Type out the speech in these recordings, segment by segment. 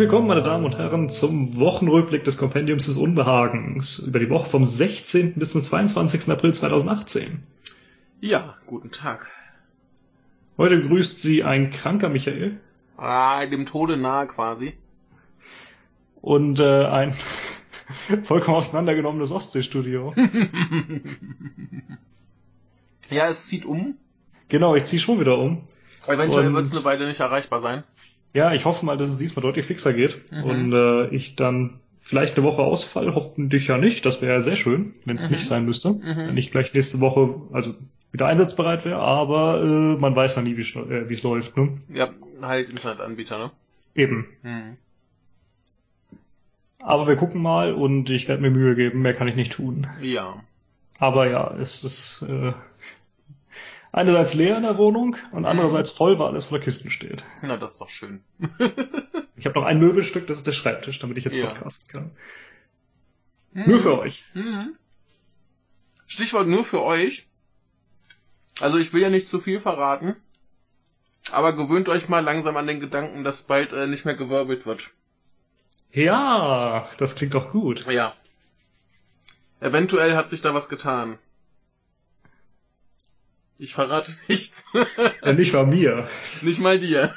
Willkommen, meine Damen und Herren, zum Wochenrückblick des Kompendiums des Unbehagens über die Woche vom 16. bis zum 22. April 2018. Ja, guten Tag. Heute grüßt Sie ein kranker Michael. Ah, dem Tode nahe quasi. Und äh, ein vollkommen auseinandergenommenes Ostseestudio. ja, es zieht um. Genau, ich ziehe schon wieder um. Eventuell wird es eine Weile nicht erreichbar sein. Ja, ich hoffe mal, dass es diesmal deutlich fixer geht mhm. und äh, ich dann vielleicht eine Woche ausfall, hoffentlich ja nicht. Das wäre ja sehr schön, wenn es mhm. nicht sein müsste. Mhm. Wenn ich gleich nächste Woche also wieder einsatzbereit wäre, aber äh, man weiß ja nie, wie äh, es läuft. Ne? Ja, halt Internetanbieter, ne? Eben. Mhm. Aber wir gucken mal und ich werde mir Mühe geben, mehr kann ich nicht tun. Ja. Aber ja, es ist äh, einerseits leer in der Wohnung und andererseits voll, weil alles voller Kisten steht. Na, das ist doch schön. ich habe noch ein Möbelstück, das ist der Schreibtisch, damit ich jetzt ja. podcasten kann. Mhm. Nur für euch. Mhm. Stichwort nur für euch. Also ich will ja nicht zu viel verraten, aber gewöhnt euch mal langsam an den Gedanken, dass bald äh, nicht mehr gewirbelt wird. Ja, das klingt doch gut. Ja. Eventuell hat sich da was getan. Ich verrate nichts. ja, nicht mal mir. Nicht mal dir.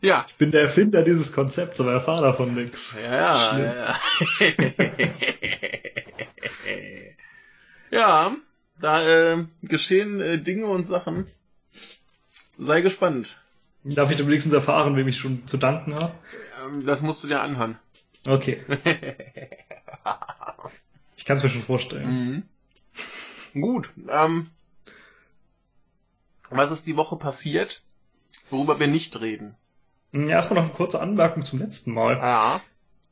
ja. Ich bin der Erfinder dieses Konzepts, aber erfahre davon nichts. Ja, ja. ja, da äh, geschehen äh, Dinge und Sachen. Sei gespannt. Darf ich denn wenigstens erfahren, wem ich schon zu danken habe? Ähm, das musst du dir anhören. Okay. ich kann es mir schon vorstellen. Mhm. Gut. Ähm, was ist die Woche passiert, worüber wir nicht reden? Erstmal noch eine kurze Anmerkung zum letzten Mal. Ja.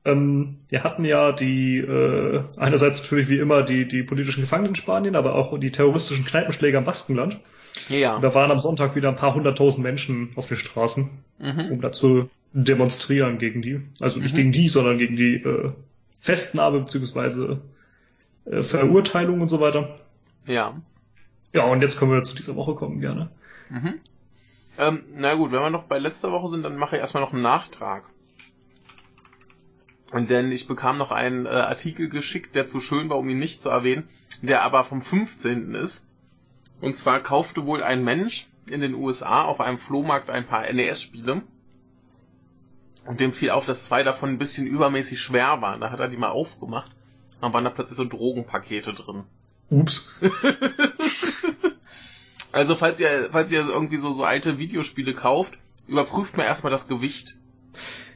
Ähm, wir hatten ja die, äh, einerseits natürlich wie immer die, die politischen Gefangenen in Spanien, aber auch die terroristischen Kneipenschläger im Baskenland. Ja. Und da waren am Sonntag wieder ein paar hunderttausend Menschen auf den Straßen, mhm. um dazu demonstrieren gegen die. Also nicht mhm. gegen die, sondern gegen die äh, Festnahme bzw. Äh, Verurteilung und so weiter. Ja. Ja, und jetzt können wir zu dieser Woche kommen, gerne. Mhm. Ähm, na gut, wenn wir noch bei letzter Woche sind, dann mache ich erstmal noch einen Nachtrag. Und denn ich bekam noch einen äh, Artikel geschickt, der zu schön war, um ihn nicht zu erwähnen, der aber vom 15. ist. Und zwar kaufte wohl ein Mensch in den USA auf einem Flohmarkt ein paar NES-Spiele. Und dem fiel auf, dass zwei davon ein bisschen übermäßig schwer waren. Da hat er die mal aufgemacht. Dann waren da plötzlich so Drogenpakete drin. Ups. also falls ihr, falls ihr irgendwie so, so alte Videospiele kauft, überprüft mal erstmal das Gewicht.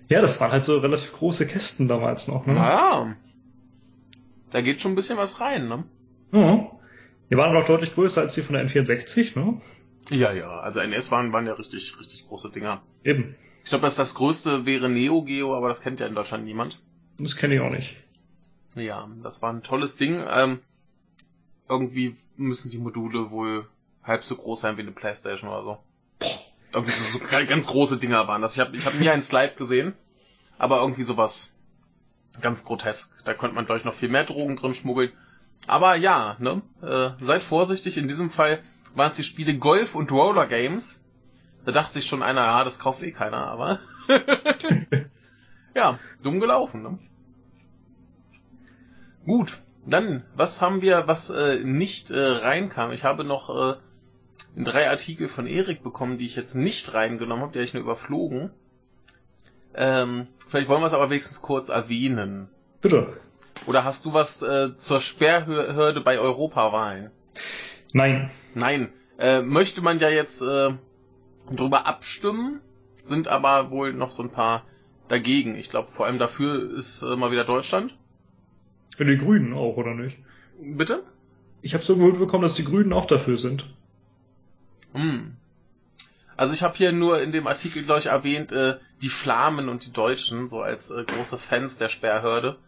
Ja, das waren halt so relativ große Kästen damals noch, ne? Naja. Da geht schon ein bisschen was rein, ne? Ja. Die waren auch deutlich größer als die von der N64, ne? Ja, ja. Also NS waren, waren ja richtig, richtig große Dinger. Eben. Ich glaube, dass das größte wäre Neo Geo, aber das kennt ja in Deutschland niemand. Das kenne ich auch nicht. Ja, das war ein tolles Ding. Ähm, irgendwie müssen die Module wohl halb so groß sein wie eine Playstation oder so. Irgendwie so, so ganz große Dinger waren das. Ich habe ich hab nie einen Slide gesehen, aber irgendwie sowas ganz grotesk. Da könnte man, glaube ich, noch viel mehr Drogen drin schmuggeln. Aber ja, ne? Äh, seid vorsichtig. In diesem Fall waren es die Spiele Golf und Roller Games. Da dachte sich schon einer, ja, das kauft eh keiner, aber ja, dumm gelaufen, ne? Gut, dann, was haben wir, was äh, nicht äh, reinkam? Ich habe noch äh, drei Artikel von Erik bekommen, die ich jetzt nicht reingenommen habe, die habe ich nur überflogen. Ähm, vielleicht wollen wir es aber wenigstens kurz erwähnen. Bitte. Oder hast du was äh, zur Sperrhürde bei Europawahlen? Nein. Nein. Äh, möchte man ja jetzt äh, drüber abstimmen, sind aber wohl noch so ein paar dagegen. Ich glaube, vor allem dafür ist äh, mal wieder Deutschland. Ja, die Grünen auch, oder nicht? Bitte? Ich habe so gehört bekommen, dass die Grünen auch dafür sind. Hm. Also ich habe hier nur in dem Artikel, glaube ich, erwähnt, äh, die Flamen und die Deutschen, so als äh, große Fans der Sperrhürde.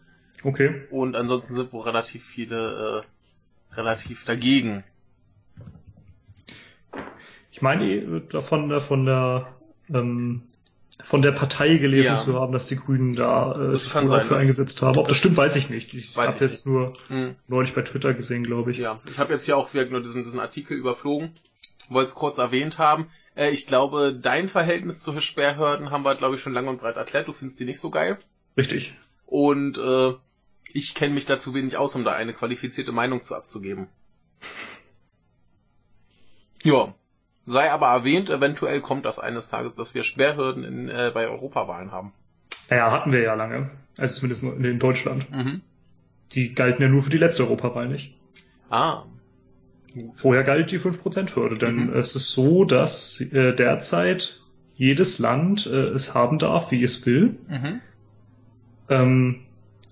Okay. Und ansonsten sind wohl relativ viele äh, relativ dagegen. Ich meine davon äh, von der ähm, von der Partei gelesen ja. zu haben, dass die Grünen da äh, sich wohl dafür eingesetzt haben. Ob das stimmt, weiß ich nicht. Ich habe jetzt nur hm. neulich bei Twitter gesehen, glaube ich. Ja, ich habe jetzt hier auch wieder nur diesen, diesen Artikel überflogen. wollte es kurz erwähnt haben. Äh, ich glaube, dein Verhältnis zu Sperrhürden haben wir, glaube ich, schon lang und breit erklärt. Du findest die nicht so geil. Richtig. Und äh, ich kenne mich dazu wenig aus, um da eine qualifizierte Meinung zu abzugeben. Ja. Sei aber erwähnt, eventuell kommt das eines Tages, dass wir Sperrhürden in, äh, bei Europawahlen haben. Naja, hatten wir ja lange. Also zumindest in Deutschland. Mhm. Die galten ja nur für die letzte Europawahl nicht. Ah. Vorher galt die 5%-Hürde, denn mhm. es ist so, dass äh, derzeit jedes Land äh, es haben darf, wie es will. Mhm. Ähm,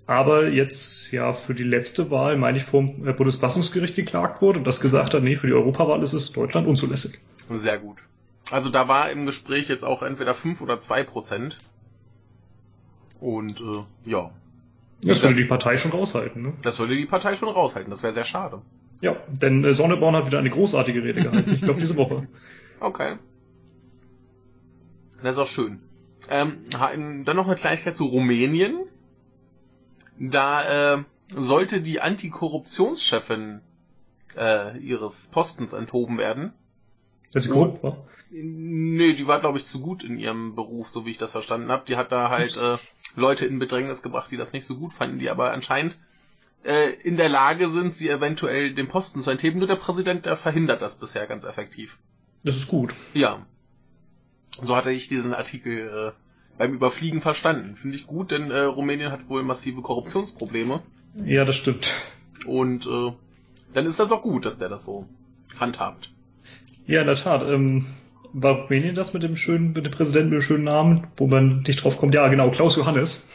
aber jetzt ja für die letzte Wahl, meine ich, vom äh, Bundesverfassungsgericht geklagt wurde und das gesagt hat, nee, für die Europawahl ist es Deutschland unzulässig. Sehr gut. Also da war im Gespräch jetzt auch entweder 5 oder 2 Prozent. Und äh, ja. Das würde die Partei schon raushalten, ne? Das würde die Partei schon raushalten, das wäre sehr schade. Ja, denn äh, Sonneborn hat wieder eine großartige Rede gehalten, ich glaube diese Woche. Okay. Das ist auch schön. Ähm, dann noch eine Kleinigkeit zu Rumänien. Da äh, sollte die Antikorruptionschefin äh, ihres Postens enthoben werden. Dass sie korrupt war? Nee, die war, glaube ich, zu gut in ihrem Beruf, so wie ich das verstanden habe. Die hat da halt äh, Leute in Bedrängnis gebracht, die das nicht so gut fanden, die aber anscheinend äh, in der Lage sind, sie eventuell den Posten zu entheben. Nur der Präsident, der verhindert das bisher ganz effektiv. Das ist gut. Ja. So hatte ich diesen Artikel äh, beim Überfliegen verstanden. Finde ich gut, denn äh, Rumänien hat wohl massive Korruptionsprobleme. Ja, das stimmt. Und äh, dann ist das auch gut, dass der das so handhabt. Ja, in der Tat. Ähm, war Rumänien das mit dem schönen, mit dem Präsidenten mit dem schönen Namen, wo man nicht drauf kommt? Ja, genau, Klaus Johannes.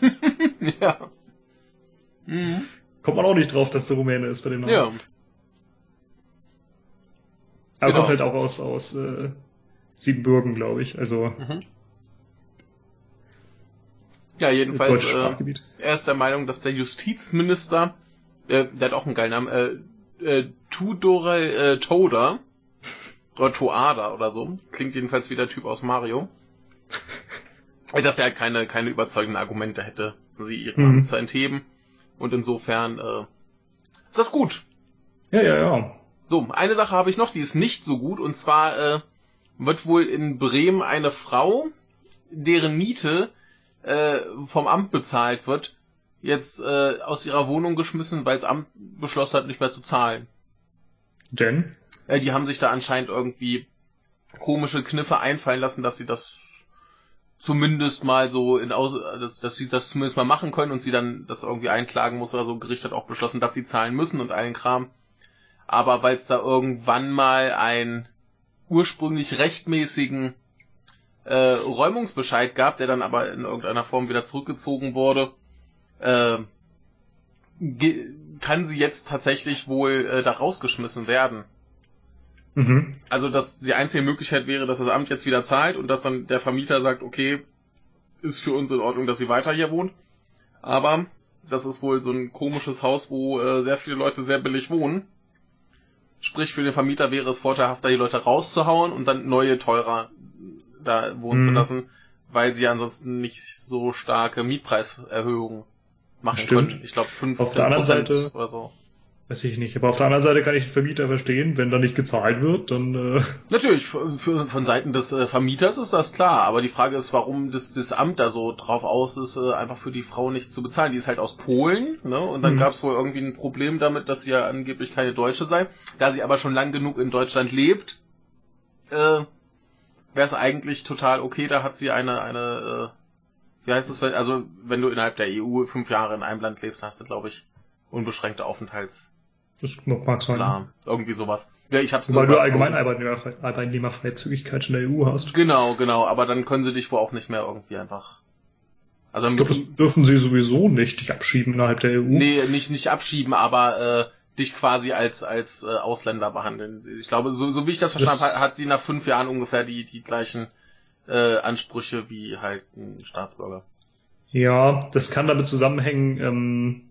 ja. Mhm. Kommt man auch nicht drauf, dass der Rumäne ist bei dem Namen. Ja. Aber genau. kommt halt auch aus, aus äh, Siebenbürgen, glaube ich. Also. Mhm. Ja, jedenfalls, äh, er ist der Meinung, dass der Justizminister, äh, der hat auch einen geilen Namen, äh, äh, Tudorel äh, Toda, oder Toada oder so, klingt jedenfalls wie der Typ aus Mario, dass er halt keine, keine überzeugenden Argumente hätte, sie ihren mhm. Amt zu entheben. Und insofern äh, ist das gut. Ja, ja, ja. So, eine Sache habe ich noch, die ist nicht so gut, und zwar äh, wird wohl in Bremen eine Frau, deren Miete äh, vom Amt bezahlt wird, jetzt äh, aus ihrer Wohnung geschmissen, weil das Amt beschlossen hat, nicht mehr zu zahlen. Denn? Äh, die haben sich da anscheinend irgendwie komische Kniffe einfallen lassen, dass sie das zumindest mal so in Aus dass, dass sie das zumindest mal machen können und sie dann das irgendwie einklagen muss oder so. Gericht hat auch beschlossen, dass sie zahlen müssen und allen Kram. Aber weil es da irgendwann mal einen ursprünglich rechtmäßigen äh, Räumungsbescheid gab, der dann aber in irgendeiner Form wieder zurückgezogen wurde, äh, kann sie jetzt tatsächlich wohl äh, da rausgeschmissen werden. Mhm. Also, dass die einzige Möglichkeit wäre, dass das Amt jetzt wieder zahlt und dass dann der Vermieter sagt, okay, ist für uns in Ordnung, dass sie weiter hier wohnt. Aber das ist wohl so ein komisches Haus, wo äh, sehr viele Leute sehr billig wohnen. Sprich, für den Vermieter wäre es vorteilhafter, die Leute rauszuhauen und dann neue, teurer da wohnen mhm. zu lassen, weil sie ansonsten nicht so starke Mietpreiserhöhungen machen Stimmt. können. Ich glaube 15 Auf der anderen Seite, oder so. Weiß ich nicht. Aber auf der anderen Seite kann ich den Vermieter verstehen, wenn da nicht gezahlt wird, dann. Äh Natürlich, für, für, von Seiten des äh, Vermieters ist das klar, aber die Frage ist, warum das, das Amt da so drauf aus ist, äh, einfach für die Frau nicht zu bezahlen. Die ist halt aus Polen, ne? Und dann mhm. gab es wohl irgendwie ein Problem damit, dass sie ja angeblich keine Deutsche sei. Da sie aber schon lang genug in Deutschland lebt, äh, wäre es eigentlich total okay, da hat sie eine, eine, äh, wie heißt das, also wenn du innerhalb der EU fünf Jahre in einem Land lebst, hast du, glaube ich, unbeschränkte Aufenthalts. Das mag sein. Klar, irgendwie sowas. Ja, ich hab's Weil du allgemein Arbeitnehmerfre Arbeitnehmerfreizügigkeit in der EU hast. Genau, genau, aber dann können sie dich wohl auch nicht mehr irgendwie einfach. Also müssen, das dürfen sie sowieso nicht dich abschieben innerhalb der EU. Nee, nicht, nicht abschieben, aber äh, dich quasi als als äh, Ausländer behandeln. Ich glaube, so, so wie ich das verstanden habe, hat sie nach fünf Jahren ungefähr die die gleichen äh, Ansprüche wie halt ein Staatsbürger. Ja, das kann damit zusammenhängen. Ähm,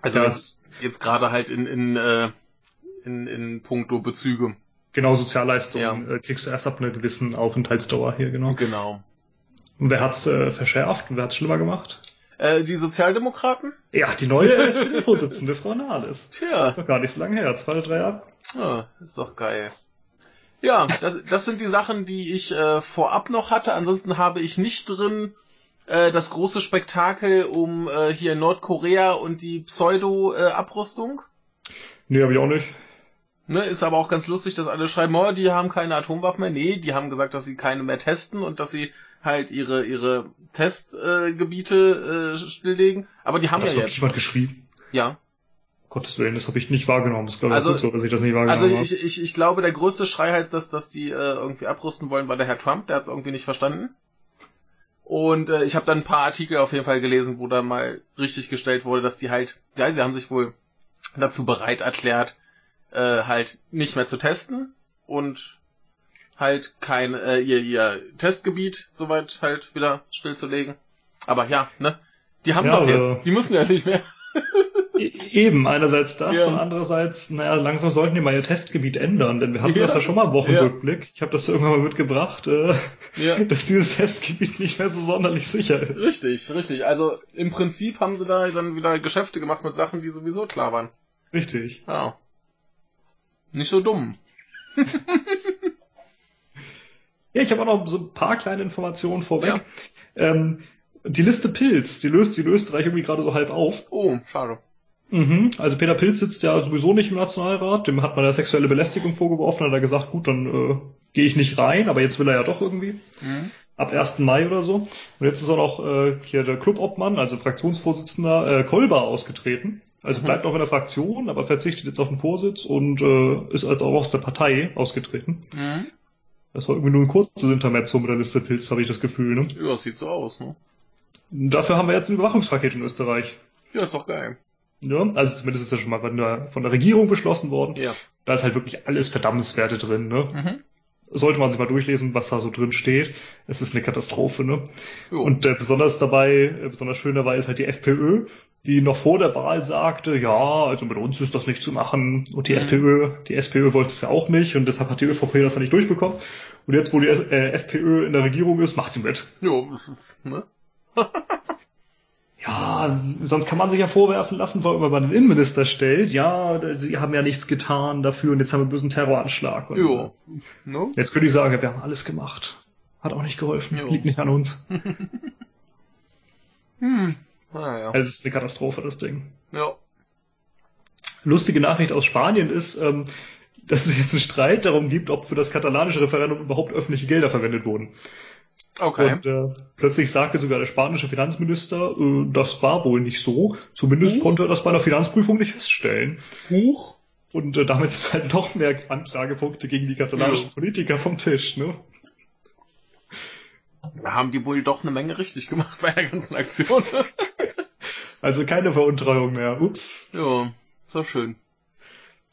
also jetzt, jetzt gerade halt in in, äh, in in puncto Bezüge. Genau, Sozialleistungen ja. äh, kriegst du erst ab einer gewissen Aufenthaltsdauer hier, genau. Genau. Und wer hat's äh, verschärft und wer hat's schlimmer gemacht? Äh, die Sozialdemokraten? Ja, die neue SPD-Vorsitzende, Frau Nahles. Tja. Das ist doch gar nicht so lange her, zwei oder drei Jahre. Ah, ist doch geil. Ja, das, das sind die Sachen, die ich äh, vorab noch hatte. Ansonsten habe ich nicht drin äh, das große Spektakel um äh, hier Nordkorea und die Pseudo-Abrüstung. Nee, habe ich auch nicht. Ne, ist aber auch ganz lustig, dass alle schreiben, oh, die haben keine Atomwaffen mehr. Nee, die haben gesagt, dass sie keine mehr testen und dass sie halt ihre ihre Testgebiete äh, äh, stilllegen. Aber die haben das ja jetzt. jemand geschrieben? Ja. Gottes Willen, das habe ich nicht wahrgenommen. Das glaube ich Also- gut so, dass ich das nicht Also wahrgenommen habe. ich, ich, ich glaube, der größte Schrei heißt, dass, dass die äh, irgendwie abrüsten wollen, war der Herr Trump, der hat es irgendwie nicht verstanden. Und äh, ich habe dann ein paar Artikel auf jeden Fall gelesen, wo da mal richtig gestellt wurde, dass die halt, ja, sie haben sich wohl dazu bereit erklärt, äh, halt nicht mehr zu testen und halt kein äh, ihr, ihr Testgebiet soweit halt wieder stillzulegen. Aber ja, ne? Die haben Ja, doch aber- jetzt, die müssen ja nicht mehr. E- Eben, einerseits das Ja. und andererseits, naja, langsam sollten die mal ihr Testgebiet ändern, denn wir hatten Ja. das ja schon mal Wochenrückblick. Ich habe das irgendwann mal mitgebracht, äh, dass dieses Testgebiet nicht mehr so sonderlich sicher ist. Richtig, richtig. Also im Prinzip haben sie da dann wieder Geschäfte gemacht mit Sachen, die sowieso klar waren. Richtig. Ja. Nicht so dumm. Ja, ich habe auch noch so ein paar kleine Informationen vorweg. Ja. Ähm, die Liste Pilz, die löst die Österreich irgendwie gerade so halb auf. Oh, schade. Mhm. Also Peter Pilz sitzt ja sowieso nicht im Nationalrat, dem hat man ja sexuelle Belästigung vorgeworfen, hat er gesagt, gut, dann äh, gehe ich nicht rein, aber jetzt will er ja doch irgendwie. Mhm. Ab 1. Mai oder so. Und jetzt ist auch noch äh, hier der Clubobmann, also Fraktionsvorsitzender äh, Kolber ausgetreten. Also Mhm. bleibt noch in der Fraktion, aber verzichtet jetzt auf den Vorsitz und äh, ist als auch aus der Partei ausgetreten. Mhm. Das war irgendwie nur ein kurzes Intermezzo mit der Liste Pilz, habe ich das Gefühl. Ne? Ja, sieht so aus, ne? Dafür haben wir jetzt ein Überwachungspaket in Österreich. Ja, ist doch geil. Ja, also zumindest ist das schon mal von der, von der Regierung beschlossen worden. Ja. Da ist halt wirklich alles Verdammenswerte drin. Ne? Mhm. Sollte man sich mal durchlesen, was da so drin steht. Es ist eine Katastrophe. Ne? Jo. Und äh, besonders dabei, äh, besonders schön dabei ist halt die FPÖ, die noch vor der Wahl sagte, ja, also mit uns ist das nicht zu machen. Und die Mhm. FPÖ, die SPÖ wollte es ja auch nicht und deshalb hat die ÖVP das ja nicht durchbekommen. Und jetzt, wo die äh, FPÖ in der Regierung ist, macht sie mit. jo, ne? Ja, sonst kann man sich ja vorwerfen lassen, weil man den Innenminister stellt, ja, sie haben ja nichts getan dafür und jetzt haben wir einen bösen Terroranschlag. Und Jo. Ne? Jetzt könnte ich sagen, wir haben alles gemacht. Hat auch nicht geholfen, Jo. liegt nicht an uns. Hm. Naja. Also es ist eine Katastrophe, das Ding. Ja. Lustige Nachricht aus Spanien ist, ähm, dass es jetzt einen Streit darum gibt, ob für das katalanische Referendum überhaupt öffentliche Gelder verwendet wurden. Okay. Und äh, plötzlich sagte sogar der spanische Finanzminister, äh, das war wohl nicht so. Zumindest Huch. konnte er das bei einer Finanzprüfung nicht feststellen. Huch. Und äh, damit sind halt noch mehr Anklagepunkte gegen die katalanischen Ja. Politiker vom Tisch. Ne? Da haben die wohl doch eine Menge richtig gemacht bei der ganzen Aktion. Also keine Veruntreuung mehr. Ups. ja. Ist doch schön.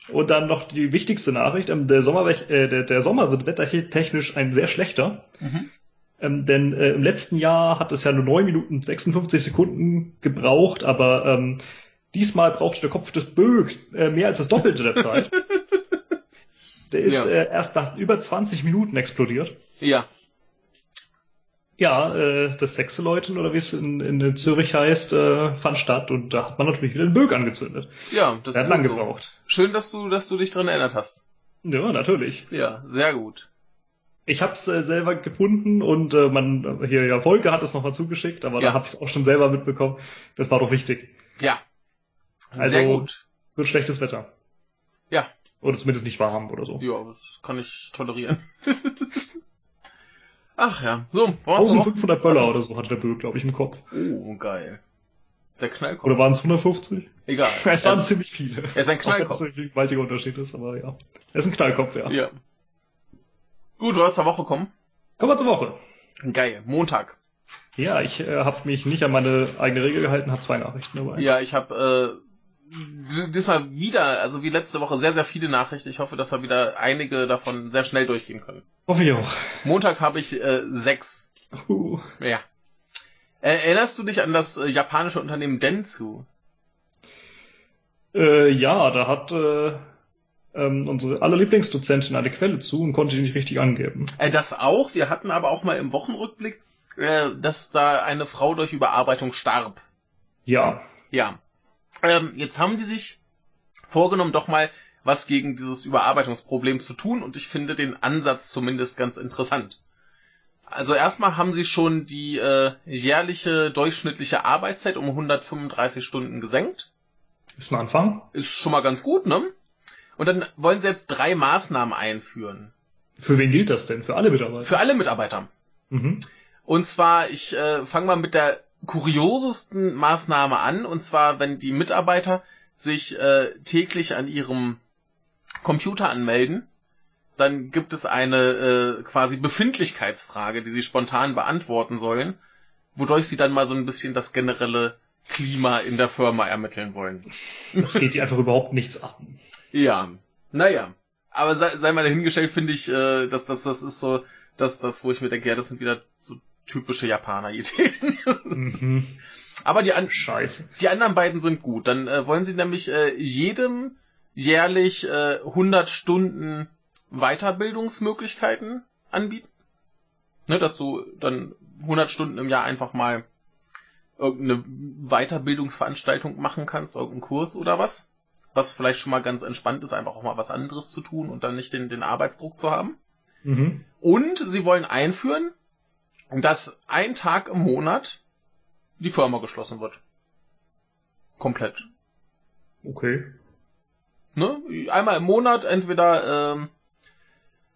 Und dann noch die wichtigste Nachricht. Ähm, der, Sommer, äh, der, der Sommer wird wettertechnisch ein sehr schlechter. Mhm. Ähm, denn äh, im letzten Jahr hat es ja nur 9 Minuten 56 Sekunden gebraucht, aber ähm, diesmal brauchte der Kopf des Böck äh, mehr als das Doppelte der Zeit. Der ist Ja. äh, erst nach über 20 Minuten explodiert. Ja. Ja, äh, das Sechseläuten oder wie es in, in Zürich heißt, äh, fand statt und da hat man natürlich wieder den Böck angezündet. Ja, das Der hat ist lang so. gebraucht. Schön, dass du, dass du dich dran erinnert hast. Ja, natürlich. Ja, sehr gut. Ich habe es äh, selber gefunden und äh, man hier ja Volker hat es nochmal zugeschickt, aber Ja. da habe ich es auch schon selber mitbekommen. Das war doch wichtig. Ja. Also- sehr gut. Wird schlechtes Wetter. Ja. Oder zumindest nicht warm oder so. Ja, das kann ich tolerieren. Ach ja. So, wollen wir noch? 1500 Böller oder so hatte der Böck, glaube ich, im Kopf. Oh, geil. Der Knallkopf. Oder waren es 150? Egal. Es waren ziemlich viele. er ist ein Auch wenn Knallkopf. natürlich ein gewaltiger Unterschied ist, aber ja. Er ist ein Knallkopf, ja. Ja. Gut, wir zur Woche kommen. Kommen wir zur Woche. Geil. Montag. Ja, ich äh, habe mich nicht an meine eigene Regel gehalten, habe zwei Nachrichten dabei. Ja, ich habe äh, diesmal wieder, also wie letzte Woche, sehr, sehr viele Nachrichten. Ich hoffe, dass wir wieder einige davon sehr schnell durchgehen können. Hoffe ich auch. Montag habe ich äh, sechs. Uh. Ja. Äh, erinnerst du dich an das äh, japanische Unternehmen Dentsu? Äh, ja, da hat äh, ähm, unsere aller Lieblingsdozentin eine Quelle zu und konnte die nicht richtig angeben. Äh, das auch. Wir hatten aber auch mal im Wochenrückblick, äh, dass da eine Frau durch Überarbeitung starb. Ja. Ja. Ähm, jetzt haben die sich vorgenommen, doch mal was gegen dieses Überarbeitungsproblem zu tun und ich finde den Ansatz zumindest ganz interessant. Also erstmal haben sie schon die äh, jährliche durchschnittliche Arbeitszeit um 135 Stunden gesenkt. Ist ein Anfang. Ist schon mal ganz gut, ne? Und dann wollen sie jetzt drei Maßnahmen einführen. Für wen gilt das denn? Für alle Mitarbeiter? Für alle Mitarbeiter. Mhm. Und zwar, ich äh, fange mal mit der kuriosesten Maßnahme an, und zwar, wenn die Mitarbeiter sich äh, täglich an ihrem Computer anmelden, dann gibt es eine äh, quasi Befindlichkeitsfrage, die sie spontan beantworten sollen, wodurch sie dann mal so ein bisschen das generelle Klima in der Firma ermitteln wollen. Das geht die einfach überhaupt nichts an. Ja, naja. Aber sei, sei mal dahingestellt, finde ich, äh, dass das, das ist so, dass das, wo ich mir denke, ja, das sind wieder so typische Japaner-Ideen. Mhm. Aber die, an Scheiße. die anderen beiden sind gut. Dann äh, wollen sie nämlich äh, jedem jährlich äh, 100 Stunden Weiterbildungsmöglichkeiten anbieten. Ne, dass du dann 100 Stunden im Jahr einfach mal irgendeine Weiterbildungsveranstaltung machen kannst, irgendeinen Kurs oder was. Was vielleicht schon mal ganz entspannt ist, einfach auch mal was anderes zu tun und dann nicht den, den Arbeitsdruck zu haben. Mhm. Und sie wollen einführen, dass ein Tag im Monat die Firma geschlossen wird. Komplett. Okay. Ne? Einmal im Monat, entweder ähm,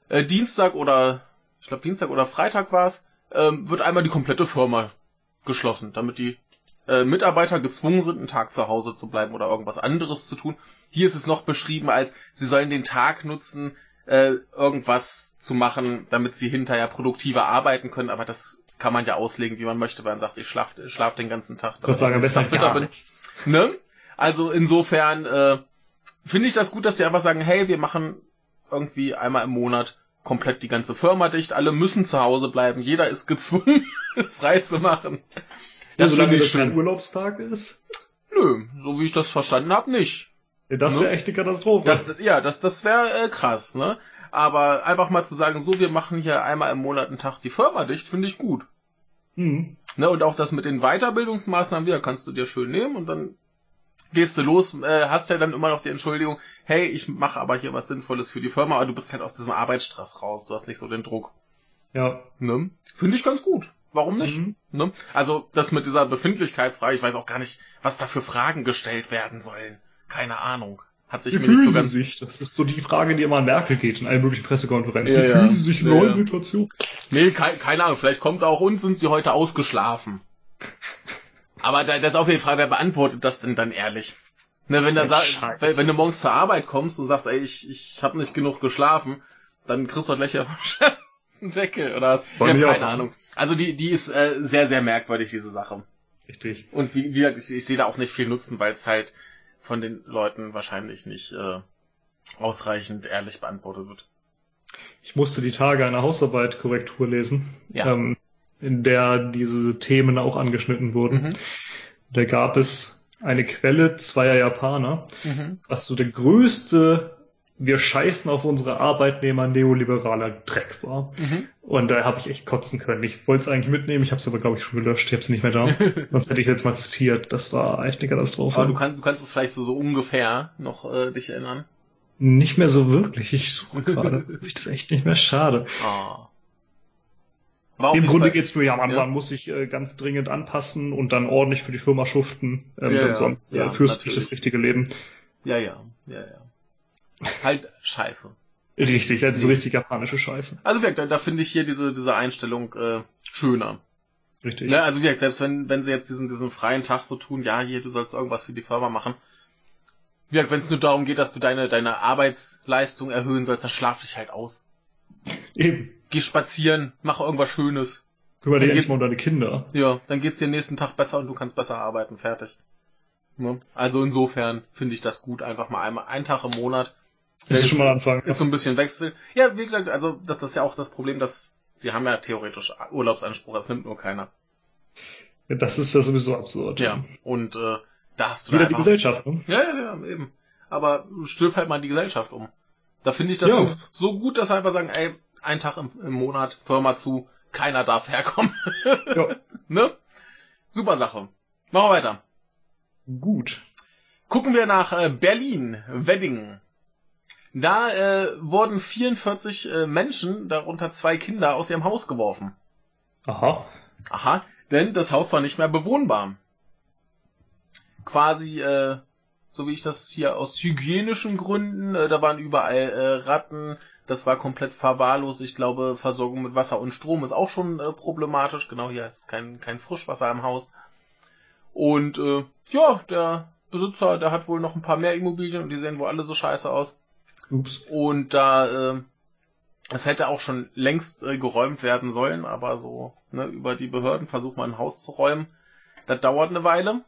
äh, Dienstag oder ich glaube Dienstag oder Freitag war's, ähm, wird einmal die komplette Firma geschlossen, damit die äh, Mitarbeiter gezwungen sind, einen Tag zu Hause zu bleiben oder irgendwas anderes zu tun. Hier ist es noch beschrieben als, sie sollen den Tag nutzen, äh, irgendwas zu machen, damit sie hinterher produktiver arbeiten können, aber das kann man ja auslegen, wie man möchte, wenn man sagt, ich schlaf, schlaf den ganzen Tag. Ich würde sagen, ich besser fitter gar bin. nichts. Ne? Also insofern äh, finde ich das gut, dass die einfach sagen, hey, wir machen irgendwie einmal im Monat komplett die ganze Firma dicht, alle müssen zu Hause bleiben, jeder ist gezwungen, frei zu machen. Ja, Das solange finde ich das kein. Urlaubstag ist. Nö, so wie ich das verstanden habe, nicht. Das Ne? wäre echt eine Katastrophe. Das, ja, das, das wäre äh, krass, ne? Aber einfach mal zu sagen, so, wir machen hier einmal im Monat einen Tag die Firma dicht, finde ich gut. mhm. Ne, und auch das mit den Weiterbildungsmaßnahmen wieder kannst du dir schön nehmen und dann gehst du los, äh, hast ja dann immer noch die Entschuldigung, hey, ich mache aber hier was Sinnvolles für die Firma, aber du bist halt aus diesem Arbeitsstress raus, du hast nicht so den Druck. Ja. Ne? Finde ich ganz gut. Warum nicht? Mhm. Ne? Also das mit dieser Befindlichkeitsfrage, ich weiß auch gar nicht, was da für Fragen gestellt werden sollen. Keine Ahnung. Hat sich Wie mir nicht so ganz... sich? Das ist so die Frage, die immer an Merkel geht in allen möglichen Pressekonferenzen. Ja, Wie ja. Sie sich in Ja, neuen ja. Situationen? Nee, ke keine Ahnung, vielleicht kommt auch uns, sind sie heute ausgeschlafen. Aber da, das ist auch die Frage, wer beantwortet das denn dann ehrlich? Ne, wenn, da wenn, wenn du morgens zur Arbeit kommst und sagst, ey, ich, ich habe nicht genug geschlafen, dann kriegst du gleich ja einen Deckel oder ja, mir keine auch. Ahnung. Also die, die ist äh, sehr, sehr merkwürdig, diese Sache. Richtig. Und wie, wie gesagt, ich, ich sehe da auch nicht viel Nutzen, weil es halt von den Leuten wahrscheinlich nicht äh, ausreichend ehrlich beantwortet wird. Ich musste die Tage eine Hausarbeit-Korrektur lesen, Ja. ähm, in der diese Themen auch angeschnitten wurden. Mhm. Da gab es eine Quelle zweier Japaner, Mhm. was so der größte wir scheißen auf unsere Arbeitnehmer neoliberaler Dreck war. Mhm. Und da habe ich echt kotzen können. Ich wollte es eigentlich mitnehmen, ich habe es aber, glaube ich, schon gelöscht, ich habe es nicht mehr da. Sonst hätte ich jetzt mal zitiert. Das war echt eine Katastrophe. Aber du, kannst, du kannst es vielleicht so, so ungefähr noch äh, dich erinnern. Nicht mehr so wirklich. Ich suche gerade. ich das echt nicht mehr schade. Ah. Auf Im Grunde Fall- geht's nur, ja, man, Ja. man muss sich äh, ganz dringend anpassen und dann ordentlich für die Firma schuften. Ähm, Ja, ja. sonst äh, führst du nicht das richtige Leben. Ja, ja, ja, ja. Halt scheiße. Richtig, das ist so richtig japanische Scheiße. Also wie gesagt, da, da finde ich hier diese, diese Einstellung äh, schöner. Richtig. Ne? Also wie gesagt, selbst wenn, wenn sie jetzt diesen, diesen freien Tag so tun, ja, hier, du sollst irgendwas für die Firma machen. Wie gesagt, wenn es nur darum geht, dass du deine, deine Arbeitsleistung erhöhen sollst, dann schlaf dich halt aus. Eben. Geh spazieren, mach irgendwas Schönes. Kümmere dich endlich mal um deine Kinder. Ja, dann geht's dir nächsten Tag besser und du kannst besser arbeiten, fertig. Ne? Also insofern finde ich das gut, einfach mal einmal einen Tag im Monat. Das ist schon mal ein Anfang. ist so ein bisschen Wechsel. Ja, wie gesagt, also das, das ist ja auch das Problem, dass sie haben ja theoretisch Urlaubsanspruch, das nimmt nur keiner. Ja, Das ist ja sowieso absurd. Ja, und äh, da hast du Wieder da die einfach... Gesellschaft, ne? Ja, ja, ja, eben. Aber stirb halt mal die Gesellschaft um. Da finde ich das Ja. so, so gut, dass wir einfach sagen, ey, ein Tag im, im Monat, Firma zu, keiner darf herkommen. Ja. ne? Super Sache. Machen wir weiter. Gut. Gucken wir nach äh, Berlin, Wedding. Da äh, wurden 44 äh, Menschen, darunter zwei Kinder, aus ihrem Haus geworfen. Aha. Aha, denn das Haus war nicht mehr bewohnbar. Quasi, äh, so wie ich das hier aus hygienischen Gründen, äh, da waren überall äh, Ratten, das war komplett verwahrlost. Ich glaube, Versorgung mit Wasser und Strom ist auch schon äh, problematisch. Genau, hier ist kein, kein Frischwasser im Haus. Und äh, ja, der Besitzer, der hat wohl noch ein paar mehr Immobilien und die sehen wohl alle so scheiße aus. Ups. Und da, äh, es hätte auch schon längst äh, geräumt werden sollen, aber so ne, über die Behörden versucht man ein Haus zu räumen. Das dauert eine Weile.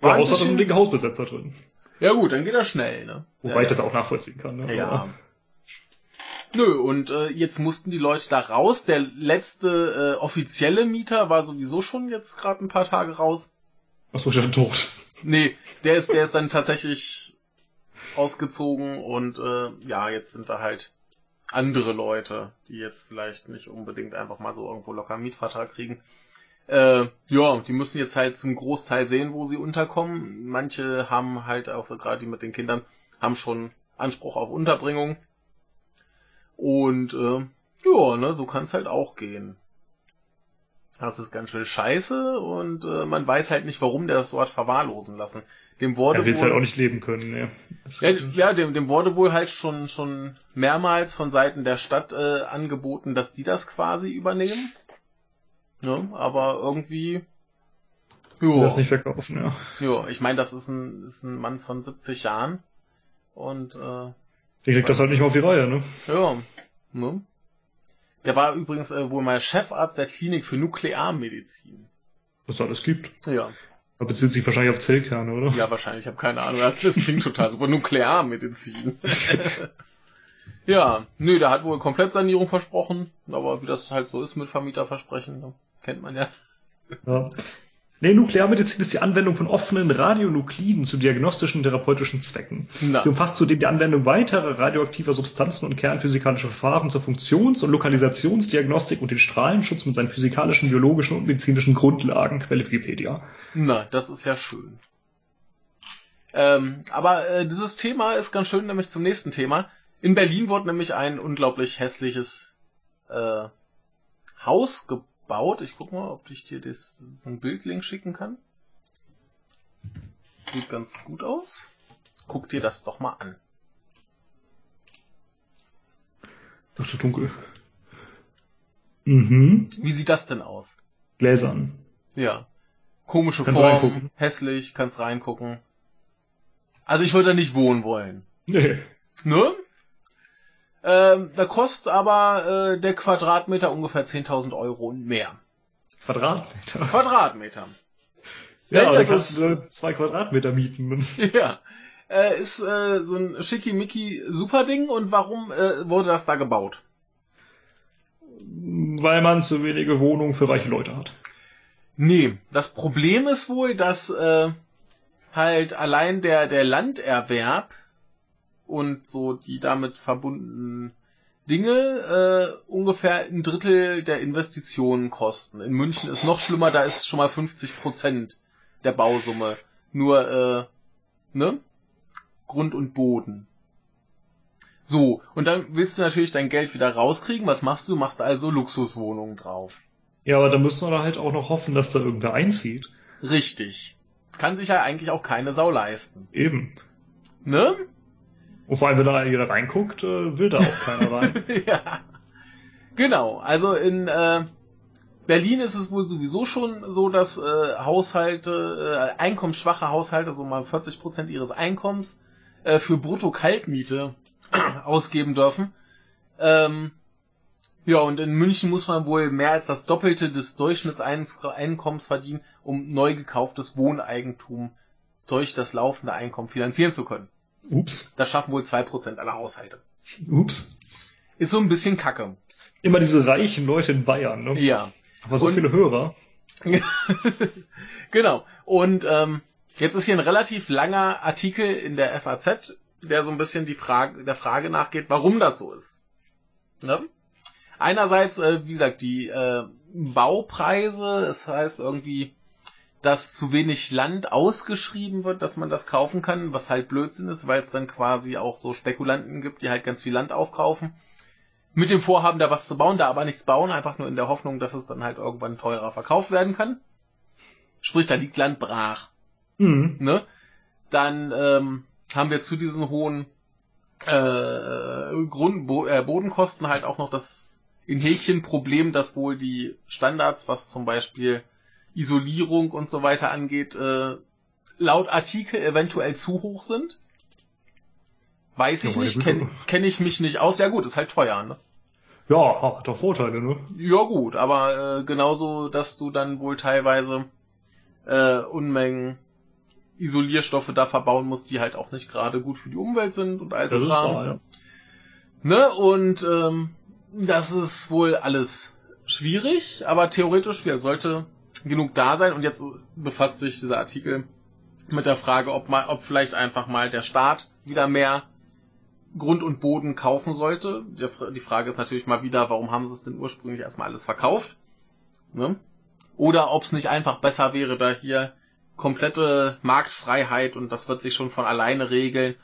War ja, außer bisschen... ein Hausbesetzer drin. Ja gut, dann geht das schnell. Ne? Wobei ja, ich das auch nachvollziehen kann. Ne? Ja. Aber... Nö, und äh, jetzt mussten die Leute da raus. Der letzte äh, offizielle Mieter war sowieso schon jetzt gerade ein paar Tage raus. Achso, ich tot. Nee, der ist, der ist dann tatsächlich ausgezogen und äh, ja, jetzt sind da halt andere Leute, die jetzt vielleicht nicht unbedingt einfach mal so irgendwo locker einen Mietvertrag kriegen. Äh, ja, die müssen jetzt halt zum Großteil sehen, wo sie unterkommen. Manche haben halt, auch so gerade die mit den Kindern, haben schon Anspruch auf Unterbringung. Und äh, ja, ne, so kann es halt auch gehen. Das ist ganz schön scheiße und äh, man weiß halt nicht, warum der das so hat verwahrlosen lassen. Dem wurde er will halt auch nicht leben können, ne? Ja, ja dem, dem wurde wohl halt schon schon mehrmals von Seiten der Stadt äh, angeboten, dass die das quasi übernehmen. Ne? Aber irgendwie ja. Das nicht verkaufen, ja. Ja, ich meine, das ist ein, ist ein Mann von 70 Jahren und äh, die kriegt das halt nicht mal auf die Reihe, ne? Ja. Ne? Der war übrigens äh, wohl mal Chefarzt der Klinik für Nuklearmedizin. Was es alles gibt. Ja. Da bezieht sich wahrscheinlich auf Zellkerne, oder? Ja, wahrscheinlich. Ich habe keine Ahnung. Das, das klingt total super. Nuklearmedizin. ja, nö, der hat wohl Komplettsanierung versprochen. Aber wie das halt so ist mit Vermieterversprechen, ne? kennt man ja. Ja. Nee, Nuklearmedizin ist die Anwendung von offenen Radionukliden zu diagnostischen therapeutischen Zwecken. Na. Sie umfasst zudem die Anwendung weiterer radioaktiver Substanzen und kernphysikalischer Verfahren zur Funktions- und Lokalisationsdiagnostik und den Strahlenschutz mit seinen physikalischen, biologischen und medizinischen Grundlagen. Quelle Wikipedia. Na, das ist ja schön. Ähm, aber äh, dieses Thema ist ganz schön, nämlich zum nächsten Thema. In Berlin wurde nämlich ein unglaublich hässliches äh, Haus gebaut baut. Ich guck mal, ob ich dir das, so ein Bildlink schicken kann. Sieht ganz gut aus. Guck dir das doch mal an. Das ist so dunkel. Mhm. Wie sieht das denn aus? Gläsern. Ja. Komische kannst Form, reingucken. hässlich, kannst reingucken. Also ich würde da nicht wohnen wollen. Nee. Ne? Ähm, da kostet aber äh, der Quadratmeter ungefähr 10.000 Euro und mehr. Quadratmeter? Quadratmeter. Ja, aber da kannst du äh, zwei Quadratmeter mieten. Ja. Äh, ist äh, so ein schickimicki super Ding und warum äh, wurde das da gebaut? Weil man zu wenige Wohnungen für reiche Leute hat. Nee, das Problem ist wohl, dass äh, halt allein der, der Landerwerb und so die damit verbundenen Dinge äh, ungefähr ein Drittel der Investitionen kosten. In München ist noch schlimmer, da ist schon mal 50 Prozent der Bausumme nur äh, ne Grund und Boden. So und dann willst du natürlich dein Geld wieder rauskriegen. Was machst du? Machst also Luxuswohnungen drauf. Ja, aber da müssen wir da halt auch noch hoffen, dass da irgendwer einzieht. Richtig. Kann sich ja eigentlich auch keine Sau leisten. Eben. Ne? Und vor allem, wenn da jeder reinguckt, äh, will da auch keiner rein. ja. Genau. Also in äh, Berlin ist es wohl sowieso schon so, dass äh, Haushalte, äh, einkommensschwache Haushalte, so mal 40 Prozent ihres Einkommens äh, für Brutto-Kaltmiete ausgeben dürfen. Ähm, ja, und in München muss man wohl mehr als das Doppelte des Durchschnittseinkommens verdienen, um neu gekauftes Wohneigentum durch das laufende Einkommen finanzieren zu können. Ups. Das schaffen wohl zwei Prozent aller Haushalte. Ups. Ist so ein bisschen kacke. Immer diese reichen Leute in Bayern, ne? Ja. Aber so Und, viele Hörer. genau. Und ähm, jetzt ist hier ein relativ langer Artikel in der FAZ, der so ein bisschen die Frage, der Frage nachgeht, warum das so ist. Ne? Einerseits, äh, wie gesagt, die äh, Baupreise, das heißt irgendwie dass zu wenig Land ausgeschrieben wird, dass man das kaufen kann, was halt Blödsinn ist, weil es dann quasi auch so Spekulanten gibt, die halt ganz viel Land aufkaufen. Mit dem Vorhaben, da was zu bauen, da aber nichts bauen, einfach nur in der Hoffnung, dass es dann halt irgendwann teurer verkauft werden kann. Sprich, da liegt Land brach. Mhm. Ne? Dann ähm, haben wir zu diesen hohen äh, Grund, Bo äh, Bodenkosten halt auch noch das in Häkchen Problem, dass wohl die Standards, was zum Beispiel Isolierung und so weiter angeht, äh, laut Artikel eventuell zu hoch sind. Weiß ich ja, nicht, kenne kenn ich mich nicht aus. Ja gut, ist halt teuer, ne? Ja, hat doch Vorteile, ne? Ja gut, aber äh, genauso, dass du dann wohl teilweise äh, Unmengen Isolierstoffe da verbauen musst, die halt auch nicht gerade gut für die Umwelt sind und all so. Ja. Ne? Und ähm, das ist wohl alles schwierig, aber theoretisch ja, sollte genug da sein. Und jetzt befasst sich dieser Artikel mit der Frage, ob mal, ob vielleicht einfach mal der Staat wieder mehr Grund und Boden kaufen sollte. Die Frage ist natürlich mal wieder, warum haben sie es denn ursprünglich erstmal alles verkauft? Ne? Oder ob es nicht einfach besser wäre, da hier komplette Marktfreiheit und das wird sich schon von alleine regeln.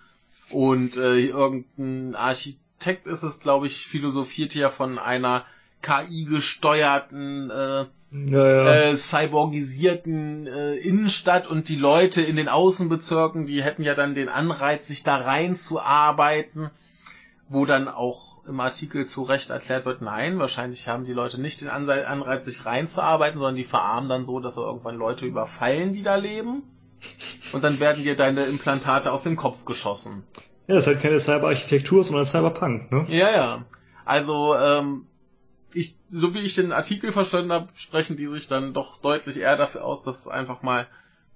Und äh, irgendein Architekt ist es, glaube ich, philosophiert hier von einer KI gesteuerten äh, ja, ja. Äh, cyborgisierten äh, Innenstadt und die Leute in den Außenbezirken, die hätten ja dann den Anreiz, sich da reinzuarbeiten, wo dann auch im Artikel zu Recht erklärt wird, nein, wahrscheinlich haben die Leute nicht den Anreiz, sich reinzuarbeiten, sondern die verarmen dann so, dass wir irgendwann Leute überfallen, die da leben. Und dann werden dir deine Implantate aus dem Kopf geschossen. Ja, das ist halt keine Cyberarchitektur, sondern Cyberpunk, ne? Ja, ja. Also, ähm, ich, so wie ich den Artikel verstanden habe, sprechen die sich dann doch deutlich eher dafür aus, dass einfach mal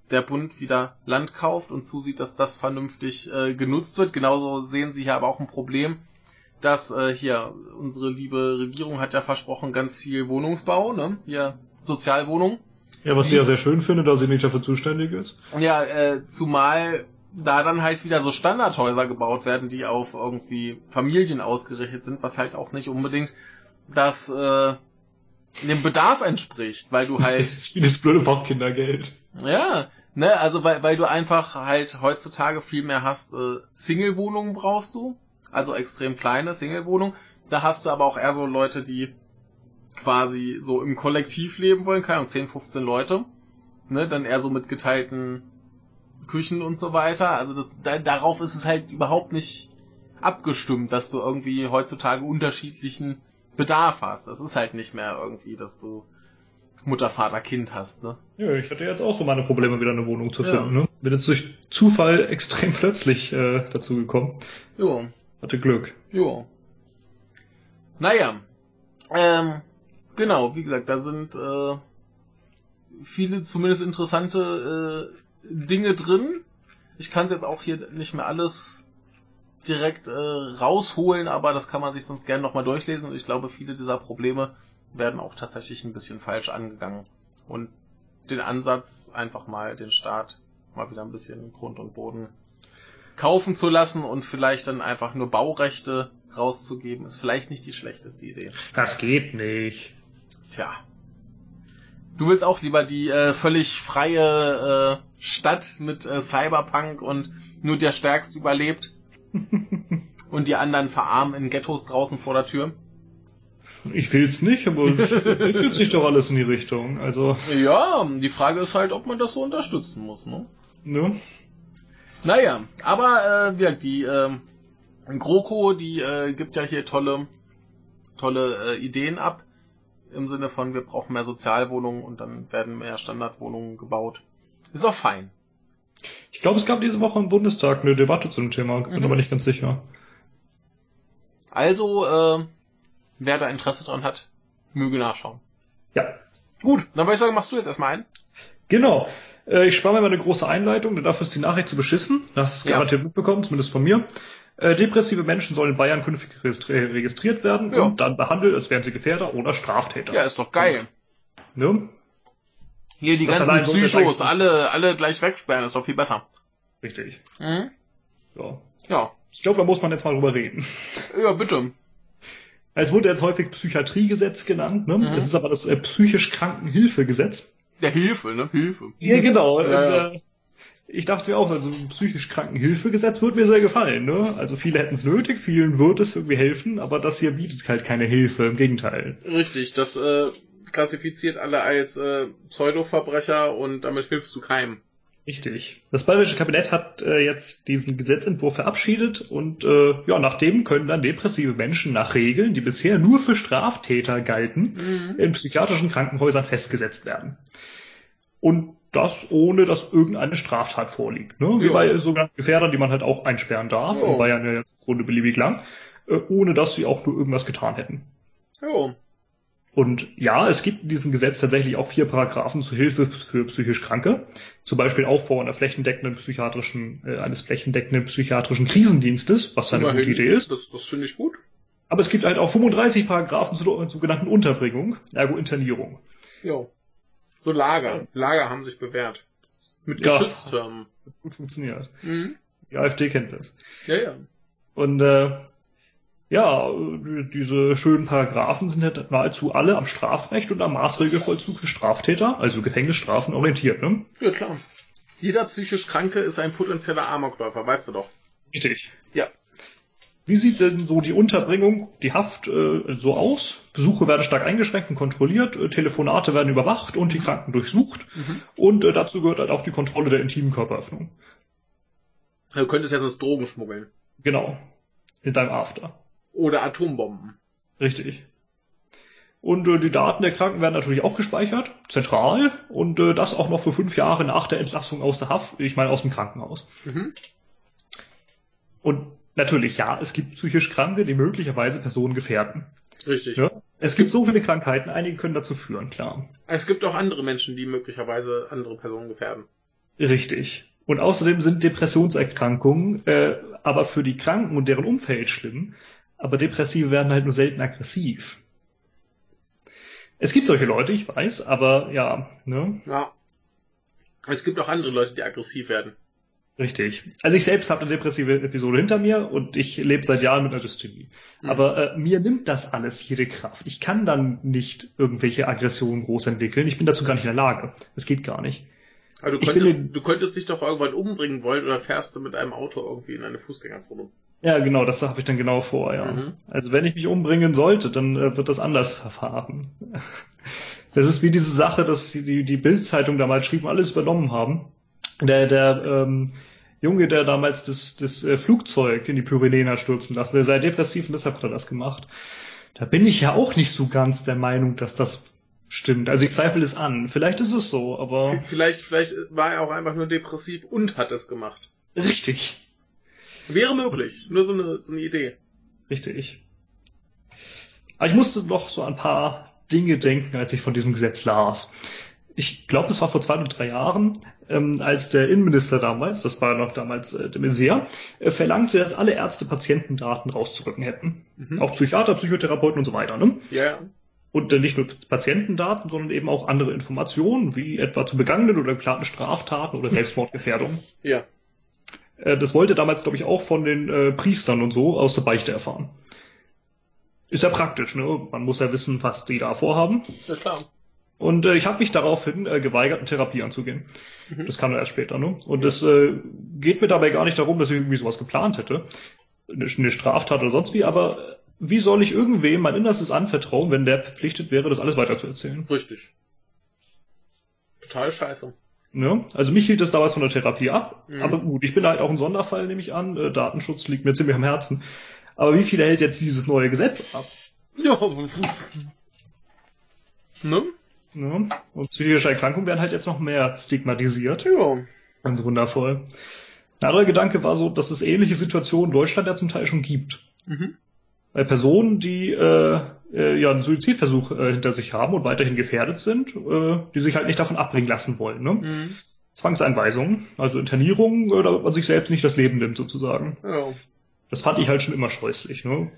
der Bund wieder Land kauft und zusieht, dass das vernünftig äh, genutzt wird. Genauso sehen sie hier aber auch ein Problem, dass äh, hier unsere liebe Regierung hat ja versprochen, ganz viel Wohnungsbau, ne? Hier Sozialwohnung. Ja, was sie ja sehr schön finde, da sie nicht dafür zuständig ist. Ja, äh, zumal da dann halt wieder so Standardhäuser gebaut werden, die auf irgendwie Familien ausgerichtet sind, was halt auch nicht unbedingt das äh, dem Bedarf entspricht, weil du halt. das ist wie das blöde Bockkindergeld. Ja, ne, also weil, weil du einfach halt heutzutage viel mehr hast, äh, Single-Wohnungen brauchst du, also extrem kleine Single-Wohnungen. Da hast du aber auch eher so Leute, die quasi so im Kollektiv leben wollen, keine Ahnung, 10, 15 Leute. Ne, dann eher so mit geteilten Küchen und so weiter. Also das, da, darauf ist es halt überhaupt nicht abgestimmt, dass du irgendwie heutzutage unterschiedlichen Bedarf hast. Das ist halt nicht mehr irgendwie, dass du Mutter, Vater, Kind hast, ne? Ja, ich hatte jetzt auch so meine Probleme, wieder eine Wohnung zu finden, ja. ne? Bin jetzt durch Zufall extrem plötzlich äh, dazu gekommen. Jo. Hatte Glück. Jo. Naja. Ähm, genau, wie gesagt, da sind äh, viele zumindest interessante äh, Dinge drin. Ich kann jetzt auch hier nicht mehr alles direkt äh, rausholen, aber das kann man sich sonst gerne nochmal durchlesen und ich glaube, viele dieser Probleme werden auch tatsächlich ein bisschen falsch angegangen. Und den Ansatz, einfach mal den Staat mal wieder ein bisschen Grund und Boden kaufen zu lassen und vielleicht dann einfach nur Baurechte rauszugeben, ist vielleicht nicht die schlechteste Idee. Das geht nicht. Tja. Du willst auch lieber die äh, völlig freie äh, Stadt mit äh, Cyberpunk und nur der Stärkste überlebt und die anderen verarmen in Ghettos draußen vor der Tür. Ich will's nicht, aber es entwickelt sich doch alles in die Richtung. Also. Ja, die Frage ist halt, ob man das so unterstützen muss, ne? Ne? Naja, aber äh, ja, die äh, GroKo, die äh, gibt ja hier tolle, tolle äh, Ideen ab. Im Sinne von, wir brauchen mehr Sozialwohnungen und dann werden mehr Standardwohnungen gebaut. Ist auch fein. Ich glaube, es gab diese Woche im Bundestag eine Debatte zu dem Thema, bin mhm. aber nicht ganz sicher. Also, äh, wer da Interesse dran hat, möge nachschauen. Ja. Gut, dann würde ich sagen, machst du jetzt erstmal ein. Genau. Äh, ich spare mir mal eine große Einleitung, denn dafür ist die Nachricht zu beschissen. Das ist garantiert ja. mitbekommen, zumindest von mir. Äh, depressive Menschen sollen in Bayern künftig registriert werden ja. und dann behandelt, als wären sie Gefährder oder Straftäter. Ja, ist doch geil. Ne? Hier die das ganzen Psychos, alle, alle gleich wegsperren, ist doch viel besser. Richtig. Mhm. Ja. Ja. Ich glaube, da muss man jetzt mal drüber reden. Ja, bitte. Es wurde jetzt häufig Psychiatriegesetz genannt, ne? Mhm. Es ist aber das äh, psychisch Krankenhilfegesetz. Ja, Hilfe, ne? Hilfe. Ja, genau. Ja, und, ja. Äh, ich dachte mir auch, also ein psychisch kranken Hilfegesetz würde mir sehr gefallen. Ne? Also viele hätten es nötig, vielen wird es irgendwie helfen, aber das hier bietet halt keine Hilfe, im Gegenteil. Richtig, das äh, klassifiziert alle als äh, Pseudoverbrecher und damit hilfst du keinem. Richtig. Das bayerische Kabinett hat äh, jetzt diesen Gesetzentwurf verabschiedet und äh, ja, nachdem können dann depressive Menschen nach Regeln, die bisher nur für Straftäter galten, Mhm. in psychiatrischen Krankenhäusern festgesetzt werden. Und das ohne, dass irgendeine Straftat vorliegt. Ne? Wie bei sogenannten Gefährdern, die man halt auch einsperren darf, Ja. in Bayern ja jetzt im Grunde beliebig lang, äh, ohne dass sie auch nur irgendwas getan hätten. Jo. Und ja, es gibt in diesem Gesetz tatsächlich auch vier Paragraphen zu Hilfe für psychisch Kranke. Zum Beispiel Aufbau einer flächendeckenden psychiatrischen, äh, eines flächendeckenden psychiatrischen Krisendienstes, was eine Immerhin. gute Idee ist. Das, das finde ich gut. Aber es gibt halt auch 35 Paragraphen zur sogenannten Unterbringung, ergo Internierung. Jo. So Lager. Lager haben sich bewährt. Mit Ja. Geschütztürmen. Gut funktioniert. Mhm. Die AfD kennt das. Ja, ja. Und äh, ja, äh, diese schönen Paragraphen sind halt nahezu alle am Strafrecht und am Maßregelvollzug für Straftäter, also Gefängnisstrafen, orientiert. Ne? Ja, klar. Jeder psychisch Kranke ist ein potenzieller Amokläufer, weißt du doch. Richtig. Ja. Wie sieht denn so die Unterbringung, die Haft äh, so aus? Besuche werden stark eingeschränkt und kontrolliert, äh, Telefonate werden überwacht und die Kranken durchsucht. Mhm. Und äh, dazu gehört halt auch die Kontrolle der intimen Körperöffnung. Du könntest ja sonst Drogen schmuggeln. Genau. In deinem After. Oder Atombomben. Richtig. Und äh, die Daten der Kranken werden natürlich auch gespeichert, zentral, und äh, das auch noch für fünf Jahre nach der Entlassung aus der Haft, ich meine aus dem Krankenhaus. Mhm. Und natürlich, ja, es gibt psychisch Kranke, die möglicherweise Personen gefährden. Richtig. Ja? Es gibt so viele Krankheiten, einige können dazu führen, klar. Es gibt auch andere Menschen, die möglicherweise andere Personen gefährden. Richtig. Und außerdem sind Depressionserkrankungen äh, aber für die Kranken und deren Umfeld schlimm, aber Depressive werden halt nur selten aggressiv. Es gibt solche Leute, ich weiß, aber ja, ne? Ja. Es gibt auch andere Leute, die aggressiv werden. Richtig. Also ich selbst habe eine depressive Episode hinter mir und ich lebe seit Jahren mit einer Dysthymie. Mhm. Aber äh, mir nimmt das alles jede Kraft. Ich kann dann nicht irgendwelche Aggressionen groß entwickeln. Ich bin dazu gar nicht in der Lage. Das geht gar nicht. Aber du bin könntest, in- du könntest dich doch irgendwann umbringen wollen oder fährst du mit einem Auto irgendwie in eine Fußgängerzone. Ja, genau, das habe ich dann genau vor, ja. Mhm. Also wenn ich mich umbringen sollte, dann äh, wird das anders verfahren. Das ist wie diese Sache, dass die, die, Bild-Zeitung damals schrieben, alles übernommen haben. Der, der ähm, Junge, der damals das, das äh, Flugzeug in die Pyrenäen hat stürzen lassen, der sei depressiv und deshalb hat er das gemacht. Da bin ich ja auch nicht so ganz der Meinung, dass das stimmt. Also ich zweifle es an. Vielleicht ist es so, aber Vielleicht, vielleicht war er auch einfach nur depressiv und hat es gemacht. richtig. Wäre möglich. Nur so eine, so eine Idee. Richtig. Aber ich musste noch so ein paar Dinge denken, als ich von diesem Gesetz las. Ich glaube, es war vor zwei oder drei Jahren, ähm, als der Innenminister damals, das war noch damals äh, de Maizière, äh, verlangte, dass alle Ärzte Patientendaten rauszurücken hätten. Mhm. Auch Psychiater, Psychotherapeuten und so weiter. Ne? Ja. Und äh, nicht nur Patientendaten, sondern eben auch andere Informationen, wie etwa zu begangenen oder geplanten Straftaten oder Selbstmordgefährdung. Ja. Äh, das wollte damals, glaube ich, auch von den äh, Priestern und so aus der Beichte erfahren. Ist ja praktisch, ne? Man muss ja wissen, was die da vorhaben. Ja, klar. Und äh, ich habe mich daraufhin äh, geweigert, eine Therapie anzugehen. Mhm. Das kam dann erst später, ne? Und Ja. es äh, geht mir dabei gar nicht darum, dass ich irgendwie sowas geplant hätte. Eine, eine Straftat oder sonst wie, aber äh, wie soll ich irgendwem mein Innerstes anvertrauen, wenn der verpflichtet wäre, das alles weiterzuerzählen? Richtig. Total scheiße. Ne? Also mich hielt das damals von der Therapie ab, Mhm. aber gut, ich bin halt auch ein Sonderfall, nehme ich an. Äh, Datenschutz liegt mir ziemlich am Herzen. Aber wie viel hält jetzt dieses neue Gesetz ab? Ja. ne? Ne? Und psychische Erkrankungen werden halt jetzt noch mehr stigmatisiert. Ja. Ganz wundervoll. Ein anderer Gedanke war so, dass es ähnliche Situationen in Deutschland ja zum Teil schon gibt. Mhm. Bei Personen, die äh, äh, ja einen Suizidversuch äh, hinter sich haben und weiterhin gefährdet sind, äh, die sich halt nicht davon abbringen lassen wollen. Ne? Mhm. Zwangseinweisungen, also Internierung, äh, damit man sich selbst nicht das Leben nimmt sozusagen. Ja. Das fand ich halt schon immer scheußlich. Ne?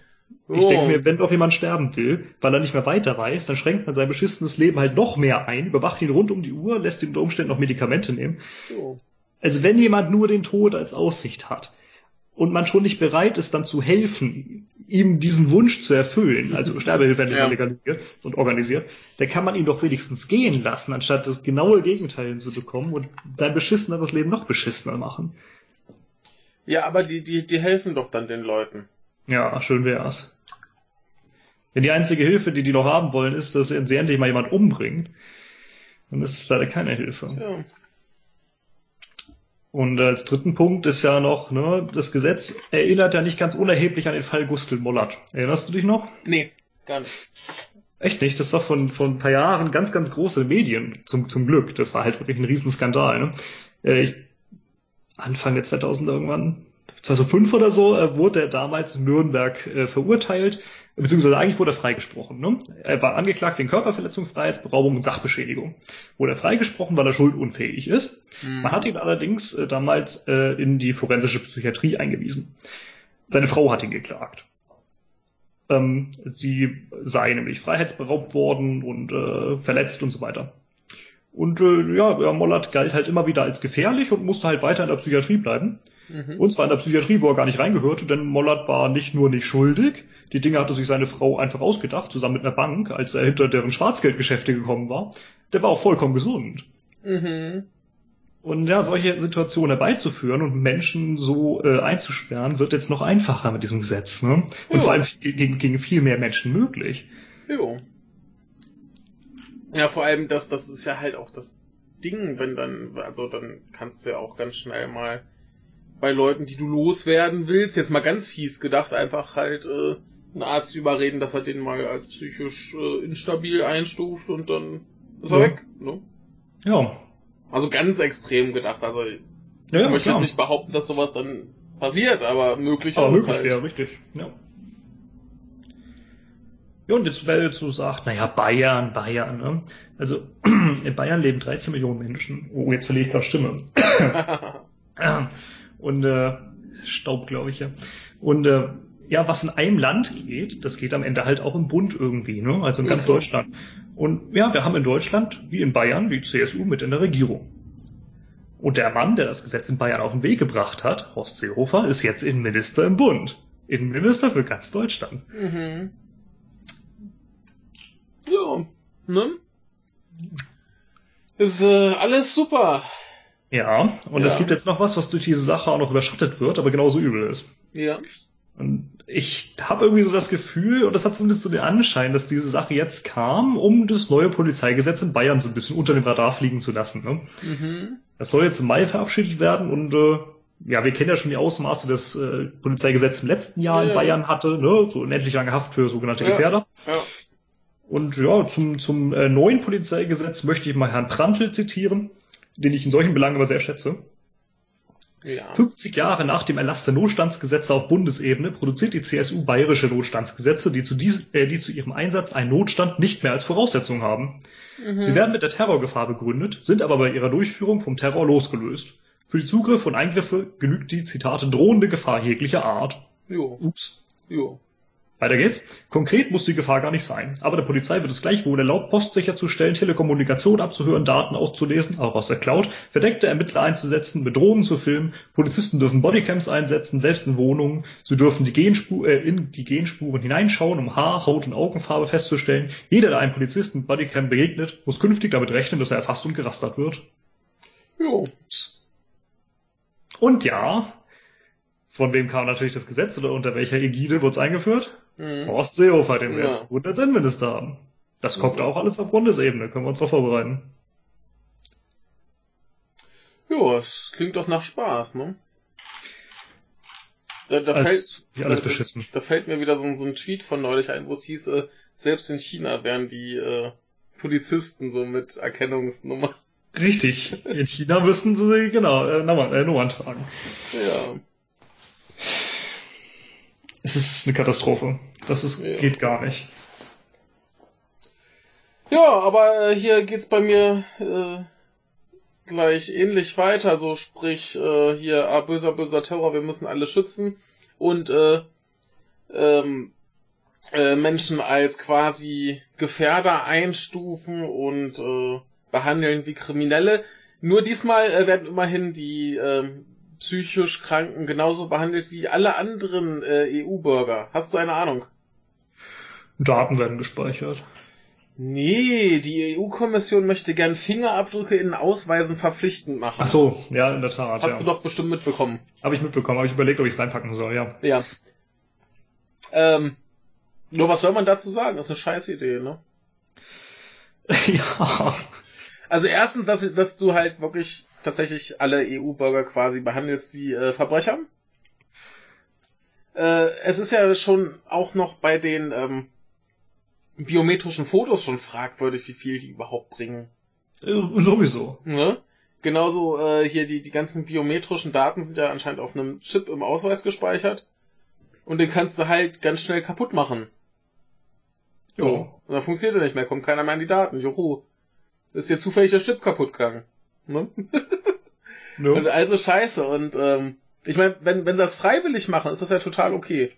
Oh. Ich denke mir, wenn doch jemand sterben will, weil er nicht mehr weiter weiß, dann schränkt man sein beschissenes Leben halt noch mehr ein, überwacht ihn rund um die Uhr, lässt ihn unter Umständen noch Medikamente nehmen. So. Also wenn jemand nur den Tod als Aussicht hat und man schon nicht bereit ist, dann zu helfen, ihm diesen Wunsch zu erfüllen, also Sterbehilfe ja. legalisiert und organisiert, der kann man ihn doch wenigstens gehen lassen, anstatt das genaue Gegenteil hinzubekommen und sein beschisseneres Leben noch beschissener machen. Ja, aber die, die, die helfen doch dann den Leuten. Ja, schön wär's. Wenn die einzige Hilfe, die die noch haben wollen, ist, dass sie endlich mal jemand umbringt, dann ist es leider keine Hilfe. Ja. Und als dritten Punkt ist ja noch, ne, das Gesetz erinnert ja nicht ganz unerheblich an den Fall Gustl Mollert. Erinnerst du dich noch? Nee, gar nicht. Echt nicht? Das war von, von ein paar Jahren ganz, ganz große Medien, zum, zum Glück. Das war halt wirklich ein Riesenskandal. Ne? Äh, ich, Anfang der 2000 irgendwann, 2005 oder so, äh, wurde er damals in Nürnberg äh, verurteilt beziehungsweise eigentlich wurde er freigesprochen. Ne? Er war angeklagt wegen Körperverletzung, Freiheitsberaubung und Sachbeschädigung. Wurde er freigesprochen, weil er schuldunfähig ist. Mhm. Man hat ihn allerdings äh, damals äh, in die forensische Psychiatrie eingewiesen. Seine Frau hat ihn geklagt. Ähm, sie sei nämlich freiheitsberaubt worden und äh, verletzt und so weiter. Und äh, ja, Mollert galt halt immer wieder als gefährlich und musste halt weiter in der Psychiatrie bleiben. Mhm. Und zwar in der Psychiatrie, wo er gar nicht reingehörte, denn Mollert war nicht nur nicht schuldig, die Dinge hatte sich seine Frau einfach ausgedacht, zusammen mit einer Bank, als er hinter deren Schwarzgeldgeschäfte gekommen war. Der war auch vollkommen gesund. Mhm. Und ja, solche Situationen herbeizuführen und Menschen so äh, einzusperren, wird jetzt noch einfacher mit diesem Gesetz. Ne? Und jo. vor allem gegen, gegen viel mehr Menschen möglich. Jo. Ja, vor allem das, das ist ja halt auch das Ding, wenn dann, also dann kannst du ja auch ganz schnell mal bei Leuten, die du loswerden willst, jetzt mal ganz fies gedacht, einfach halt äh, einen Arzt überreden, dass er den mal als psychisch äh, instabil einstuft und dann ist er ja. weg. Ne? Ja. Also ganz extrem gedacht. Also ich ja, möchte klar. nicht behaupten, dass sowas dann passiert, aber möglich aber ist möglich, es halt. Ja, richtig. Ja. Ja, und jetzt, weil du sagst, naja, Bayern, Bayern, ne? Also, in Bayern leben 13 Millionen Menschen. Oh, jetzt verliere ich gerade Stimme. und äh, Staub, glaube ich ja. Und äh, ja, was in einem Land geht, das geht am Ende halt auch im Bund irgendwie, ne? Also in ganz okay. Deutschland. Und ja, wir haben in Deutschland, wie in Bayern, die CSU mit in der Regierung. Und der Mann, der das Gesetz in Bayern auf den Weg gebracht hat, Horst Seehofer, ist jetzt Innenminister im Bund. Innenminister für ganz Deutschland. Mhm. Ja, ne? Ist äh, alles super. Ja, und ja. es gibt jetzt noch was, was durch diese Sache auch noch überschattet wird, aber genauso übel ist. Ja. Und ich habe irgendwie so das Gefühl, und das hat zumindest so den Anschein, dass diese Sache jetzt kam, um das neue Polizeigesetz in Bayern so ein bisschen unter dem Radar fliegen zu lassen. Ne? Mhm. Das soll jetzt im Mai verabschiedet werden und äh, ja, wir kennen ja schon die Ausmaße des äh, Polizeigesetzes im letzten Jahr ja, in Bayern hatte, ne? so unendlich lange Haft für sogenannte ja, Gefährder. Ja. Und ja, zum, zum äh, neuen Polizeigesetz möchte ich mal Herrn Prantl zitieren den ich in solchen Belangen aber sehr schätze. Ja. 50 Jahre nach dem Erlass der Notstandsgesetze auf Bundesebene produziert die CSU bayerische Notstandsgesetze, die zu, dies, äh, die zu ihrem Einsatz einen Notstand nicht mehr als Voraussetzung haben. Mhm. Sie werden mit der Terrorgefahr begründet, sind aber bei ihrer Durchführung vom Terror losgelöst. Für die Zugriffe und Eingriffe genügt die, Zitate, drohende Gefahr jeglicher Art. Jo. Ups. Jo. Weiter geht's. Konkret muss die Gefahr gar nicht sein. Aber der Polizei wird es gleichwohl erlaubt, Post sicherzustellen, Telekommunikation abzuhören, Daten auszulesen, auch aus der Cloud, verdeckte Ermittler einzusetzen, Bedrohungen zu filmen, Polizisten dürfen Bodycams einsetzen, selbst in Wohnungen. Sie dürfen die Genspur, äh, in die Genspuren hineinschauen, um Haar, Haut und Augenfarbe festzustellen. Jeder, der einem Polizisten mit Bodycam begegnet, muss künftig damit rechnen, dass er erfasst und gerastert wird. Jo. Und ja, von wem kam natürlich das Gesetz oder unter welcher Ägide wurde es eingeführt? Mhm. Horst Seehofer, den wir ja. jetzt gut als Innenminister haben. Das kommt ja. auch alles auf Bundesebene, können wir uns doch vorbereiten. Ja, es klingt doch nach Spaß, ne? Da, da, alles, fällt, alles da, beschissen. Da, fällt mir wieder so, so, ein Tweet von neulich ein, wo es hieß, äh, selbst in China wären die äh, Polizisten so mit Erkennungsnummer. Richtig. In China müssten sie, genau, äh, Nummern, äh, Nummern tragen. Ja. Es ist eine Katastrophe. Das ist, ja. geht gar nicht. Ja, aber äh, hier geht's bei mir äh, gleich ähnlich weiter. So sprich äh, hier ah, böser böser Terror, wir müssen alle schützen und äh, ähm, äh, Menschen als quasi Gefährder einstufen und äh, behandeln wie Kriminelle. Nur diesmal äh, werden immerhin die äh, psychisch Kranken genauso behandelt wie alle anderen äh, EU-Bürger? Hast du eine Ahnung? Daten werden gespeichert. Nee, die EU-Kommission möchte gern Fingerabdrücke in Ausweisen verpflichtend machen. Ach so, ja, in der Tat. Hast ja. du doch bestimmt mitbekommen. Habe ich mitbekommen, habe ich überlegt, ob ich es reinpacken soll, ja. Ja. Ähm, nur was soll man dazu sagen? Das ist eine scheiß Idee, ne? ja. Also erstens, dass, dass du halt wirklich tatsächlich alle EU-Bürger quasi behandelst wie äh, Verbrecher. Äh, es ist ja schon auch noch bei den ähm, biometrischen Fotos schon fragwürdig, wie viel die überhaupt bringen. Äh, Sowieso. Ne? Genauso äh, hier die, die ganzen biometrischen Daten sind ja anscheinend auf einem Chip im Ausweis gespeichert. Und den kannst du halt ganz schnell kaputt machen. So. Ja. Und dann funktioniert er nicht mehr, kommt keiner mehr an die Daten. Juhu. Ist dir zufällig der Chip kaputt gegangen. Ne? Und Ne? also scheiße. Und ähm, ich meine, wenn, wenn sie das freiwillig machen, ist das ja total okay.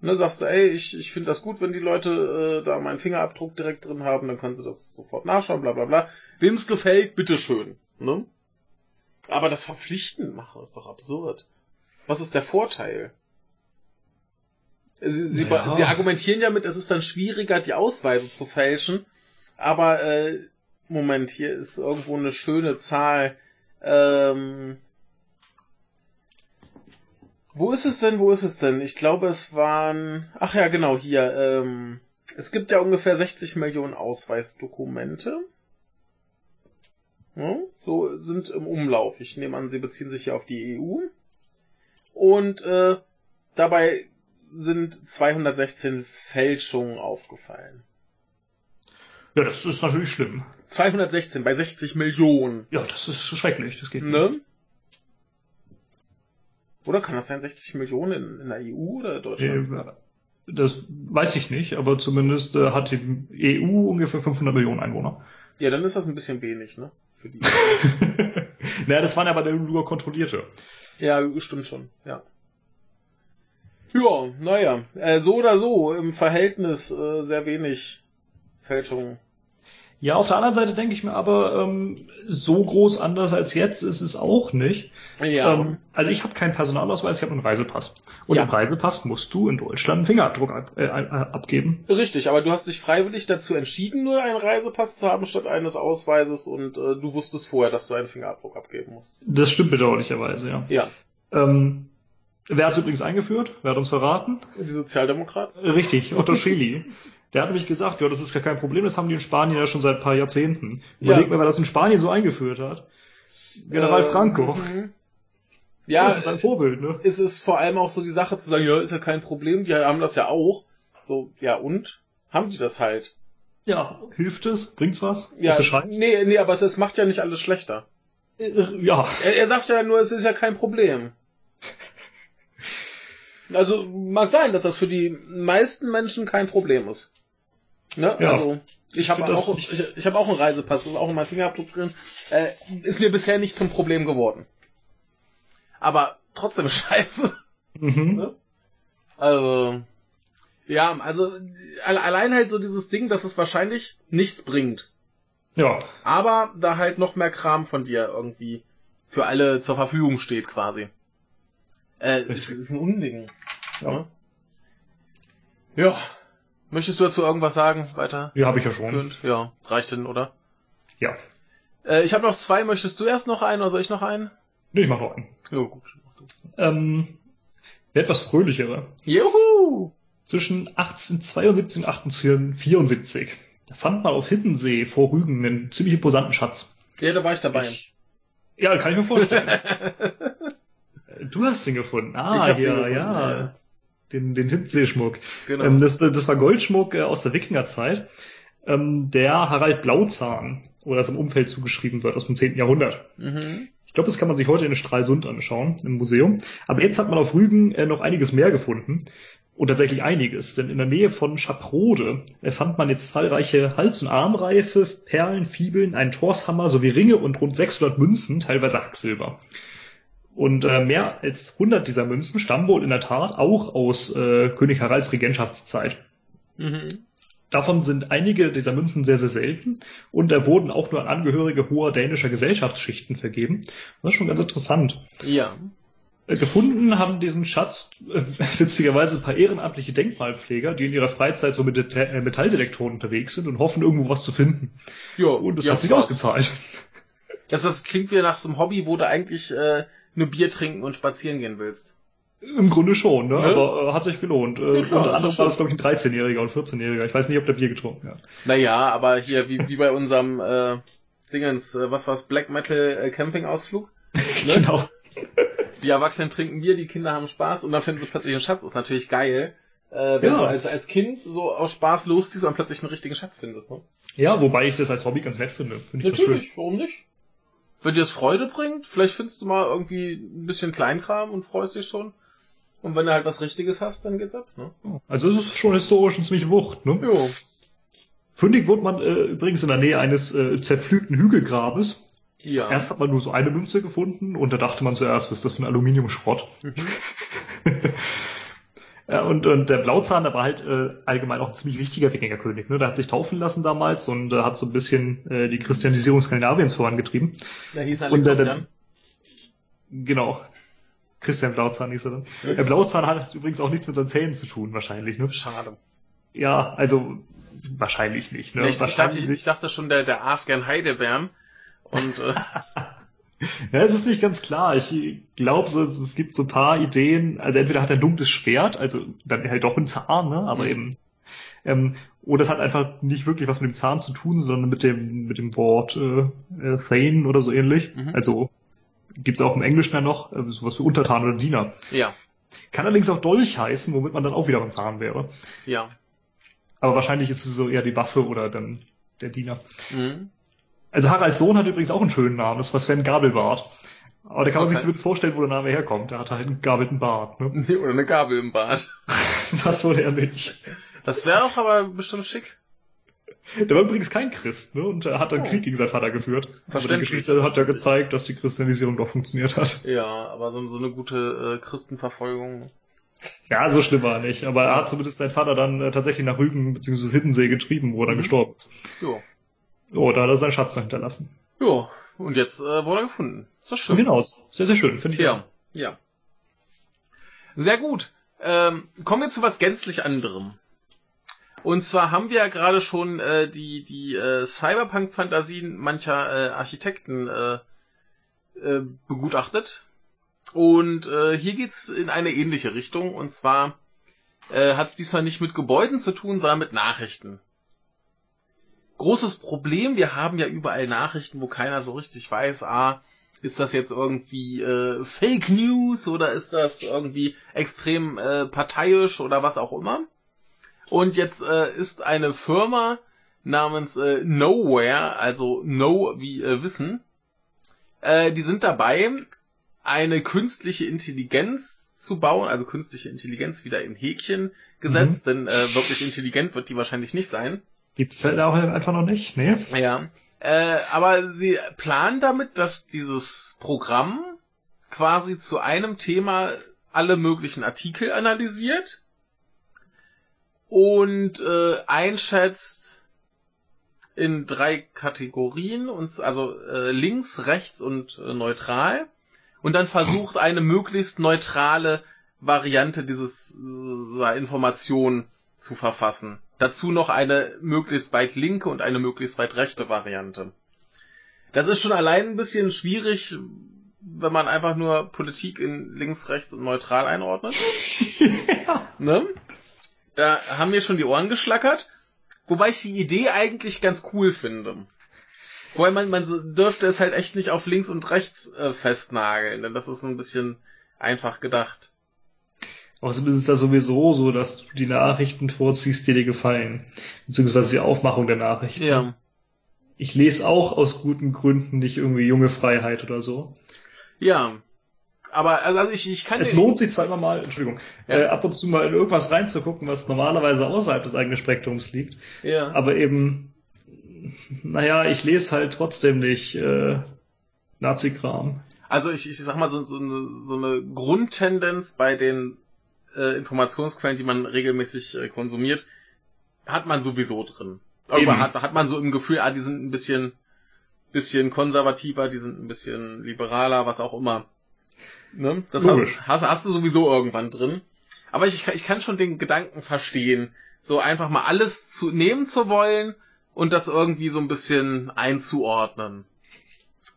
Ne, sagst du, ey, ich, ich finde das gut, wenn die Leute äh, da meinen Fingerabdruck direkt drin haben, dann können sie das sofort nachschauen, bla bla bla. Wem's gefällt, bitteschön. Ne? Aber das verpflichtend machen ist doch absurd. Was ist der Vorteil? Sie, sie, Ja. sie argumentieren ja mit, es ist dann schwieriger, die Ausweise zu fälschen. Aber äh, Moment, hier ist irgendwo eine schöne Zahl. Ähm, wo ist es denn? Wo ist es denn? Ich glaube, es waren. Ach ja, genau, hier. Ähm, es gibt ja ungefähr 60 Millionen Ausweisdokumente. Ja, so sind im Umlauf. Ich nehme an, sie beziehen sich ja auf die EU. Und äh, dabei sind 216 Fälschungen aufgefallen. Ja, das ist natürlich schlimm. 216 bei 60 Millionen. Ja, das ist schrecklich. Das geht nicht. Ne? Oder kann das sein 60 Millionen in, in der EU oder Deutschland? Äh, Das weiß ich nicht, aber zumindest äh, hat die EU ungefähr 500 Millionen Einwohner. Ja, dann ist das ein bisschen wenig, ne? Für die. naja, das waren aber nur kontrollierte. ja, stimmt schon, ja. Ja, naja, äh, so oder so, im Verhältnis äh, sehr wenig Fälschungen. Ja, auf der anderen Seite denke ich mir aber, ähm, so groß anders als jetzt ist es auch nicht. Ja. Ähm, also ich habe keinen Personalausweis, ich habe einen Reisepass. Und Ja. im Reisepass musst du in Deutschland einen Fingerabdruck ab, äh, äh, abgeben. Richtig, aber du hast dich freiwillig dazu entschieden, nur einen Reisepass zu haben statt eines Ausweises und äh, du wusstest vorher, dass du einen Fingerabdruck abgeben musst. Das stimmt bedauerlicherweise, ja. Ja. Ähm, wer hat es übrigens eingeführt? Wer hat uns verraten? Die Sozialdemokraten? Richtig, Otto Schily. Der hat nämlich gesagt, ja, das ist gar kein Problem, das haben die in Spanien ja schon seit ein paar Jahrzehnten. Ja. Überleg mal, wer das in Spanien so eingeführt hat. General Äh, Franco. mhm. Ja, das ist ein Vorbild, ne? ist es vor allem auch so die Sache zu sagen, ja, ist ja kein Problem, die haben das ja auch. So, ja und? Haben die das halt? Ja, hilft es? Bringt's was? Ja, ist das Scheiß? nee, nee, aber es, es macht ja nicht alles schlechter. Äh, Ja, Er, er sagt ja nur, es ist ja kein Problem. Also mag sein, dass das für die meisten Menschen kein Problem ist. Ne? Ja. Also ich habe auch ich, ich habe auch einen Reisepass, das ist auch in meinem Fingerabdruck drin. Äh, ist mir bisher nicht zum Problem geworden. Aber trotzdem scheiße. mhm. Ne? Also ja, also alle- allein halt so dieses Ding, dass es wahrscheinlich nichts bringt. ja, Aber da halt noch mehr Kram von dir irgendwie für alle zur Verfügung steht quasi. Äh, Richtig. ist ein Unding. Ja. Ne? Ja. Möchtest du dazu irgendwas sagen? Weiter? ja, habe ich ja schon. Führend? Ja, reicht hin, oder? Ja, Äh, ich habe noch zwei. Möchtest du erst noch einen oder soll ich noch einen? nee, ich mach noch einen. Ja, gut. mach du. Ähm, eine etwas fröhlichere. Juhu! Zwischen 1872 und 1874 da fand man auf Hiddensee vor Rügen einen ziemlich imposanten Schatz. Ja, da war ich dabei. Ich, ja, kann ich mir vorstellen. du hast den gefunden. Ah, ja, gefunden, ja. ja. Den, den Hiddensee-Schmuck. genau. Ähm, das, das war Goldschmuck äh, aus der Wikingerzeit, ähm, der Harald Blauzahn oder das im Umfeld zugeschrieben wird aus dem 10. Jahrhundert. mhm. Ich glaube, das kann man sich heute in Stralsund anschauen, im Museum. Aber jetzt hat man auf Rügen äh, noch einiges mehr gefunden. Und tatsächlich einiges, denn in der Nähe von Schaprode äh, fand man jetzt zahlreiche Hals- und Armreife, Perlen, Fibeln, einen Torshammer sowie Ringe und rund 600 Münzen, teilweise Hacksilber. Und äh, mehr als 100 dieser Münzen stammen wohl in der Tat auch aus äh, König Haralds Regentschaftszeit. Mhm. Davon sind einige dieser Münzen sehr, sehr selten und da wurden auch nur an Angehörige hoher dänischer Gesellschaftsschichten vergeben. Das ist schon ganz interessant. Ja. Äh, gefunden haben diesen Schatz äh, witzigerweise ein paar ehrenamtliche Denkmalpfleger, die in ihrer Freizeit so mit Det äh, Metalldetektoren unterwegs sind und hoffen, irgendwo was zu finden. Ja, Und das ja, hat sich Spaß. ausgezahlt. Das, das klingt wieder nach so einem Hobby, wo du eigentlich äh, nur Bier trinken und spazieren gehen willst. Im Grunde schon, ne? Ne? aber äh, hat sich gelohnt. Äh, Ja, klar, unter anderem war das, glaube ich, ein 13-Jähriger und 14-Jähriger. Ich weiß nicht, ob der Bier getrunken hat. Naja, aber hier, wie, wie bei unserem äh, Dingens, äh, was war's, Black Metal äh, Campingausflug. Ne? Genau. Die Erwachsenen trinken Bier, die Kinder haben Spaß und dann finden sie plötzlich einen Schatz. Ist natürlich geil. Äh, wenn Ja. du als, als Kind so aus Spaß losziehst und plötzlich einen richtigen Schatz findest. Ne? Ja, wobei ich das als Hobby ganz nett finde. Finde ich ganz schön. Natürlich, warum nicht? Wenn dir das Freude bringt, vielleicht findest du mal irgendwie ein bisschen Kleinkram und freust dich schon. Und wenn du halt was Richtiges hast, dann geht's ab. Ne? Also es ist schon historisch ein ziemlich Wucht. Ne? Jo. Fündig wurde man äh, übrigens in der Nähe eines äh, zerpflügten Hügelgrabes. Ja. Erst hat man nur so eine Münze gefunden und da dachte man zuerst, was ist das für ein Aluminiumschrott? Mhm. ja, und, und der Blauzahn, der war halt äh, allgemein auch ein ziemlich wichtiger Wikingerkönig. Ne? Der hat sich taufen lassen damals und äh, hat so ein bisschen äh, die Christianisierung Skandinaviens vorangetrieben. Da hieß er Und der- Christian. Genau. Christian Blauzahn hieß er dann. Der Blauzahn hat übrigens auch nichts mit seinen Zähnen zu tun, wahrscheinlich. Ne? Schade. Ja, also wahrscheinlich nicht. Ne? ich, ich, dachte, wahrscheinlich ich, nicht. ich dachte schon, der, der aß gern Heidebären. Und äh, Ja, es ist nicht ganz klar. Ich glaube, so, es, gibt so ein paar Ideen. Also entweder hat er ein dunkles Schwert, also dann halt doch ein Zahn, ne? aber Mhm. eben. Ähm, oder es hat einfach nicht wirklich was mit dem Zahn zu tun, sondern mit dem mit dem Wort äh, äh, Thane oder so ähnlich. Mhm. Also gibt's auch im Englischen ja noch äh, sowas wie Untertan oder Diener. ja, Kann allerdings auch Dolch heißen, womit man dann auch wieder beim Zahn wäre. ja. Aber wahrscheinlich ist es so eher die Waffe oder dann der Diener. Mhm. Also Haralds Sohn hat übrigens auch einen schönen Namen, das war Sven Gabelbart. Aber da kann man sich Okay. zumindest vorstellen, wo der Name herkommt. Der hat halt einen gabelten Bart. Ne? Nee, Oder eine Gabel im Bad. Das wohl er nicht. Das wäre auch aber bestimmt schick. Der war übrigens kein Christ, ne? Und er hat dann Oh. Krieg gegen seinen Vater geführt. Aber die Verständlich. Geschichte hat ja gezeigt, dass die Christianisierung doch funktioniert hat. Ja, aber so, so eine gute äh, Christenverfolgung. Ja, so schlimm war er nicht. Aber er hat zumindest seinen Vater dann äh, tatsächlich nach Rügen bzw. Hiddensee getrieben, wo er dann Mhm. gestorben ist. Jo. Oh, da hat er seinen Schatz noch hinterlassen. Jo. Und jetzt äh, wurde er gefunden. Ist doch schön. Genau, sehr, sehr schön, finde ich. Ja, ja. Sehr gut. Ähm, kommen wir zu was gänzlich anderem. Und zwar haben wir ja gerade schon äh, die, die äh, Cyberpunk-Fantasien mancher äh, Architekten äh, äh, begutachtet. Und äh, hier geht's in eine ähnliche Richtung. Und zwar äh, hat es diesmal nicht mit Gebäuden zu tun, sondern mit Nachrichten. Großes Problem, wir haben ja überall Nachrichten, wo keiner so richtig weiß, ah, ist das jetzt irgendwie äh, Fake News oder ist das irgendwie extrem äh, parteiisch oder was auch immer? Und jetzt äh, ist eine Firma namens äh, Nowhere, also No wie äh, Wissen, äh, die sind dabei, eine künstliche Intelligenz zu bauen, also künstliche Intelligenz wieder in Häkchen gesetzt, denn äh, wirklich intelligent wird die wahrscheinlich nicht sein. Gibt's halt auch einfach noch nicht, ne? Ja. Äh, aber sie planen damit, dass dieses Programm quasi zu einem Thema alle möglichen Artikel analysiert und äh, einschätzt in drei Kategorien, und, also äh, links, rechts und äh, neutral. Und dann versucht eine möglichst neutrale Variante dieses dieser Information zu verfassen. Dazu noch eine möglichst weit linke und eine möglichst weit rechte Variante. Das ist schon allein ein bisschen schwierig, wenn man einfach nur Politik in links, rechts und neutral einordnet. Ne? Da haben mir schon die Ohren geschlackert. Wobei ich die Idee eigentlich ganz cool finde. Wobei man, man dürfte es halt echt nicht auf links und rechts äh, festnageln, denn das ist ein bisschen einfach gedacht. Außerdem ist es ja sowieso so, dass du die Nachrichten vorziehst, die dir gefallen. Beziehungsweise die Aufmachung der Nachrichten. Ich lese auch aus guten Gründen nicht irgendwie junge Freiheit oder so. Ja. Aber also also ich, ich kann Es lohnt sich zwar immer mal, Entschuldigung, Ja. äh, ab und zu mal in irgendwas reinzugucken, was normalerweise außerhalb des eigenen Spektrums liegt. ja. Aber eben, naja, ich lese halt trotzdem nicht äh, Nazi-Kram. Also ich, ich sag mal, so, so, eine, so eine Grundtendenz bei den äh, Informationsquellen, die man regelmäßig äh, konsumiert, hat man sowieso drin. Irgendwann hat, hat man so im Gefühl, ah, die sind ein bisschen, bisschen konservativer, die sind ein bisschen liberaler, was auch immer. Ne? Das Logisch. Hast, hast, du sowieso irgendwann drin. Aber ich, ich kann schon den Gedanken verstehen, so einfach mal alles zu nehmen zu wollen und das irgendwie so ein bisschen einzuordnen.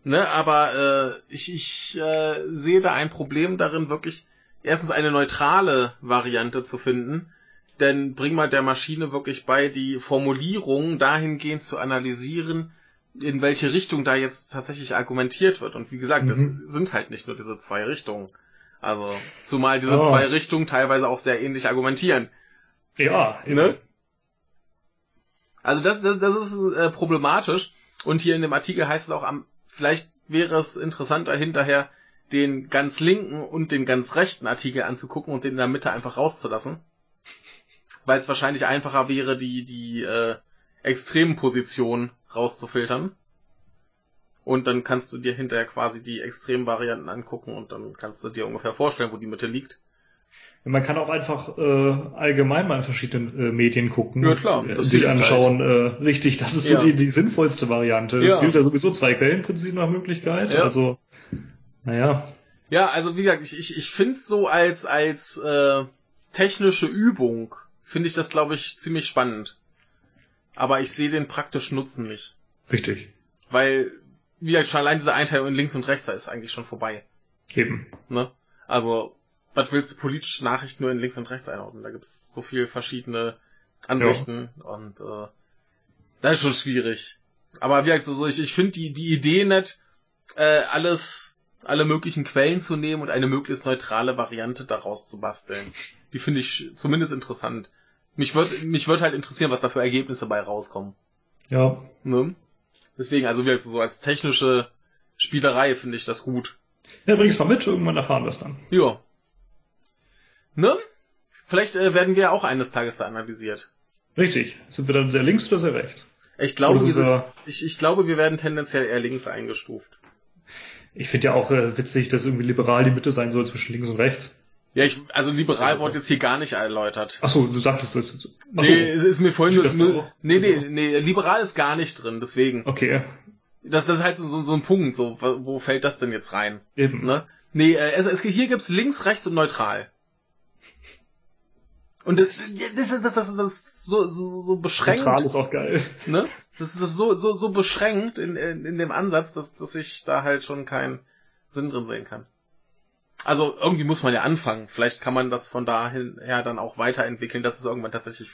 Ne, aber äh, ich, ich äh, sehe da ein Problem darin, wirklich erstens eine neutrale Variante zu finden. Denn bring mal der Maschine wirklich bei, die Formulierung dahingehend zu analysieren, in welche Richtung da jetzt tatsächlich argumentiert wird. Und wie gesagt, mhm. das sind halt nicht nur diese zwei Richtungen. Also, zumal diese oh. zwei Richtungen teilweise auch sehr ähnlich argumentieren. Ja, ne? Also das, das, das ist äh, problematisch. Und hier in dem Artikel heißt es auch, am, vielleicht wäre es interessanter hinterher den ganz linken und den ganz rechten Artikel anzugucken und den in der Mitte einfach rauszulassen. Weil es wahrscheinlich einfacher wäre, die, die äh, extremen Positionen rauszufiltern. Und dann kannst du dir hinterher quasi die extremen Varianten angucken und dann kannst du dir ungefähr vorstellen, wo die Mitte liegt. Man kann auch einfach äh, allgemein mal in verschiedenen äh, Medien gucken, ja, klar, äh, sich anschauen. Halt. Äh, richtig, das ist ja. so die, die sinnvollste Variante. Es ja. gilt ja sowieso zwei Quellenprinzip nach Möglichkeit. Ja. Also, naja. Ja, also wie gesagt, ich, ich, ich finde es so als, als äh, technische Übung, finde ich das, glaube ich, ziemlich spannend. Aber ich sehe den praktischen Nutzen nicht. Richtig. Weil, wie gesagt, schon allein diese Einteilung in links und rechts, da ist eigentlich schon vorbei. Eben. Ne? Also, was willst du politische Nachrichten nur in links und rechts einordnen? Da gibt's so viele verschiedene Ansichten ja. und äh, das ist schon schwierig. Aber wie gesagt, so, so ich, ich finde die, die Idee nett, äh, alles, alle möglichen Quellen zu nehmen und eine möglichst neutrale Variante daraus zu basteln. Die finde ich zumindest interessant. Mich wird, mich wird halt interessieren, was da für Ergebnisse bei rauskommen. Ja. Ne? Deswegen, also wie gesagt, so als technische Spielerei finde ich das gut. Ja, bring's mal mit, irgendwann erfahren wir es dann. Ja. Ne? Vielleicht äh, werden wir auch eines Tages da analysiert. Richtig. Sind wir dann sehr links oder sehr rechts? Ich glaube, wir sind. Ich, ich glaube, wir werden tendenziell eher links eingestuft. Ich finde ja auch äh, witzig, dass irgendwie liberal die Mitte sein soll zwischen links und rechts. Ja, ich, also liberal also, wurde jetzt hier gar nicht erläutert. Ach so, du sagtest das jetzt. Ach nee, es ist mir vorhin nur, nur nee, nee, also. nee, liberal ist gar nicht drin, deswegen. Okay. Das, das ist halt so, so ein Punkt, so, wo fällt das denn jetzt rein? Eben. Ne? Nee, äh, es, es, hier gibt's links, rechts und neutral. Und das, das, ist, das, das, das ist so, so, so beschränkt. Neutral ist auch geil. Ne? Das ist das so, so, so beschränkt in, in, in dem Ansatz, dass, dass ich da halt schon keinen Sinn drin sehen kann. Also irgendwie muss man ja anfangen. Vielleicht kann man das von dahin her dann auch weiterentwickeln, dass es irgendwann tatsächlich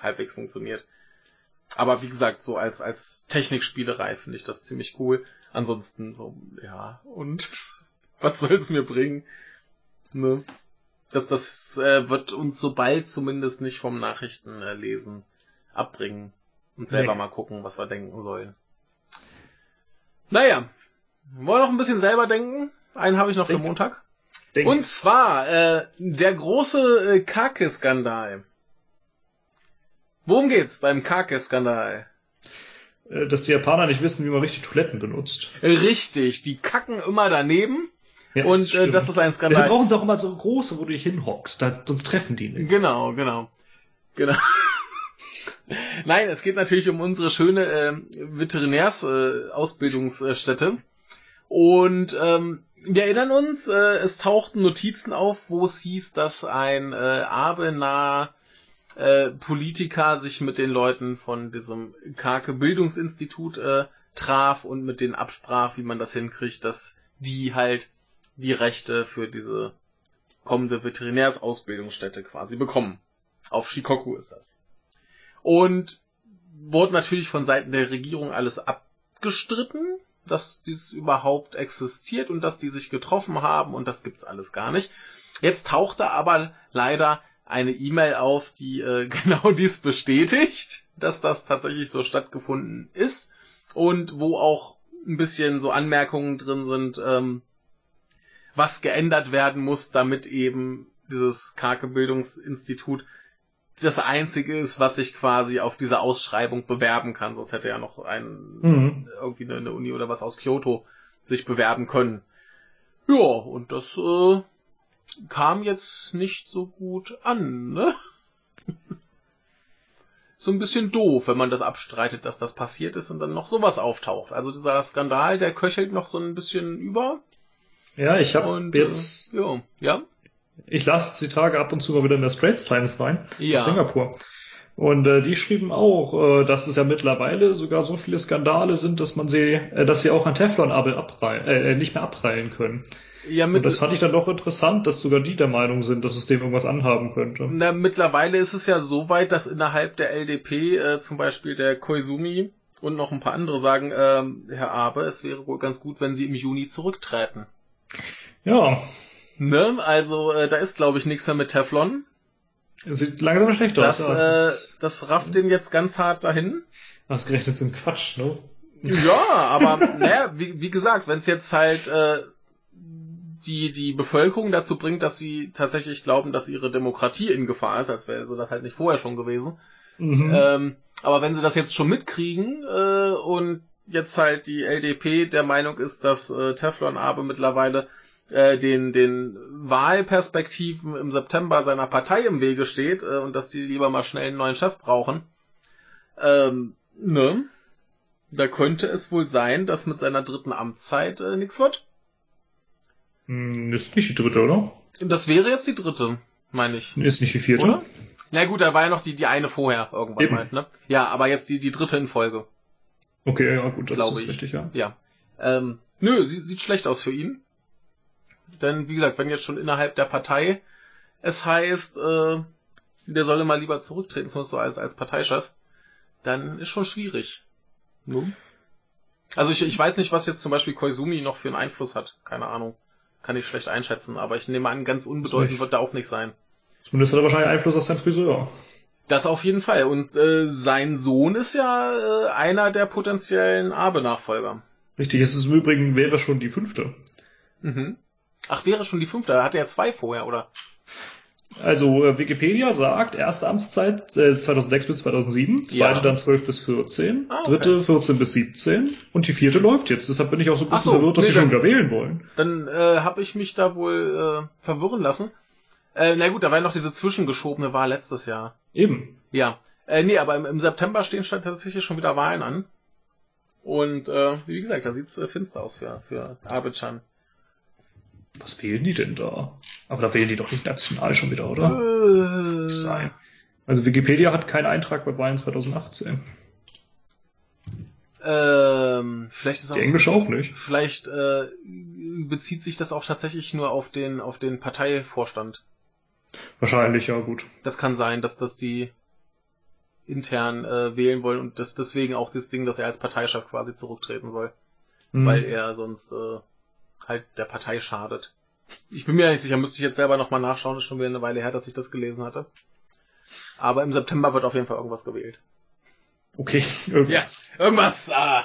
halbwegs funktioniert. Aber wie gesagt, so als, als Technikspielerei finde ich das ziemlich cool. Ansonsten so, ja, und was soll es mir bringen? Ne? Das, das äh, wird uns so bald zumindest nicht vom Nachrichtenlesen äh, abbringen. Und selber nee. mal gucken, was wir denken sollen. Naja, wollen wir noch ein bisschen selber denken? Einen habe ich noch Denk. für Montag. Denk. Und zwar äh, der große äh, Kake-Skandal. Worum geht's beim Kake-Skandal? Äh, dass die Japaner nicht wissen, wie man richtig Toiletten benutzt. Richtig, die kacken immer daneben. Ja, und äh, das ist ein Skandal. Sie brauchen sie auch immer so große, wo du dich hinhockst, da, sonst treffen die nicht. Genau, genau. Genau. Nein, es geht natürlich um unsere schöne äh, Veterinärsausbildungsstätte. Äh, und ähm, wir erinnern uns, äh, es tauchten Notizen auf, wo es hieß, dass ein äh, Abenaer äh, Politiker sich mit den Leuten von diesem Karke Bildungsinstitut äh, traf und mit denen absprach, wie man das hinkriegt, dass die halt die Rechte für diese kommende Veterinärsausbildungsstätte quasi bekommen. Auf Shikoku ist das. Und wurde natürlich von Seiten der Regierung alles abgestritten, dass dies überhaupt existiert und dass die sich getroffen haben und das gibt's alles gar nicht. Jetzt tauchte aber leider eine E-Mail auf, die äh, genau dies bestätigt, dass das tatsächlich so stattgefunden ist und wo auch ein bisschen so Anmerkungen drin sind, ähm, was geändert werden muss, damit eben dieses karke Bildungsinstitut das einzige ist, was sich quasi auf diese Ausschreibung bewerben kann. Sonst hätte ja noch ein, mhm. irgendwie eine, Uni oder was aus Kyoto sich bewerben können. Ja, und das äh, kam jetzt nicht so gut an, ne? so ein bisschen doof, wenn man das abstreitet, dass das passiert ist und dann noch sowas auftaucht. Also dieser Skandal, der köchelt noch so ein bisschen über. Ja, ich habe jetzt. Äh, ja, ja. Ich lasse jetzt die Tage ab und zu mal wieder in der Straits Times rein. Ja. Singapur. Und äh, die schrieben auch, äh, dass es ja mittlerweile sogar so viele Skandale sind, dass man sie, äh, dass sie auch ein Teflon-Abel abreihen, äh, nicht mehr abreihen können. Ja, mit, Und das fand ich dann doch interessant, dass sogar die der Meinung sind, dass es dem irgendwas anhaben könnte. na, mittlerweile ist es ja so weit, dass innerhalb der LDP äh, zum Beispiel der Koizumi und noch ein paar andere sagen, ähm, Herr Abe, es wäre wohl ganz gut, wenn Sie im Juni zurücktreten. Ja, Ne? Also äh, da ist, glaube ich, nichts mehr mit Teflon. sieht langsam schlecht aus. Das, äh, das rafft den jetzt ganz hart dahin. ausgerechnet so ein Quatsch, ne? Ja, aber naja, wie, wie gesagt, wenn es jetzt halt äh, die, die Bevölkerung dazu bringt, dass sie tatsächlich glauben, dass ihre Demokratie in Gefahr ist, als wäre sie das halt nicht vorher schon gewesen. Mhm. Ähm, aber wenn sie das jetzt schon mitkriegen äh, und jetzt halt die LDP der Meinung ist, dass äh, Teflon Abe mittlerweile äh, den, den Wahlperspektiven im September seiner Partei im Wege steht äh, und dass die lieber mal schnell einen neuen Chef brauchen, ähm, ne? Da könnte es wohl sein, dass mit seiner dritten Amtszeit äh, nichts wird. Hm, Ist nicht die dritte, oder? Das wäre jetzt die dritte, meine ich. Ist nicht die vierte? Oder? Na gut, da war ja noch die, die eine vorher irgendwann Eben. mal, ne? Ja, aber jetzt die, die dritte in Folge. Okay, ja gut, das ist ich. richtig, ja. Ja. Ähm, nö, sieht, sieht schlecht aus für ihn. Denn, wie gesagt, wenn jetzt schon innerhalb der Partei es heißt, äh, der solle mal lieber zurücktreten, zumindest so als, als Parteichef, dann ist schon schwierig. Also ich, ich weiß nicht, was jetzt zum Beispiel Koizumi noch für einen Einfluss hat. Keine Ahnung. Kann ich schlecht einschätzen, aber ich nehme an, ganz unbedeutend wird da auch nicht sein. Zumindest hat er wahrscheinlich Einfluss auf seinen Friseur. Das auf jeden Fall. Und äh, sein Sohn ist ja äh, einer der potenziellen Abe-Nachfolger. Richtig, es ist im Übrigen, wäre schon die fünfte. Mhm. Ach, wäre schon die fünfte. Hatte er zwei vorher, oder? Also äh, Wikipedia sagt, erste Amtszeit äh, 2006 bis 2007, zweite Ja. dann 12 bis 14, Ah, okay. dritte 14 bis 17 und die vierte läuft jetzt. Deshalb bin ich auch so ein bisschen so, verwirrt, dass nee, sie schon wieder wählen wollen. Dann äh, habe ich mich da wohl äh, verwirren lassen. Äh, na gut, da war ja noch diese zwischengeschobene Wahl letztes Jahr. Eben. Ja. Äh, nee, aber im, im September stehen tatsächlich schon wieder Wahlen an. Und äh, wie gesagt, da sieht's äh, finster aus für, für Abidjan. Was wählen die denn da? Aber da wählen die doch nicht national schon wieder, oder? Äh, Sein. Also Wikipedia hat keinen Eintrag bei Wahlen 2018. ähm, vielleicht ist auch, Die englische auch nicht. vielleicht äh, bezieht sich das auch tatsächlich nur auf den auf den Parteivorstand. Wahrscheinlich, ja gut. Das kann sein, dass das die intern äh, wählen wollen und das deswegen auch das Ding, dass er als Parteichef quasi zurücktreten soll, Hm. weil er sonst äh, halt der Partei schadet. Ich bin mir nicht sicher, müsste ich jetzt selber nochmal nachschauen, ist schon wieder eine Weile her, dass ich das gelesen hatte. Aber im September wird auf jeden Fall irgendwas gewählt. Okay, irgendwas. irgendwas. Ah,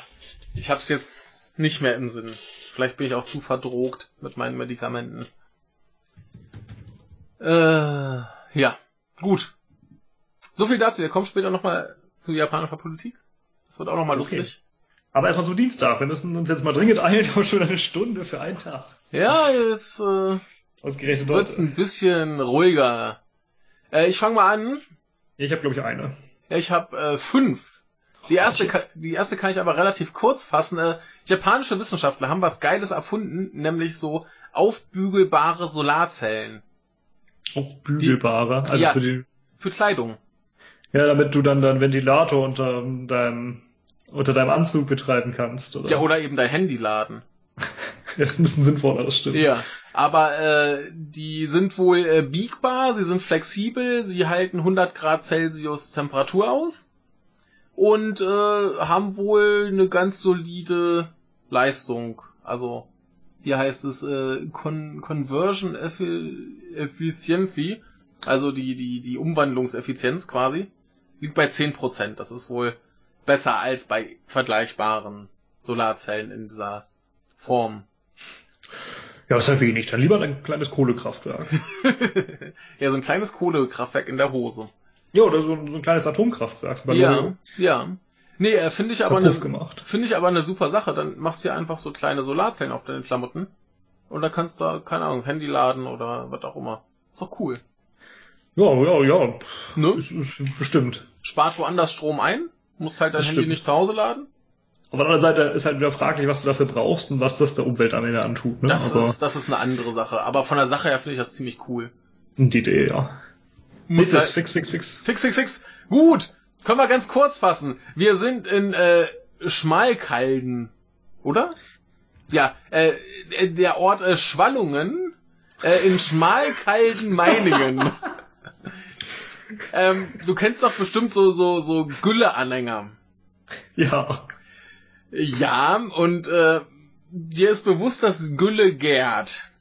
ich hab's jetzt nicht mehr im Sinn. Vielleicht bin ich auch zu verdrogt mit meinen Medikamenten. Äh, ja, gut. So viel dazu. Wir kommen später nochmal zu japanischer Politik. Das wird auch nochmal Okay. lustig. Aber erstmal zum Dienstag. Wir müssen uns jetzt mal dringend eilen, haben schon eine Stunde für einen Tag. Ja, jetzt äh, Ausgerechnet wird's heute. ein bisschen ruhiger. Äh, ich fange mal an. Ich habe glaube ich eine. Ja, ich habe äh, fünf. Die erste, die erste kann ich aber relativ kurz fassen. Äh, japanische Wissenschaftler haben was Geiles erfunden, nämlich so aufbügelbare Solarzellen Auch bügelbare. also Ja. für die. für Kleidung. Ja, damit du dann deinen Ventilator unter deinem unter deinem Anzug betreiben kannst, oder? Ja, oder eben dein Handy laden. Das ist ein bisschen sinnvoller, das stimmt. Ja, aber äh, die sind wohl äh, biegbar, sie sind flexibel, sie halten 100 Grad Celsius Temperatur aus und äh, haben wohl eine ganz solide Leistung. Also hier heißt es äh, Con Conversion Effi Efficiency, also die die die Umwandlungseffizienz quasi liegt bei 10%. Das ist wohl besser als bei vergleichbaren Solarzellen in dieser Form. Ja, ist halt wenig. Dann lieber ein kleines Kohlekraftwerk. ja, so ein kleines Kohlekraftwerk in der Hose. ja, oder so, ein- so ein kleines Atomkraftwerk. Ja, ja. Nee, äh, finde ich aber eine, finde ich aber eine super Sache. Dann machst du dir einfach so kleine Solarzellen auf deine Klamotten. Und dann kannst du, keine Ahnung, Handy laden oder was auch immer. Ist doch cool. Ja, ja, ja. Ne? Ist, ist bestimmt. Spart woanders Strom ein. Musst halt dein Das Handy nicht zu Hause laden. Auf der anderen Seite ist halt wieder fraglich, was du dafür brauchst und was das der Umwelt am Ende antut. Ne? Das, Aber ist, das ist eine andere Sache. Aber von der Sache her finde ich das ziemlich cool. Die Idee, ja. Muss halt, fix, fix, fix. Fix, fix, fix. Gut. Können wir ganz kurz fassen. Wir sind in äh, Schmalkalden, oder? Ja, äh, der Ort äh, Schwallungen äh, in Schmalkalden-Meiningen. ähm, du kennst doch bestimmt so, so, so Gülle-Anhänger. Ja. Ja, und äh, dir ist bewusst, dass Gülle gärt.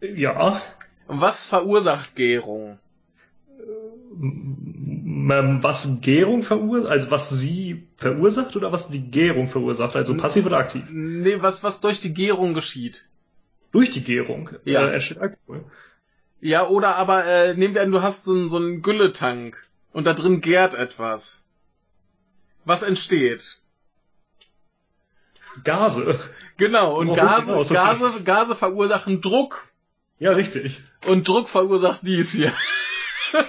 Ja. Und was verursacht Gärung? Ähm, was Gärung verursacht, also was sie verursacht oder was die Gärung verursacht, also passiv oder aktiv? Nee, was, was durch die Gärung geschieht. Durch die Gärung ja. äh, entsteht Alkohol. Ja, oder aber äh, nehmen wir an, du hast so, einen so einen Gülletank und da drin gärt etwas. Was entsteht? Gase. Genau, und Gase, okay. Gase, Gase verursachen Druck. Ja, richtig. Und Druck verursacht dies hier.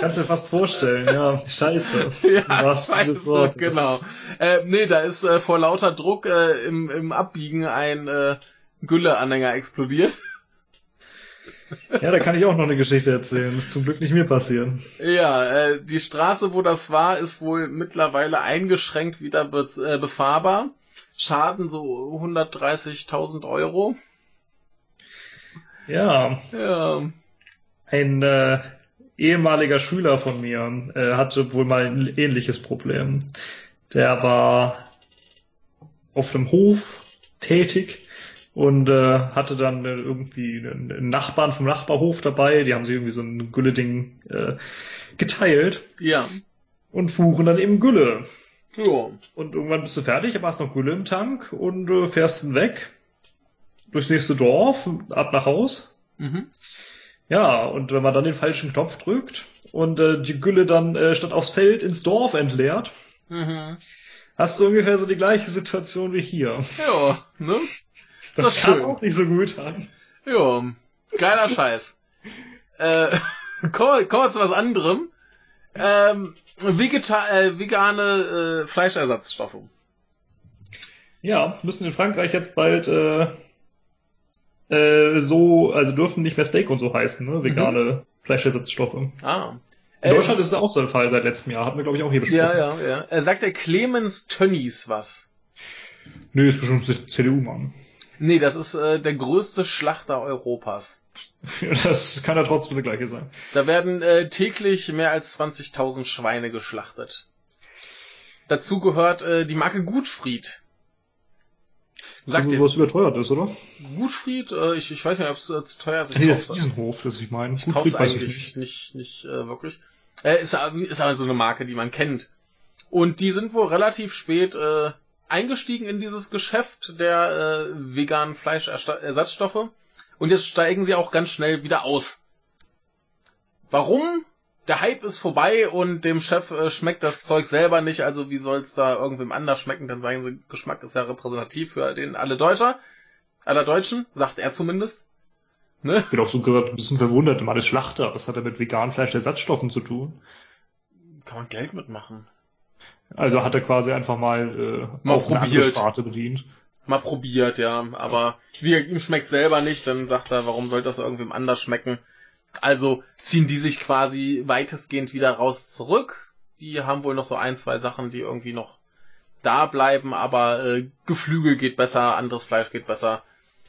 Kannst du mir fast vorstellen, ja. Scheiße. Ja, scheiße, Wort. genau. Äh, nee, da ist äh, vor lauter Druck äh, im, im Abbiegen ein äh, Gülleanhänger explodiert. Ja, da kann ich auch noch eine Geschichte erzählen. Das ist zum Glück nicht mir passieren. Ja, äh, die Straße, wo das war, ist wohl mittlerweile eingeschränkt wieder be äh, befahrbar. Schaden so 130.000 Euro. Ja. Ja. Ein äh, ehemaliger Schüler von mir äh, hatte wohl mal ein ähnliches Problem. Der war auf einem Hof tätig und äh, hatte dann äh, irgendwie einen Nachbarn vom Nachbarhof dabei. Die haben sich irgendwie so ein Gülle-Ding äh, geteilt. Ja. Und fuhren dann eben Gülle. Ja. Und irgendwann bist du fertig, aber hast noch Gülle im Tank und äh, fährst dann weg durchs nächste Dorf, ab nach Haus. Mhm. Ja, und wenn man dann den falschen Knopf drückt und äh, die Gülle dann äh, statt aufs Feld ins Dorf entleert, mhm. hast du ungefähr so die gleiche Situation wie hier. Ja, ne? Das, das kam auch nicht so gut an. Ja, geiler Scheiß. äh, kommen, wir, kommen wir zu was anderem. Ähm, Vegeta äh, vegane äh, Fleischersatzstoffe. Ja, müssen in Frankreich jetzt bald äh, äh, so, also dürfen nicht mehr Steak und so heißen, ne? Vegane mhm. Fleischersatzstoffe. Ah. In Deutschland äh, ist es auch so der Fall seit letztem Jahr. Hatten wir, glaube ich, auch hier besprochen. Ja, ja, ja. Er sagt der Clemens Tönnies was? Nö, ist bestimmt CDU-Mann. Nee, das ist äh, der größte Schlachter Europas. das kann ja trotzdem der gleiche sein. Da werden äh, täglich mehr als 20.000 Schweine geschlachtet. Dazu gehört äh, die Marke Gutfried. Sagt was überteuert ist, oder? Gutfried, äh, ich, ich weiß nicht, ob es äh, zu teuer ist. Ich nee, das ist Wiesenhof, das ich meine. Ich kauf's eigentlich nicht, nicht, nicht äh, wirklich. Äh, ist, ist aber so eine Marke, die man kennt. Und die sind wohl relativ spät äh, eingestiegen in dieses Geschäft der äh, veganen Fleischersatzstoffe. Und jetzt steigen sie auch ganz schnell wieder aus. Warum? Der Hype ist vorbei und dem Chef äh, schmeckt das Zeug selber nicht, also wie soll's da irgendwem anders schmecken? Dann sagen sie, Geschmack ist ja repräsentativ für den alle Deutscher, aller Deutschen, sagt er zumindest. Ne? Ich bin auch so gerade ein bisschen verwundert, immer alles Schlachter, was hat er mit veganen Fleischersatzstoffen zu tun? Kann man Geld mitmachen. Also hat er quasi einfach mal, äh, mal probiert. Sparte bedient. Mal probiert, ja. Aber wie ihm schmeckt selber nicht, dann sagt er, warum soll das irgendwem anders schmecken? Also ziehen die sich quasi weitestgehend wieder raus zurück. Die haben wohl noch so ein, zwei Sachen, die irgendwie noch da bleiben, aber äh, Geflügel geht besser, anderes Fleisch geht besser.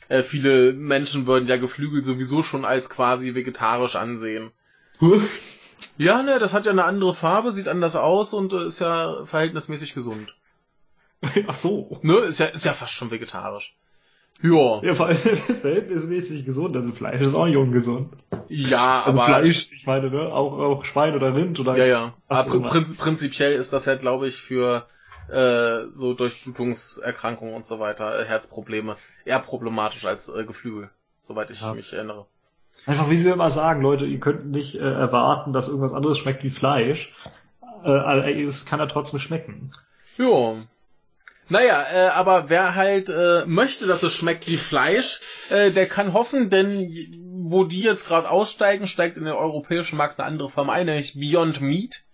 Äh, viele Menschen würden ja Geflügel sowieso schon als quasi vegetarisch ansehen. ja, ne, das hat ja eine andere Farbe, sieht anders aus und äh, ist ja verhältnismäßig gesund. Ach so. Ne, ist ja, ist ja fast schon vegetarisch. Ja. Ja, vor allem ist verhältnismäßig gesund, also Fleisch ist auch nicht ungesund. Ja, also aber. Fleisch, ich meine, ne, auch, auch Schwein oder Rind oder. Ja, ja. Aber prinz, prinzipiell ist das ja, glaube ich, für äh, so Durchblutungserkrankungen und so weiter, äh, Herzprobleme, eher problematisch als äh, Geflügel, soweit ich ja. mich erinnere. Einfach wie wir immer sagen, Leute, ihr könnt nicht äh, erwarten, dass irgendwas anderes schmeckt wie Fleisch. Äh, also, es kann ja trotzdem schmecken. Ja. Naja, äh, aber wer halt äh, möchte, dass es schmeckt wie Fleisch, äh, der kann hoffen, denn wo die jetzt gerade aussteigen, steigt in den europäischen Markt eine andere Firma ein, nämlich Beyond Meat.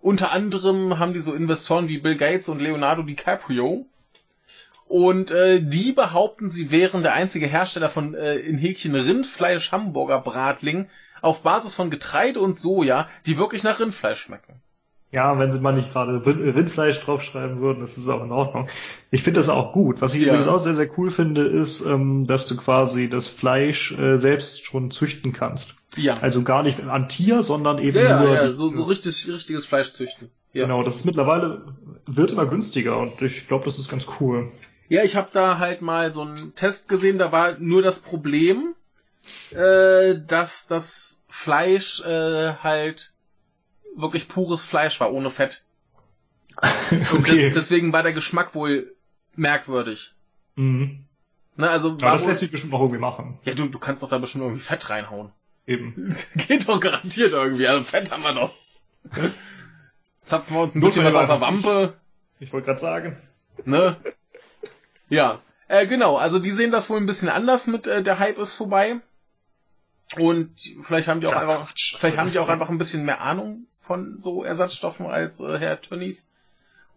unter anderem haben die so Investoren wie Bill Gates und Leonardo DiCaprio. Und äh, die behaupten, sie wären der einzige Hersteller von äh, in Häkchen Rindfleisch Hamburger Bratling auf Basis von Getreide und Soja, die wirklich nach Rindfleisch schmecken. Ja, wenn sie mal nicht gerade Rindfleisch draufschreiben würden, das ist auch in Ordnung. Ich finde das auch gut. Was ich ja. übrigens auch sehr, sehr cool finde, ist, ähm, dass du quasi das Fleisch äh, selbst schon züchten kannst. Ja. Also gar nicht an Tier, sondern eben ja, nur. Ja, so, so richtig, richtiges Fleisch züchten. Ja. Genau, das ist mittlerweile, wird immer günstiger und ich glaube, das ist ganz cool. Ja, ich habe da halt mal so einen Test gesehen, da war nur das Problem, äh, dass das Fleisch äh, halt wirklich pures Fleisch war, ohne Fett. okay. Das, deswegen war der Geschmack wohl merkwürdig. Mhm. Ne, also war das lässt sich bestimmt noch irgendwie machen. Ja, du, du kannst doch da bestimmt irgendwie Fett reinhauen. Eben. Geht doch garantiert irgendwie. Also Fett haben wir doch. Zapfen wir uns ein bisschen was aus der Wampe. Ich wollte gerade sagen. Ne? Ja. Äh, genau, also die sehen das wohl ein bisschen anders mit äh, der Hype ist vorbei. Und vielleicht haben die auch einfach, vielleicht haben die auch einfach ein bisschen mehr Ahnung von so Ersatzstoffen als äh, Herr Tönnies.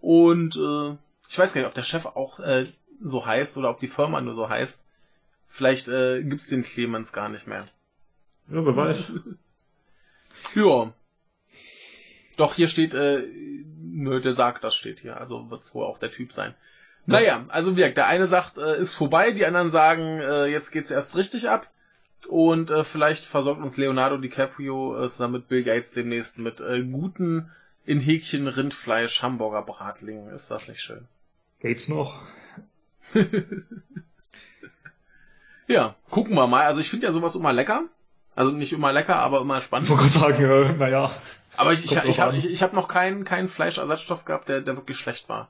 Und äh, ich weiß gar nicht, ob der Chef auch äh, so heißt oder ob die Firma nur so heißt. Vielleicht äh, gibt's den Clemens gar nicht mehr. Ja, wer weiß. ja. Doch, hier steht, äh, nur der sagt, das steht hier. Also wird's wohl auch der Typ sein. Ja. Naja, also wie gesagt, der eine sagt, äh, ist vorbei, die anderen sagen, äh, jetzt geht's erst richtig ab. Und äh, vielleicht versorgt uns Leonardo DiCaprio äh, zusammen mit Bill Gates demnächst mit äh, guten in Häkchen Rindfleisch Hamburger Bratlingen. Ist das nicht schön? Gates noch? ja, gucken wir mal. Also ich finde ja sowas immer lecker. Also nicht immer lecker, aber immer spannend. Ich wollte sagen, äh, naja. Aber ich, ich, ich habe ich, ich hab noch keinen keinen Fleischersatzstoff gehabt, der, der wirklich schlecht war.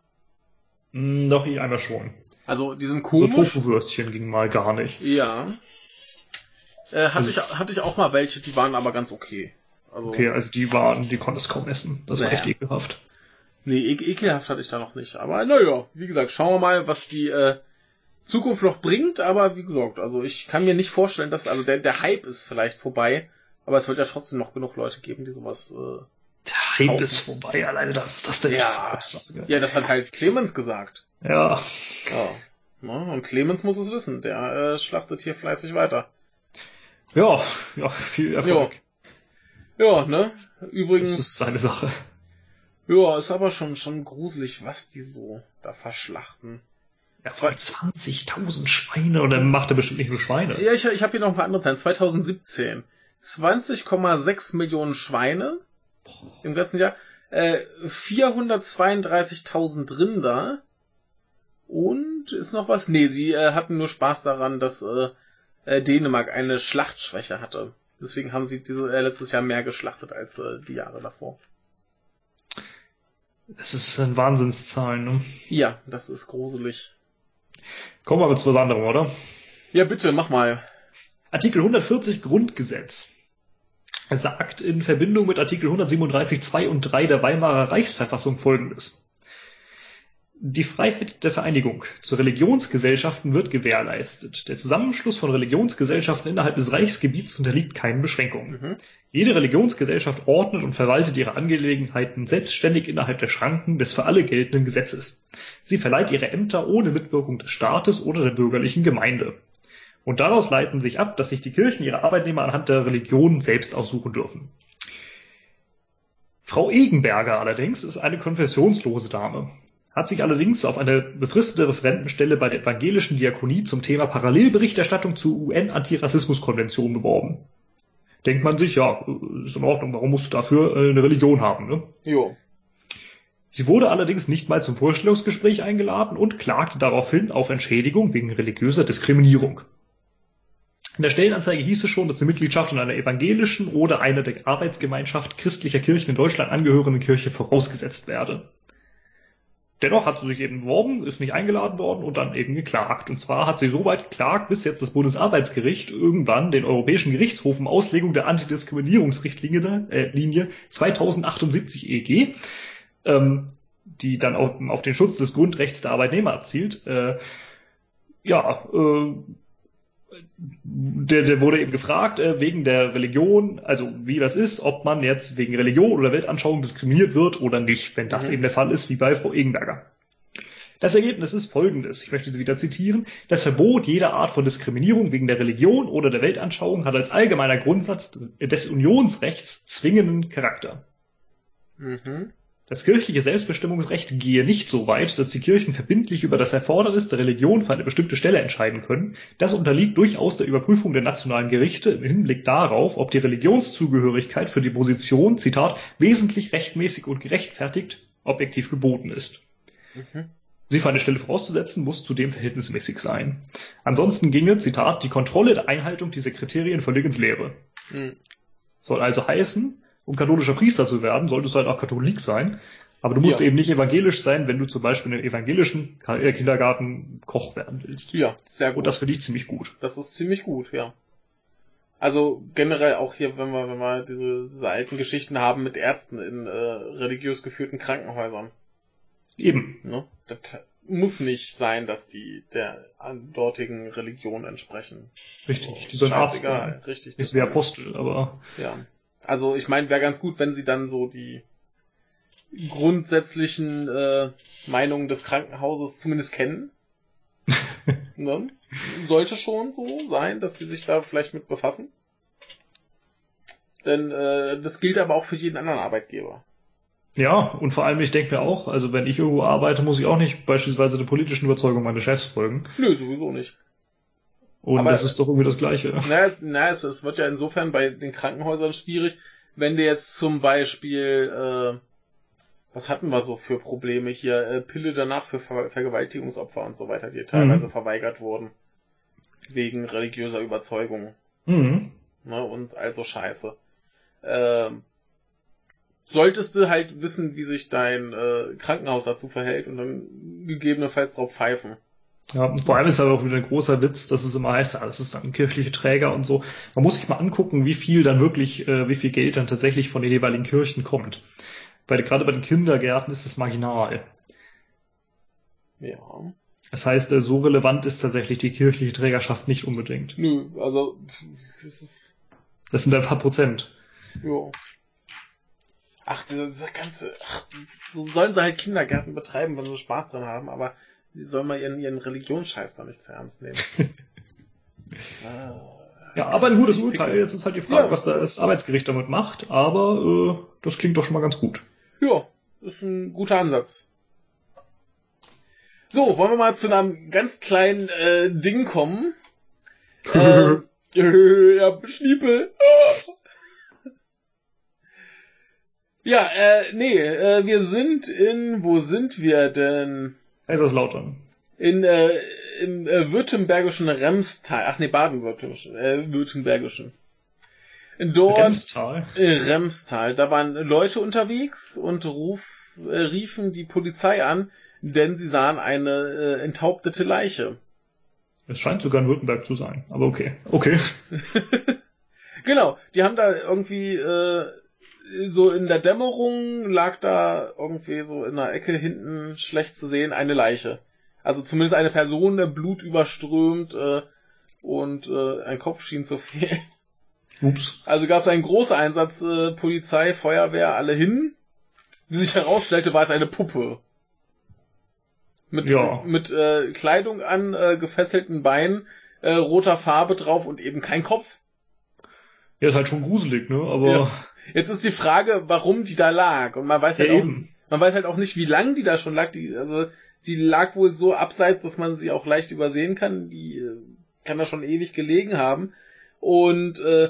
Doch, ich einmal schon. Also die sind komisch. So Tofu-Würstchen ging mal gar nicht. Ja. Äh, hatte, also, ich, hatte ich auch mal welche, die waren aber ganz okay. Also, okay, also die waren, die konntest kaum essen. Das naja. war echt ekelhaft. Nee, e ekelhaft hatte ich da noch nicht. Aber naja, wie gesagt, schauen wir mal, was die äh, Zukunft noch bringt. Aber wie gesagt, also ich kann mir nicht vorstellen, dass, also der, der Hype ist vielleicht vorbei, aber es wird ja trotzdem noch genug Leute geben, die sowas. Äh, der Hype kaufen. ist vorbei, alleine das ist das denn ja. Ja, das hat halt Clemens gesagt. Ja. ja. Und Clemens muss es wissen, der äh, schlachtet hier fleißig weiter. Ja, ja, viel Erfolg. Ja, ja ne? Übrigens. Das ist seine Sache. Ja, ist aber schon, schon gruselig, was die so da verschlachten. Ja, 20.000 Schweine und dann macht er bestimmt nicht nur Schweine. Ja, ich, ich habe hier noch ein paar andere Zahlen. 2017 20,6 Millionen Schweine im ganzen Jahr, äh, 432.000 Rinder und ist noch was? Nee, sie äh, hatten nur Spaß daran, dass äh, äh, Dänemark eine Schlachtschwäche hatte. Deswegen haben sie diese, äh, letztes Jahr mehr geschlachtet als äh, die Jahre davor. Das ist ein Wahnsinnszahl, ne? Ja, das ist gruselig. Kommen wir aber zu was anderem, oder? Ja, bitte, mach mal. Artikel 140 Grundgesetz sagt in Verbindung mit Artikel 137 2 und 3 der Weimarer Reichsverfassung folgendes. Die Freiheit der Vereinigung zu Religionsgesellschaften wird gewährleistet. Der Zusammenschluss von Religionsgesellschaften innerhalb des Reichsgebiets unterliegt keinen Beschränkungen. Mhm. Jede Religionsgesellschaft ordnet und verwaltet ihre Angelegenheiten selbstständig innerhalb der Schranken des für alle geltenden Gesetzes. Sie verleiht ihre Ämter ohne Mitwirkung des Staates oder der bürgerlichen Gemeinde. Und daraus leiten sich ab, dass sich die Kirchen ihre Arbeitnehmer anhand der Religion selbst aussuchen dürfen. Frau Egenberger allerdings ist eine konfessionslose Dame hat sich allerdings auf eine befristete Referentenstelle bei der evangelischen Diakonie zum Thema Parallelberichterstattung zur UN-Antirassismus-Konvention beworben. Denkt man sich, ja, ist in Ordnung, warum musst du dafür äh, eine Religion haben, ne? Jo. Sie wurde allerdings nicht mal zum Vorstellungsgespräch eingeladen und klagte daraufhin auf Entschädigung wegen religiöser Diskriminierung. In der Stellenanzeige hieß es schon, dass die Mitgliedschaft in einer evangelischen oder einer der Arbeitsgemeinschaft christlicher Kirchen in Deutschland angehörenden Kirche vorausgesetzt werde. Dennoch hat sie sich eben beworben, ist nicht eingeladen worden und dann eben geklagt. Und zwar hat sie so weit geklagt, bis jetzt das Bundesarbeitsgericht irgendwann den Europäischen Gerichtshof um Auslegung der Antidiskriminierungsrichtlinie äh, Linie 2078 EG, ähm, die dann auf, auf den Schutz des Grundrechts der Arbeitnehmer abzielt, äh, ja, äh, der, der wurde eben gefragt, äh, wegen der Religion, also wie das ist, ob man jetzt wegen Religion oder Weltanschauung diskriminiert wird oder nicht, wenn das mhm. eben der Fall ist, wie bei Frau Egenberger. Das Ergebnis ist folgendes, ich möchte Sie wieder zitieren, das Verbot jeder Art von Diskriminierung wegen der Religion oder der Weltanschauung hat als allgemeiner Grundsatz des Unionsrechts zwingenden Charakter. Mhm. Das kirchliche Selbstbestimmungsrecht gehe nicht so weit, dass die Kirchen verbindlich über das Erfordernis der Religion für eine bestimmte Stelle entscheiden können. Das unterliegt durchaus der Überprüfung der nationalen Gerichte im Hinblick darauf, ob die Religionszugehörigkeit für die Position, Zitat, wesentlich rechtmäßig und gerechtfertigt objektiv geboten ist. Mhm. Sie für eine Stelle vorauszusetzen, muss zudem verhältnismäßig sein. Ansonsten ginge, Zitat, die Kontrolle der Einhaltung dieser Kriterien völlig ins Leere. Mhm. Soll also heißen, um katholischer Priester zu werden, solltest du halt auch Katholik sein. Aber du musst ja. eben nicht evangelisch sein, wenn du zum Beispiel in einem evangelischen äh, Kindergarten Koch werden willst. Ja, sehr gut. Und das finde ich ziemlich gut. Das ist ziemlich gut, ja. Also generell auch hier, wenn wir, wenn wir diese, diese alten Geschichten haben mit Ärzten in äh, religiös geführten Krankenhäusern. Eben. Ne? Das muss nicht sein, dass die der dortigen Religion entsprechen. Richtig, so, die sollen Arzt sein. Richtig. Nicht wie Apostel, aber. Ja. Also ich meine, wäre ganz gut, wenn sie dann so die grundsätzlichen äh, Meinungen des Krankenhauses zumindest kennen. ne? Sollte schon so sein, dass sie sich da vielleicht mit befassen. Denn äh, das gilt aber auch für jeden anderen Arbeitgeber. Ja, und vor allem, ich denke mir auch, also wenn ich irgendwo arbeite, muss ich auch nicht beispielsweise der politischen Überzeugung meines Chefs folgen. Nö, sowieso nicht. Und Aber, das ist doch irgendwie das Gleiche. Na, es, na es, es wird ja insofern bei den Krankenhäusern schwierig, wenn du jetzt zum Beispiel, äh, was hatten wir so für Probleme hier, äh, Pille danach für Ver Vergewaltigungsopfer und so weiter, die teilweise mhm. verweigert wurden. Wegen religiöser Überzeugung. Mhm. Ne, und also scheiße. Äh, solltest du halt wissen, wie sich dein äh, Krankenhaus dazu verhält und dann gegebenenfalls drauf pfeifen. Ja, und vor allem ist aber auch wieder ein großer Witz, dass es immer heißt, ja, das ist dann kirchliche Träger und so. Man muss sich mal angucken, wie viel dann wirklich, äh, wie viel Geld dann tatsächlich von den jeweiligen Kirchen kommt. Weil gerade bei den Kindergärten ist es marginal. Ja. Das heißt, äh, so relevant ist tatsächlich die kirchliche Trägerschaft nicht unbedingt. Nö, also. Das sind ein paar Prozent. Ja. Ach, dieser, dieser ganze, ach, so sollen sie halt Kindergärten betreiben, wenn sie Spaß dran haben, aber die sollen mal ihren, ihren Religionsscheiß da nicht zu ernst nehmen. ah, ja, aber ein gutes Urteil. Jetzt ist halt die Frage, ja, was das Arbeitsgericht damit macht, aber äh, das klingt doch schon mal ganz gut. Ja, ist ein guter Ansatz. So, wollen wir mal zu einem ganz kleinen äh, Ding kommen. äh, ja, Schniepel. ja, äh, nee, äh, wir sind in, wo sind wir denn? Kaiserslautern. In, äh, im äh, württembergischen Remstal. Ach nee, baden-württembergischen. Äh, württembergischen. Dort, Remstal. Äh, Remstal. Da waren Leute unterwegs und ruf, äh, riefen die Polizei an, denn sie sahen eine äh, enthauptete Leiche. Es scheint sogar in Württemberg zu sein, aber okay. Okay. genau, die haben da irgendwie äh, so in der Dämmerung lag da irgendwie so in der Ecke hinten schlecht zu sehen eine Leiche. Also zumindest eine Person, der Blut überströmt äh, und äh, ein Kopf schien zu fehlen. Ups. Also gab es einen großen Einsatz, äh, Polizei, Feuerwehr, alle hin. Wie sich herausstellte, war es eine Puppe. Mit, ja. mit äh, Kleidung an, äh, gefesselten Beinen, äh, roter Farbe drauf und eben kein Kopf. Ja, ist halt schon gruselig, ne? Aber. Ja. Jetzt ist die Frage, warum die da lag. Und man weiß halt ja, auch, eben. man weiß halt auch nicht, wie lang die da schon lag. Die, also, die lag wohl so abseits, dass man sie auch leicht übersehen kann. Die äh, kann da schon ewig gelegen haben. Und äh,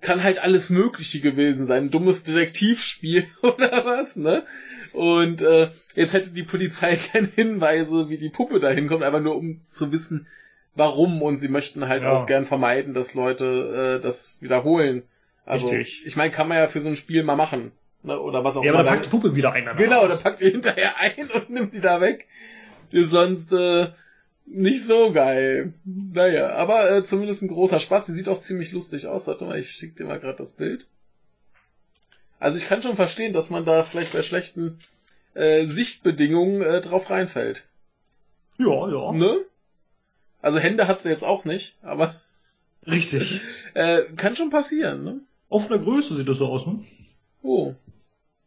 kann halt alles Mögliche gewesen sein. Ein dummes Detektivspiel oder was, ne? Und äh, jetzt hätte die Polizei keine Hinweise, wie die Puppe da hinkommt, einfach nur um zu wissen, warum. Und sie möchten halt ja. auch gern vermeiden, dass Leute äh, das wiederholen. Also, Richtig. ich meine, kann man ja für so ein Spiel mal machen. Ne? Oder was auch immer. Ja, aber dann packt die Puppe wieder ein. Genau, dann packt die hinterher ein und nimmt die da weg. Ist sonst äh, nicht so geil. Naja, aber äh, zumindest ein großer Spaß. Die sieht auch ziemlich lustig aus. Warte mal, ich schick dir mal gerade das Bild. Also ich kann schon verstehen, dass man da vielleicht bei schlechten äh, Sichtbedingungen äh, drauf reinfällt. Ja, ja. Ne? Also Hände hat sie jetzt auch nicht, aber Richtig. Äh, kann schon passieren, ne? Auf einer Größe sieht das so aus, ne? Oh.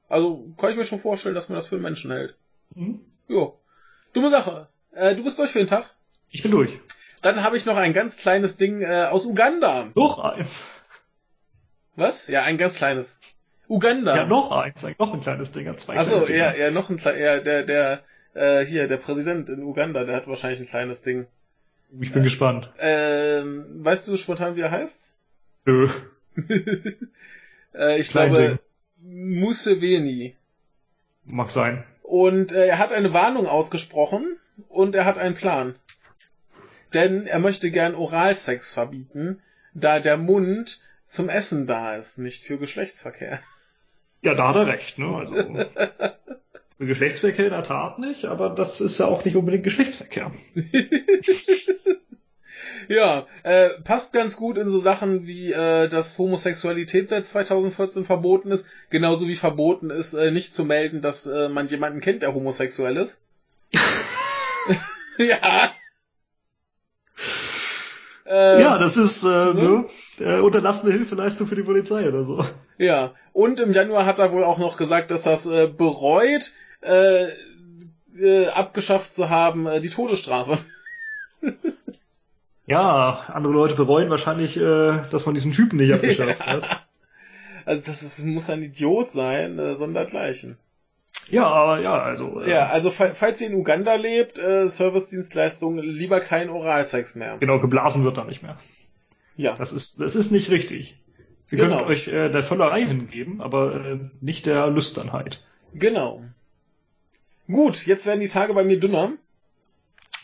Also kann ich mir schon vorstellen, dass man das für einen Menschen hält. Mhm. Jo. Dumme Sache. Äh, du bist durch für den Tag. Ich bin durch. Dann habe ich noch ein ganz kleines Ding äh, aus Uganda. Noch eins. Was? Ja, ein ganz kleines. Uganda. Ja, noch eins. Noch ein kleines Ding. Zwei Achso, ja, ja, noch ein kleines, ja, der, der, äh, hier, der Präsident in Uganda, der hat wahrscheinlich ein kleines Ding. Ich bin gespannt. Ähm, weißt du spontan, wie er heißt? Nö. äh, ich Klein glaube, Museveni. Mag sein. Und äh, er hat eine Warnung ausgesprochen und er hat einen Plan. Denn er möchte gern Oralsex verbieten, da der Mund zum Essen da ist, nicht für Geschlechtsverkehr. Ja, da hat er recht, ne? Also. Für Geschlechtsverkehr in der Tat nicht, aber das ist ja auch nicht unbedingt Geschlechtsverkehr. Ja, äh, passt ganz gut in so Sachen wie, äh, dass Homosexualität seit 2014 verboten ist, genauso wie verboten ist, äh, nicht zu melden, dass äh, man jemanden kennt, der homosexuell ist. ja. Äh, ja, das ist äh, ne? ne? Äh, unterlassene Hilfeleistung für die Polizei oder so. Ja, und im Januar hat er wohl auch noch gesagt, dass das äh, bereut, äh, äh, abgeschafft zu haben, äh, die Todesstrafe. Ja, andere Leute bereuen wahrscheinlich, äh, dass man diesen Typen nicht abgeschafft hat. Also das ist, muss ein Idiot sein, äh, sondergleichen. Ja, aber ja, also. Äh, Ja, also fa falls ihr in Uganda lebt, äh, Servicedienstleistungen, lieber kein Oralsex mehr. Genau, geblasen wird da nicht mehr. Ja, Das ist, das ist nicht richtig. Ihr Genau. könnt euch äh, der Völlerei hingeben, aber äh, nicht der Lüsternheit. genau. Gut, jetzt werden die Tage bei mir dünner.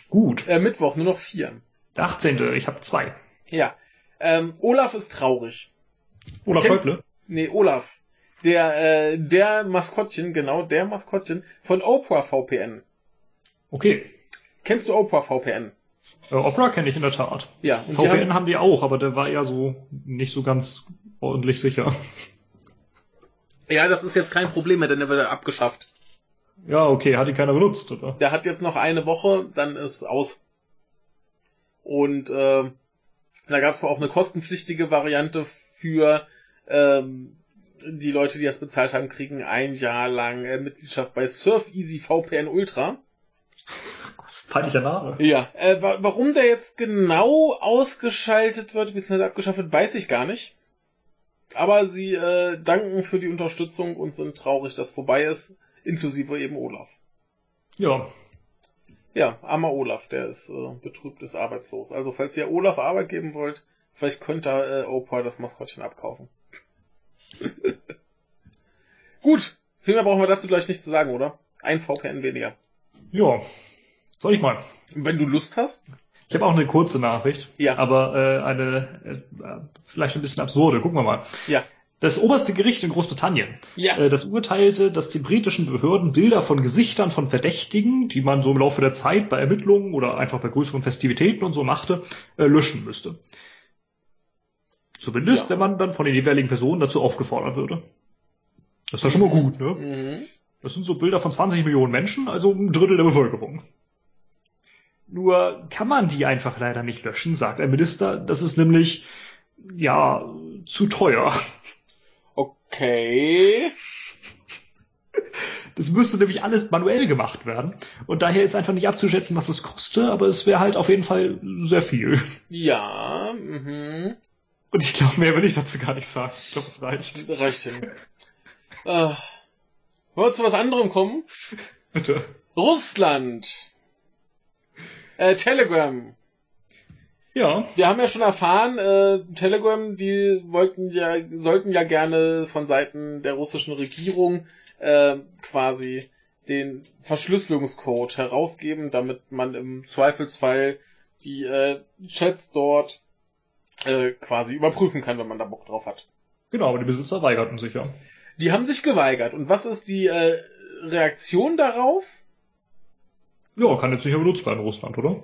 Gut. Äh, Mittwoch, nur noch vier. Der 18. Ich habe zwei. Ja. Ähm, Olaf ist traurig. Olaf Kennst- Häufle. Nee, Olaf. Der, äh, der Maskottchen, genau, der Maskottchen von Oprah VPN. Okay. Kennst du Oprah VPN? Äh, Opera kenne ich in der Tat. Ja, und die VPN haben, haben die auch, aber der war ja so nicht so ganz ordentlich sicher. ja, das ist jetzt kein Problem mehr, denn der wird abgeschafft. Ja, okay, hat die keiner benutzt, oder? Der hat jetzt noch eine Woche, dann ist aus. Und äh, da gab es auch eine kostenpflichtige Variante für ähm, die Leute, die das bezahlt haben, kriegen ein Jahr lang äh, Mitgliedschaft bei Surf Easy VPN Ultra. Peinlicher Name. Ja, äh, wa warum der jetzt genau ausgeschaltet wird, bzw. abgeschafft wird, weiß ich gar nicht. Aber sie äh, danken für die Unterstützung und sind traurig, dass vorbei ist, inklusive eben Olaf. Ja, Ja, armer Olaf, der ist äh, betrübt, ist arbeitslos. Also falls ihr Olaf Arbeit geben wollt, vielleicht könnt ihr äh, Oprah das Maskottchen abkaufen. Gut, viel mehr brauchen wir dazu gleich nicht zu sagen, oder? Ein VPN weniger. ja. Soll ich mal? Wenn du Lust hast, Ich habe auch eine kurze Nachricht, Ja. aber äh, eine äh, vielleicht ein bisschen absurde. Gucken wir mal. ja. Das oberste Gericht in Großbritannien, Ja. äh, das urteilte, dass die britischen Behörden Bilder von Gesichtern von Verdächtigen, die man so im Laufe der Zeit bei Ermittlungen oder einfach bei größeren Festivitäten und so machte, äh, löschen müsste. Zumindest, Ja. wenn man dann von den jeweiligen Personen dazu aufgefordert würde. Das ist ja schon mal gut, ne? Mhm. Das sind so Bilder von 20 Millionen Menschen, also ein Drittel der Bevölkerung. Nur kann man die einfach leider nicht löschen, sagt ein Minister. Das ist nämlich, ja, zu teuer. Okay. Das müsste nämlich alles manuell gemacht werden. Und daher ist einfach nicht abzuschätzen, was es koste, aber es wäre halt auf jeden Fall sehr viel. Ja, mhm. Und ich glaube, mehr will ich dazu gar nicht sagen. Ich glaube, es reicht. Reicht hin. äh, wollen wir zu was anderem kommen? Bitte. Russland. Äh, Telegram. Ja. Wir haben ja schon erfahren, äh, Telegram, die wollten ja, sollten ja gerne von Seiten der russischen Regierung äh, quasi den Verschlüsselungscode herausgeben, damit man im Zweifelsfall die äh, Chats dort äh, quasi überprüfen kann, wenn man da Bock drauf hat. Genau, aber die Besitzer weigerten sich ja. Die haben sich geweigert. Und was ist die äh, Reaktion darauf? Ja, kann jetzt nicht mehr benutzt werden in Russland, oder?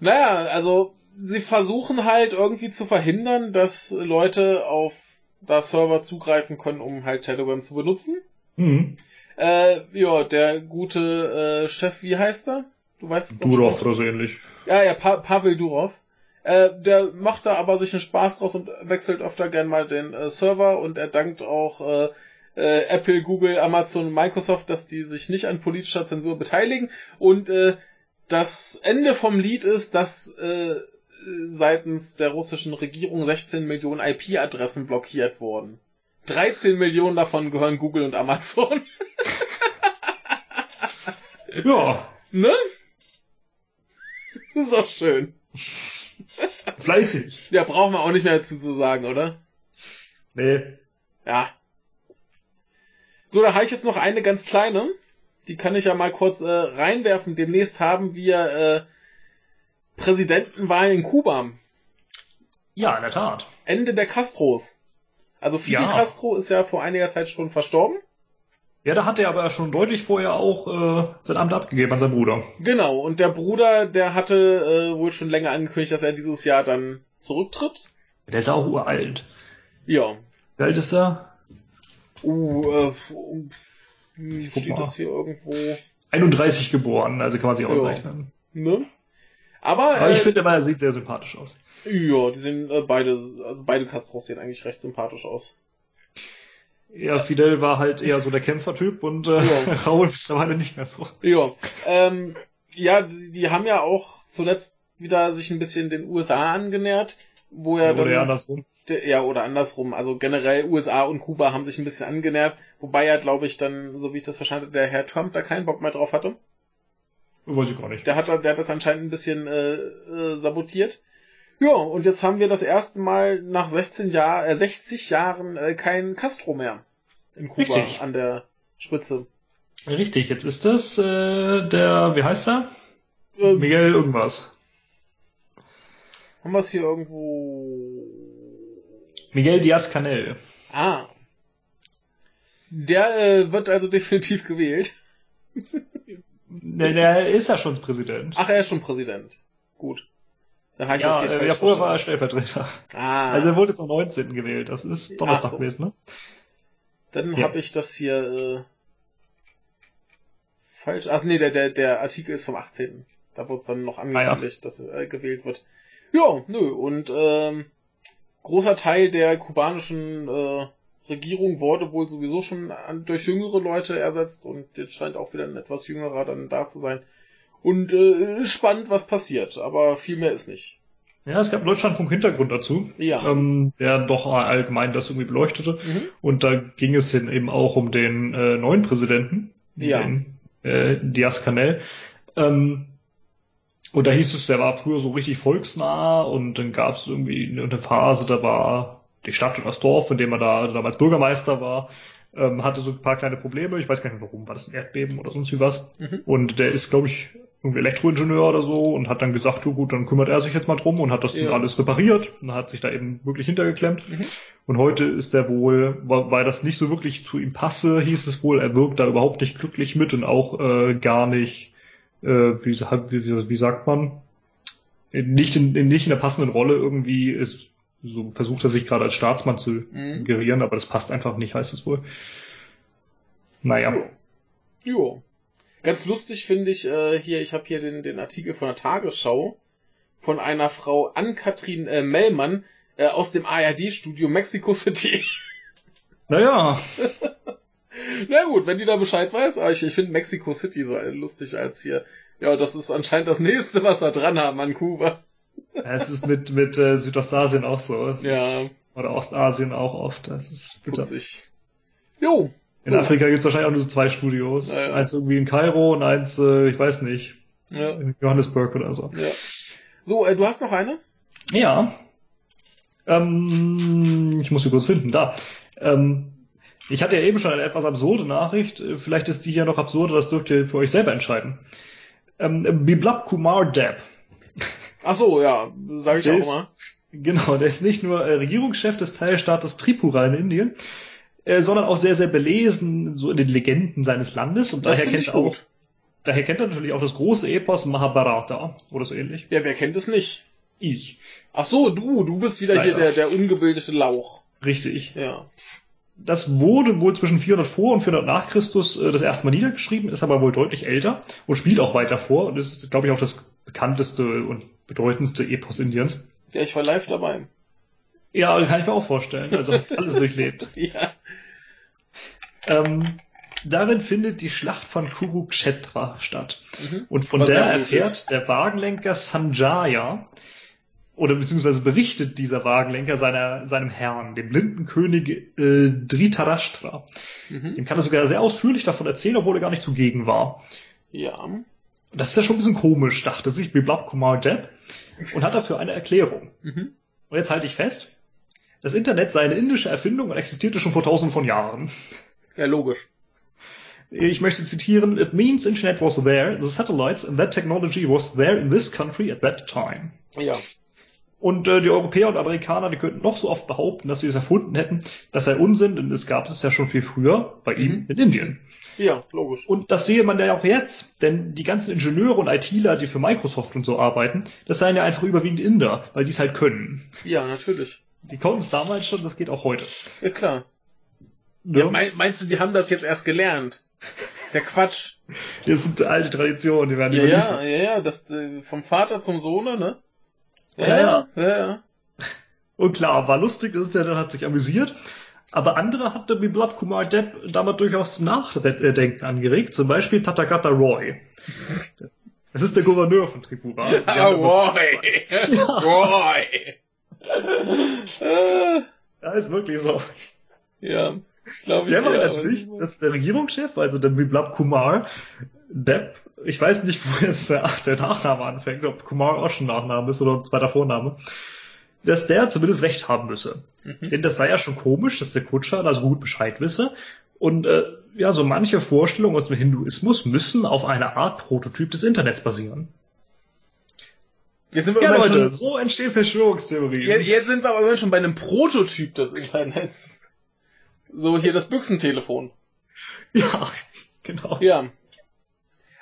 Naja, also sie versuchen halt irgendwie zu verhindern, dass Leute auf da Server zugreifen können, um halt Telegram zu benutzen. Mhm. Äh, ja, der gute äh, Chef, wie heißt er? Du weißt es Durov oder so ähnlich. Ja, ja, pa Pavel Durov. Äh, der macht da aber sich einen Spaß draus und wechselt öfter gern mal den äh, Server und er dankt auch äh, äh, Apple, Google, Amazon und Microsoft, dass die sich nicht an politischer Zensur beteiligen. Und äh, das Ende vom Lied ist, dass äh, seitens der russischen Regierung 16 Millionen IP-Adressen blockiert wurden. 13 Millionen davon gehören Google und Amazon. ja. Ne? ist auch schön. Fleißig. Ja, brauchen wir auch nicht mehr dazu zu sagen, oder? Nee. Ja. So, da habe ich jetzt noch eine ganz kleine. Die kann ich ja mal kurz äh, reinwerfen. Demnächst haben wir äh, Präsidentenwahlen in Kuba. Ja, in der Tat. Ende der Castros. Also Fidel Ja. Castro ist ja vor einiger Zeit schon verstorben. Ja, da hat er aber schon deutlich vorher auch äh, sein Amt abgegeben an seinen Bruder. Genau, und der Bruder, der hatte äh, wohl schon länger angekündigt, dass er dieses Jahr dann zurücktritt. Der ist ja auch uralt. Ja. Wie alt ist er? Uh, äh, steht das hier irgendwo? 31 geboren, also kann man sich Ja. ausrechnen. Ne? Aber, Aber ich äh, finde, er sieht sehr sympathisch aus. ja, die sehen äh, beide, also beide Castros sehen eigentlich recht sympathisch aus. Ja, Fidel war halt eher so der Kämpfertyp und äh, Ja. Raul mittlerweile nicht mehr so. Ja, ähm, ja, die, die haben ja auch zuletzt wieder sich ein bisschen den USA angenähert, wo ja Oder dann ja andersrum. De- Ja, oder andersrum. Also generell USA und Kuba haben sich ein bisschen angenähert, wobei ja, glaube ich, dann, so wie ich das verstanden habe, der Herr Trump da keinen Bock mehr drauf hatte. Weiß ich gar nicht. Der hat, der hat das anscheinend ein bisschen äh, äh, sabotiert. Ja, und jetzt haben wir das erste Mal nach 16 Jahr, äh, 60 Jahren äh, kein Castro mehr in Kuba Richtig. an der Spitze. Richtig, jetzt ist das äh, der, wie heißt er? Äh, Miguel irgendwas. haben wir es hier irgendwo? Miguel Diaz-Canel. Ah. Der äh, wird also definitiv gewählt. Der, der ist ja schon Präsident. Ach, er ist schon Präsident. Gut. Da habe ich das ja, hier äh, ja, vorher war er. Stellvertreter. Ah, Also er wurde jetzt am 19. gewählt. Das ist Donnerstag so. gewesen, ne? dann ja. habe ich das hier äh, falsch. Ach nee, der, der, der Artikel ist vom 18. Da wurde es dann noch Ah, ja. angekündigt, dass er äh, gewählt wird. Ja, nö. Und ähm, großer Teil der kubanischen äh, Regierung wurde wohl sowieso schon durch jüngere Leute ersetzt und jetzt scheint auch wieder ein etwas jüngerer dann da zu sein. Und äh, spannend, was passiert, aber viel mehr ist nicht. Ja, es gab einen Deutschlandfunk-Hintergrund dazu, Ja. ähm, der doch allgemein das irgendwie beleuchtete. Mhm. Und da ging es eben auch um den äh, neuen Präsidenten, Ja. den äh, Diaz-Canel. Ähm, und da hieß es, der war früher so richtig volksnah und dann gab es irgendwie eine Phase, da war die Stadt und das Dorf, in dem er da damals Bürgermeister war, ähm, hatte so ein paar kleine Probleme. Ich weiß gar nicht warum, war das ein Erdbeben oder sonst wie was. Mhm. Und der ist, glaube ich, irgendwie Elektroingenieur oder so und hat dann gesagt, ja gut, dann kümmert er sich jetzt mal drum und hat das dann Ja. alles repariert und hat sich da eben wirklich hintergeklemmt. Mhm. Und heute ist er wohl, weil das nicht so wirklich zu ihm passe, hieß es wohl, er wirkt da überhaupt nicht glücklich mit und auch äh, gar nicht, äh, wie, wie, wie, sagt man, nicht in, in, nicht in der passenden Rolle irgendwie ist, so versucht er sich gerade als Staatsmann zu Mhm. gerieren, aber das passt einfach nicht, heißt es wohl. Naja. Jo. Ganz lustig finde ich äh, hier, ich habe hier den, den Artikel von der Tagesschau von einer Frau Ann-Kathrin äh, Mellmann äh, aus dem ARD-Studio Mexico City. Naja, Na gut, wenn die da Bescheid weiß, aber ich, ich finde Mexico City so lustig als hier. Ja, das ist anscheinend das nächste, was wir dran haben an Kuba. Es ist mit, mit äh, Südostasien auch so. Es Ja. Ist, oder Ostasien auch oft. Das ist bitter. Putzig. Jo. In So. Afrika gibt es wahrscheinlich auch nur so zwei Studios. Ja. Eins irgendwie in Kairo und eins, äh, ich weiß nicht, Ja. in Johannesburg oder so. Ja. So, äh, du hast noch eine? Ja. Ähm, ich muss sie kurz finden. Da. Ähm, ich hatte ja eben schon eine etwas absurde Nachricht. Äh, Vielleicht ist die hier noch absurder, das dürft ihr für euch selber entscheiden. Ähm, Biplab Kumar Deb. Ach so, ja, sage ich Der auch ist- mal. Genau, der ist nicht nur äh, Regierungschef des Teilstaates Tripura in Indien, äh, sondern auch sehr, sehr belesen so in den Legenden seines Landes und Das daher kennt er auch, gut. daher kennt er natürlich auch das große Epos Mahabharata oder so ähnlich. Ja, wer kennt es nicht? Ich. Ach so, du, du bist wieder hier Leider. der, der ungebildete Lauch. Richtig. Ja. Das wurde wohl zwischen 400 vor und 400 nach Christus äh, das erste Mal niedergeschrieben, ist aber wohl deutlich älter und spielt auch weiter vor und ist, glaube ich, auch das bekannteste und bedeutendste Epos Indiens. Ja, ich war live dabei. Ja, kann ich mir auch vorstellen. Also hast alles durchlebt. Ja. Ähm, darin findet die Schlacht von Kurukshetra statt. Mhm. Und von der erfährt der Wagenlenker Sanjaya, oder beziehungsweise berichtet dieser Wagenlenker seiner, seinem Herrn, dem blinden König äh, Dhritarashtra. Mhm. Dem kann er sogar sehr ausführlich davon erzählen, obwohl er gar nicht zugegen war. Ja. Das ist ja schon ein bisschen komisch, dachte sich Biblab Kumar Depp und hat dafür eine Erklärung. Mhm. Und jetzt halte ich fest, das Internet sei eine indische Erfindung und existierte schon vor tausenden von Jahren. Ja, logisch. Ich möchte zitieren, It means Internet was there, the satellites and that technology was there in this country at that time. Ja. Und äh, die Europäer und Amerikaner, die könnten noch so oft behaupten, dass sie es erfunden hätten. Das sei Unsinn, denn es gab es ja schon viel früher bei ihm Mhm. in Indien. Ja, logisch. Und das sehe man ja auch jetzt, denn die ganzen Ingenieure und ITler, die für Microsoft und so arbeiten, das seien ja einfach überwiegend Inder, weil die es halt können. Ja, natürlich. Die konnten es damals schon, das geht auch heute. Ja, klar. Ne? Ja, mein, meinst du, die haben das jetzt erst gelernt? Ist ja Quatsch. das sind alte Traditionen, die werden Ja, ja, überliefert. ja, ja, das äh, vom Vater zum Sohne, ne? Ja, ja. ja, ja. Und klar, war lustig, das Internet hat sich amüsiert. Aber andere hatte Biblab Kumar Depp damals durchaus zum Nachdenken angeregt. Zum Beispiel Tathagata Roy. Das ist der Gouverneur von Tripura. Ah, Roy! Roy! Ja, ist wirklich so. ja, glaube ich. Der war ja, natürlich, das ist der Regierungschef, also der Biblab Kumar Depp. Ich weiß nicht, wo jetzt der, der Nachname anfängt, ob Kumar auch schon Nachname ist oder ein zweiter Vorname. Dass der zumindest recht haben müsse. Mhm. Denn das sei ja schon komisch, dass der Kutscher da so gut Bescheid wisse. Und äh, ja, so manche Vorstellungen aus dem Hinduismus müssen auf einer Art Prototyp des Internets basieren. Jetzt sind wir Ja, Leute, schon, so entstehen Verschwörungstheorien. jetzt, jetzt sind wir aber schon bei einem Prototyp des Internets. So, hier das Büchsentelefon. Ja, genau. Ja.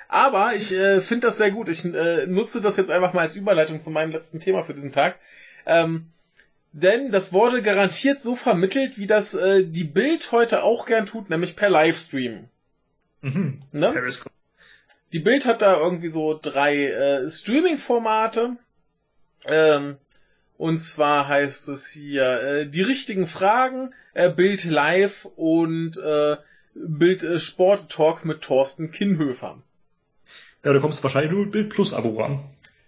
Aber ich äh, finde das sehr gut. Ich äh, nutze das jetzt einfach mal als Überleitung zu meinem letzten Thema für diesen Tag. Ähm, denn das wurde garantiert so vermittelt, wie das äh, die Bild heute auch gern tut, nämlich per Livestream. Mhm. Ne? Periscope. Die Bild hat da irgendwie so drei äh, Streaming-Formate. Ähm, und zwar heißt es hier äh, die richtigen Fragen, äh, Bild Live und äh, Bild äh, Sport Talk mit Thorsten Kinnhöfer. Ja, du kommst wahrscheinlich nur mit Bild Plus Abo ran.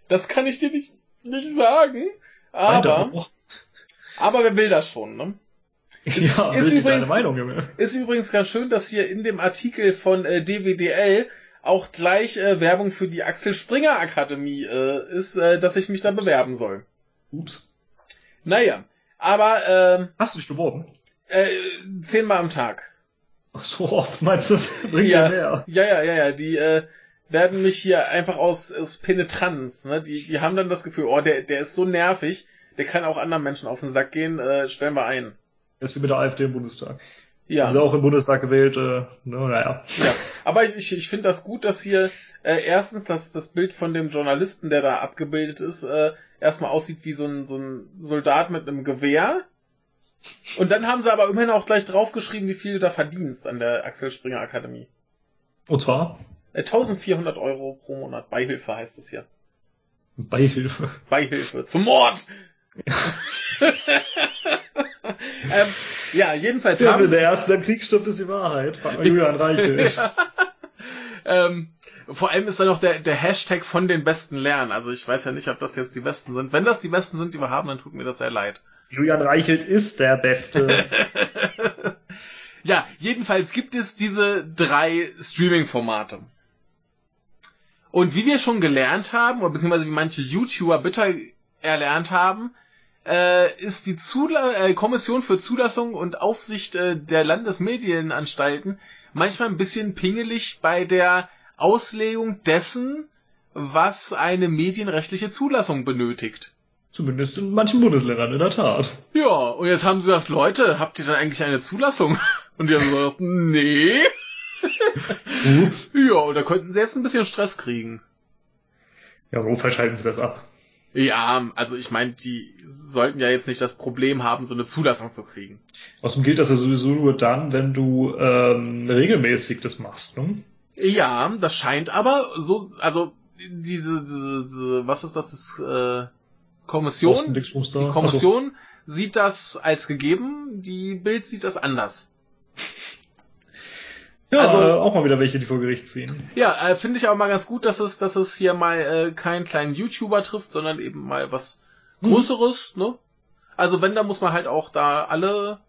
Das kann ich dir nicht, nicht sagen. Er Aber, aber wer will das schon, ne? Ist- ja, ist übrigens- Meinung, Junge. Ist übrigens ganz schön, dass hier in dem Artikel von äh, DWDL auch gleich äh, Werbung für die Axel Springer Akademie äh, ist, äh, dass ich mich da bewerben soll. Ups. Naja, aber ähm, Hast du dich beworben? äh, zehnmal am Tag. Ach, so oft meinst du, das bringt Ja. ja mehr. Ja, ja, ja, ja, die äh, werden mich hier einfach aus, aus Penetranz, ne? Die, die haben dann das Gefühl, oh, der, der ist so nervig, der kann auch anderen Menschen auf den Sack gehen, äh, stellen wir ein. Das ist wie mit der AfD im Bundestag. Ja. Also auch im Bundestag gewählt, äh, ne, naja. Ja, aber ich, ich, ich finde das gut, dass hier äh, erstens das, das Bild von dem Journalisten, der da abgebildet ist, äh, erstmal aussieht wie so ein, so ein Soldat mit einem Gewehr. Und dann haben sie aber immerhin auch gleich draufgeschrieben, wie viel du da verdienst an der Axel Springer Akademie. Und zwar 1400 Euro pro Monat. Beihilfe heißt es hier. Beihilfe. Beihilfe zum Mord! ähm, ja, jedenfalls Ja, haben, der Erste am Krieg stirbt, ist die Wahrheit. Frag mal Julian Reichelt. Ähm, vor allem ist da noch der, der Hashtag von den Besten lernen. Also ich weiß ja nicht, ob das jetzt die Besten sind. Wenn das die Besten sind, die wir haben, dann tut mir das sehr leid. Julian Reichelt ist der Beste. Ja, jedenfalls gibt es diese drei Streaming-Formate. Und wie wir schon gelernt haben, oder beziehungsweise wie manche YouTuber bitter erlernt haben, äh, ist die Zula äh, Kommission für Zulassung und Aufsicht äh, der Landesmedienanstalten manchmal ein bisschen pingelig bei der Auslegung dessen, was eine medienrechtliche Zulassung benötigt. Zumindest in manchen Bundesländern, in der Tat. Ja, und jetzt haben sie gesagt, Leute, habt ihr dann eigentlich eine Zulassung? Und die haben gesagt, nee. Ups. Ja, und da könnten sie jetzt ein bisschen Stress kriegen. Ja, wofür schalten sie das ab? Ja, also ich meine, die sollten ja jetzt nicht das Problem haben, so eine Zulassung zu kriegen. Außerdem gilt das ja sowieso nur dann, wenn du ähm, regelmäßig das machst, ne? Ja, das scheint aber so, also diese, diese, diese was ist das, das äh, Kommission, die Kommission sieht das als gegeben, die Bild sieht das anders. Ja, also, äh, auch mal wieder welche, die vor Gericht ziehen. Ja, äh, finde ich aber mal ganz gut, dass es, dass es hier mal äh, keinen kleinen YouTuber trifft, sondern eben mal was hm. Größeres, hm. ne? Also wenn, dann muss man halt auch da alle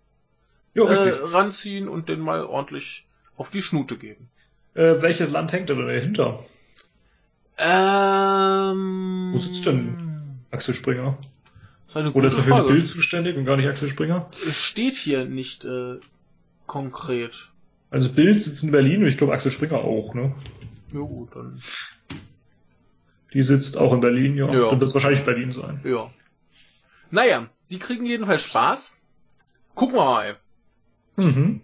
ja, äh, ranziehen und den mal ordentlich auf die Schnute geben. Äh, welches Land hängt denn dahinter? Ähm, Wo sitzt denn Axel Springer? Oder ist er für die Bild zuständig und gar nicht Axel Springer? Steht hier nicht äh, konkret. Also Bild sitzt in Berlin und ich glaube Axel Springer auch, ne? Ja gut, dann. Die sitzt auch in Berlin, ja. ja. Dann wird es wahrscheinlich Berlin sein. Ja. Naja, die kriegen jedenfalls Spaß. Gucken wir mal. Mhm.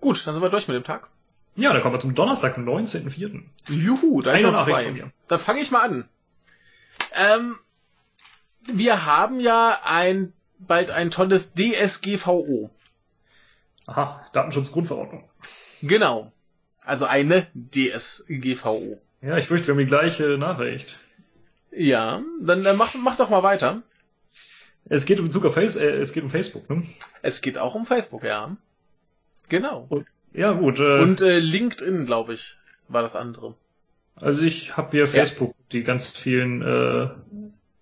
Gut, dann sind wir durch mit dem Tag. Ja, dann kommen wir zum Donnerstag, den 19.04. Juhu, da ist noch zwei. Dann fange ich mal an. Ähm, wir haben ja ein bald ein tolles DSGVO. Aha, Datenschutzgrundverordnung. Genau. Also eine DSGVO. Ja, ich fürchte, wir haben die gleiche Nachricht. Ja, dann, dann mach, mach doch mal weiter. Es geht um Bezug auf Face, äh, es geht um Facebook, ne? Es geht auch um Facebook, ja. Genau. Und, ja, gut. Äh, Und äh, LinkedIn, glaube ich, war das andere. Also ich habe hier Facebook, ja. die ganz vielen äh,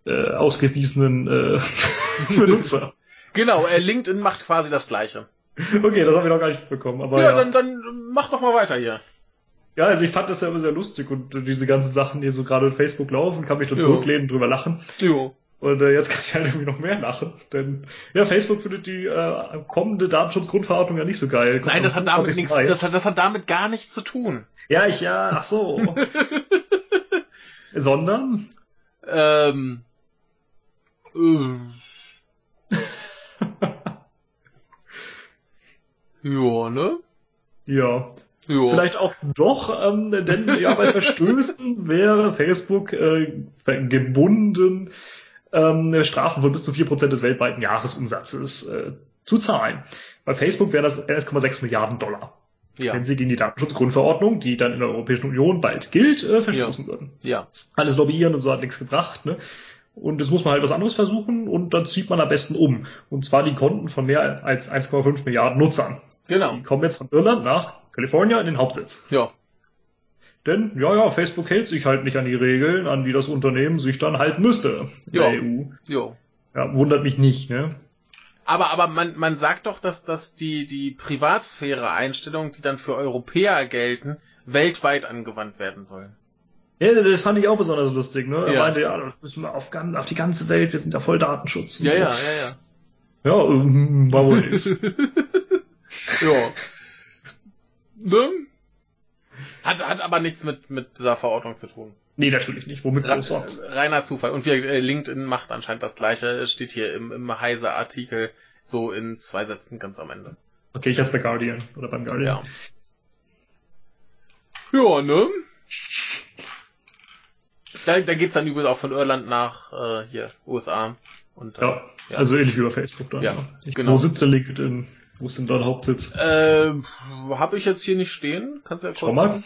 äh, ausgewiesenen äh, Benutzer. Genau, äh, LinkedIn macht quasi das gleiche. Okay, das habe ich noch gar nicht bekommen. Aber ja, ja. Dann, dann mach doch mal weiter hier. Ja, also ich fand das ja immer sehr lustig und diese ganzen Sachen, die so gerade auf Facebook laufen, kann mich da zurücklehnen und drüber lachen. Jo. Und äh, jetzt kann ich halt irgendwie noch mehr lachen. Denn ja, Facebook findet die äh, kommende Datenschutzgrundverordnung ja nicht so geil. Kommt Nein, das hat damit nichts, das hat, das hat damit gar nichts zu tun. Ja, ich ja, ach so. Sondern? Ähm. Äh. Ja, ne? Ja. Jo. Vielleicht auch doch, ähm, denn ja, bei Verstößen wäre Facebook äh, gebunden, ähm, Strafen von bis zu vier Prozent des weltweiten Jahresumsatzes äh, zu zahlen. Bei Facebook wären das 1,6 Milliarden Dollar. Ja. Wenn sie gegen die Datenschutzgrundverordnung, die dann in der Europäischen Union bald gilt, äh, verstoßen ja. würden. Ja. Alles lobbyieren und so hat nichts gebracht. Ne? Und jetzt muss man halt was anderes versuchen und dann zieht man am besten um. Und zwar die Konten von mehr als 1,5 Milliarden Nutzern. Genau. Die kommen jetzt von Irland nach Kalifornien in den Hauptsitz. Ja. Denn, ja, ja, Facebook hält sich halt nicht an die Regeln, an die das Unternehmen sich dann halten müsste in jo. der EU. Jo. Ja, wundert mich nicht, ne? Aber, aber man, man sagt doch, dass, dass die, die Privatsphäre-Einstellungen, die dann für Europäer gelten, weltweit angewandt werden sollen. Ja, das fand ich auch besonders lustig, ne? Er ja. meinte, ja, das müssen wir auf, auf die ganze Welt, wir sind ja voll Datenschutz. Ja, so. ja, ja, ja. Ja, ähm, war wohl nix. ja. Ne? Hat, hat aber nichts mit, mit dieser Verordnung zu tun. Nee, natürlich nicht. Womit Re sonst? Reiner Zufall. Und wir, äh, LinkedIn macht anscheinend das gleiche. Steht hier im, im Heise-Artikel so in zwei Sätzen ganz am Ende. Okay, ich hab's bei Guardian oder beim Guardian. Ja. Ja, ne? Da, da geht's dann übrigens auch von Irland nach äh, hier, USA. Und, äh, ja, ja, also ähnlich wie bei Facebook dann. Ja, ich, genau. Wo sitzt der LinkedIn? Wo ist denn da der Hauptsitz? Äh, hab ich jetzt hier nicht stehen. Kannst du ja kurz Schau mal.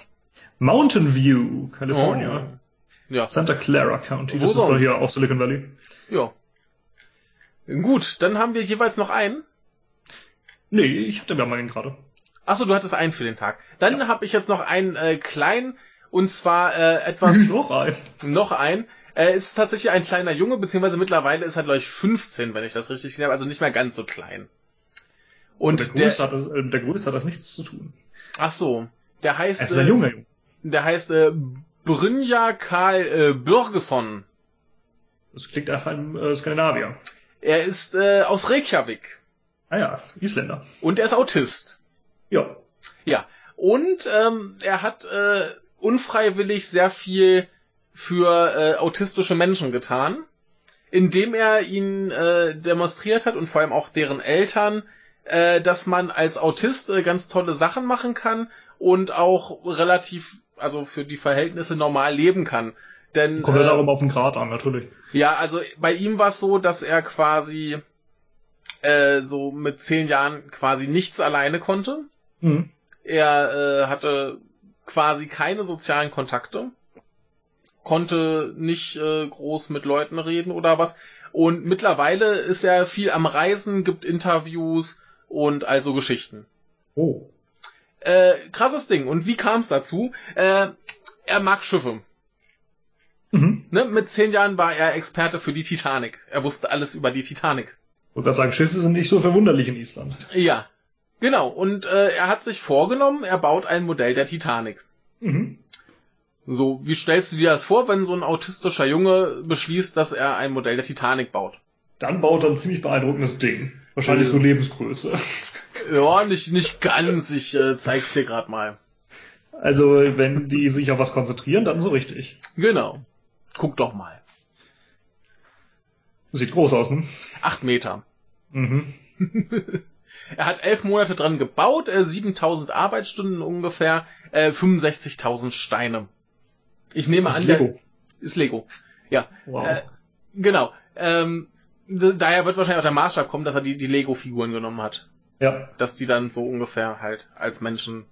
Mountain View, California. Oh. Ja. Santa Clara County. Das Wo ist doch hier auch Silicon Valley. Ja. Gut, dann haben wir jeweils noch einen. Nee, ich hatte ja mal einen gerade. Achso, du hattest einen für den Tag. Dann ja. habe ich jetzt noch einen äh, kleinen, und zwar äh, etwas... noch ein. Noch ein. Er ist tatsächlich ein kleiner Junge, beziehungsweise mittlerweile ist er, glaube ich, 15, wenn ich das richtig gesehen habe, also nicht mehr ganz so klein. Und, und der, Größe der, hat das, äh, der Größe hat das nichts zu tun. Ach so. Der heißt... Er ist ein äh, Junge. Der heißt äh, Brynja Karl äh, Bürgesson. Das klingt nach einem äh, Skandinavier. Er ist äh, aus Reykjavik. Ah ja, Isländer. Und er ist Autist. Ja. Ja. Und ähm, er hat äh, unfreiwillig sehr viel für äh, autistische Menschen getan, indem er ihnen äh, demonstriert hat und vor allem auch deren Eltern, äh, dass man als Autist äh, ganz tolle Sachen machen kann und auch relativ, also für die Verhältnisse normal leben kann. Denn, Kommt ja äh, darum auf den Grad an, natürlich. Ja, also bei ihm war es so, dass er quasi äh, so mit zehn Jahren quasi nichts alleine konnte. Mhm. Er äh, hatte quasi keine sozialen Kontakte konnte nicht äh, groß mit Leuten reden oder was. Und mittlerweile ist er viel am Reisen, gibt Interviews und also Geschichten. Oh. Äh, krasses Ding. Und wie kam es dazu? Äh, er mag Schiffe. Mhm. Ne? Mit zehn Jahren war er Experte für die Titanic. Er wusste alles über die Titanic. Wollte gerade sagen, Schiffe sind nicht so verwunderlich in Island. Ja, genau. Und äh, er hat sich vorgenommen, er baut ein Modell der Titanic. Mhm. So, wie stellst du dir das vor, wenn so ein autistischer Junge beschließt, dass er ein Modell der Titanic baut? Dann baut er ein ziemlich beeindruckendes Ding. Wahrscheinlich äh, so Lebensgröße. Ja, nicht, nicht ganz. Ich äh, zeig's dir gerade mal. Also, wenn die sich auf was konzentrieren, dann so richtig. Genau. Guck doch mal. Sieht groß aus, ne? Acht Meter. Mhm. er hat elf Monate dran gebaut, äh, 7000 Arbeitsstunden ungefähr, äh, 65.000 Steine. Ich nehme an, ist Lego. Der, ist Lego. Ja. Wow. Äh, genau. Ähm, daher wird wahrscheinlich auch der Maßstab kommen, dass er die, die Lego-Figuren genommen hat. Ja. Dass die dann so ungefähr halt als Menschen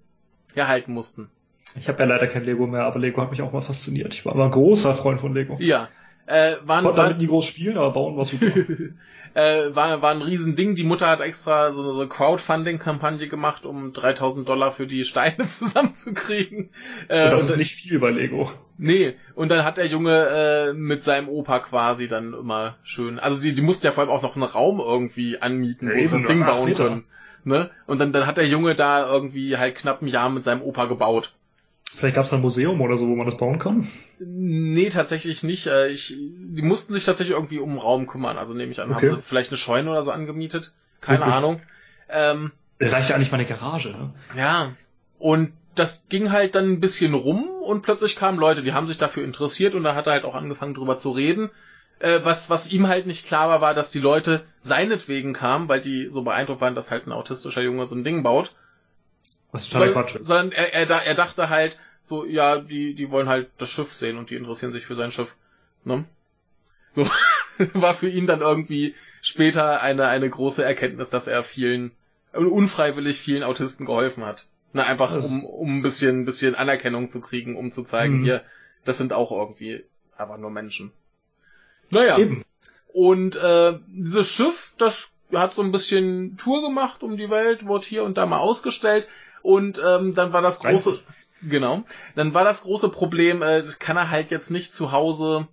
herhalten mussten. Ich habe ja leider kein Lego mehr, aber Lego hat mich auch mal fasziniert. Ich war immer ein großer Freund von Lego. Ja. Äh, waren, Konnte damit nie groß spielen, aber bauen war super. äh, war, war ein Riesending. Die Mutter hat extra so eine Crowdfunding-Kampagne gemacht, um 3000 Dollar für die Steine zusammenzukriegen. Äh, und das und, ist nicht viel bei Lego. Nee, und dann hat der Junge äh, mit seinem Opa quasi dann immer schön, also die, die mussten ja vor allem auch noch einen Raum irgendwie anmieten, ja, wo sie das Ding bauen können. Ne? Und dann, dann hat der Junge da irgendwie halt knapp ein Jahr mit seinem Opa gebaut. Vielleicht gab es ein Museum oder so, wo man das bauen kann? Nee, tatsächlich nicht. Äh, ich, die mussten sich tatsächlich irgendwie um den Raum kümmern. Also nehme ich an, okay. haben sie vielleicht eine Scheune oder so angemietet. Keine Wirklich? Ahnung. Ähm, Reicht ja eigentlich mal eine Garage, ne? Ja. Und das ging halt dann ein bisschen rum und plötzlich kamen Leute, die haben sich dafür interessiert und da hat er halt auch angefangen drüber zu reden. Äh, was, was ihm halt nicht klar war, war, dass die Leute seinetwegen kamen, weil die so beeindruckt waren, dass halt ein autistischer Junge so ein Ding baut. Was totaler Quatsch ist. Sondern er, er, er dachte halt, so, ja, die, die wollen halt das Schiff sehen und die interessieren sich für sein Schiff. Ne? So war für ihn dann irgendwie später eine, eine große Erkenntnis, dass er vielen, unfreiwillig vielen Autisten geholfen hat. Na, einfach um, um ein bisschen, ein bisschen Anerkennung zu kriegen, um zu zeigen, mhm. hier, das sind auch irgendwie einfach nur Menschen. Naja. Eben. Und äh, dieses Schiff, das hat so ein bisschen Tour gemacht um die Welt, wurde hier und da mal ausgestellt. Und ähm, dann war das große, 30. genau, dann war das große Problem, äh, das kann er halt jetzt nicht zu Hause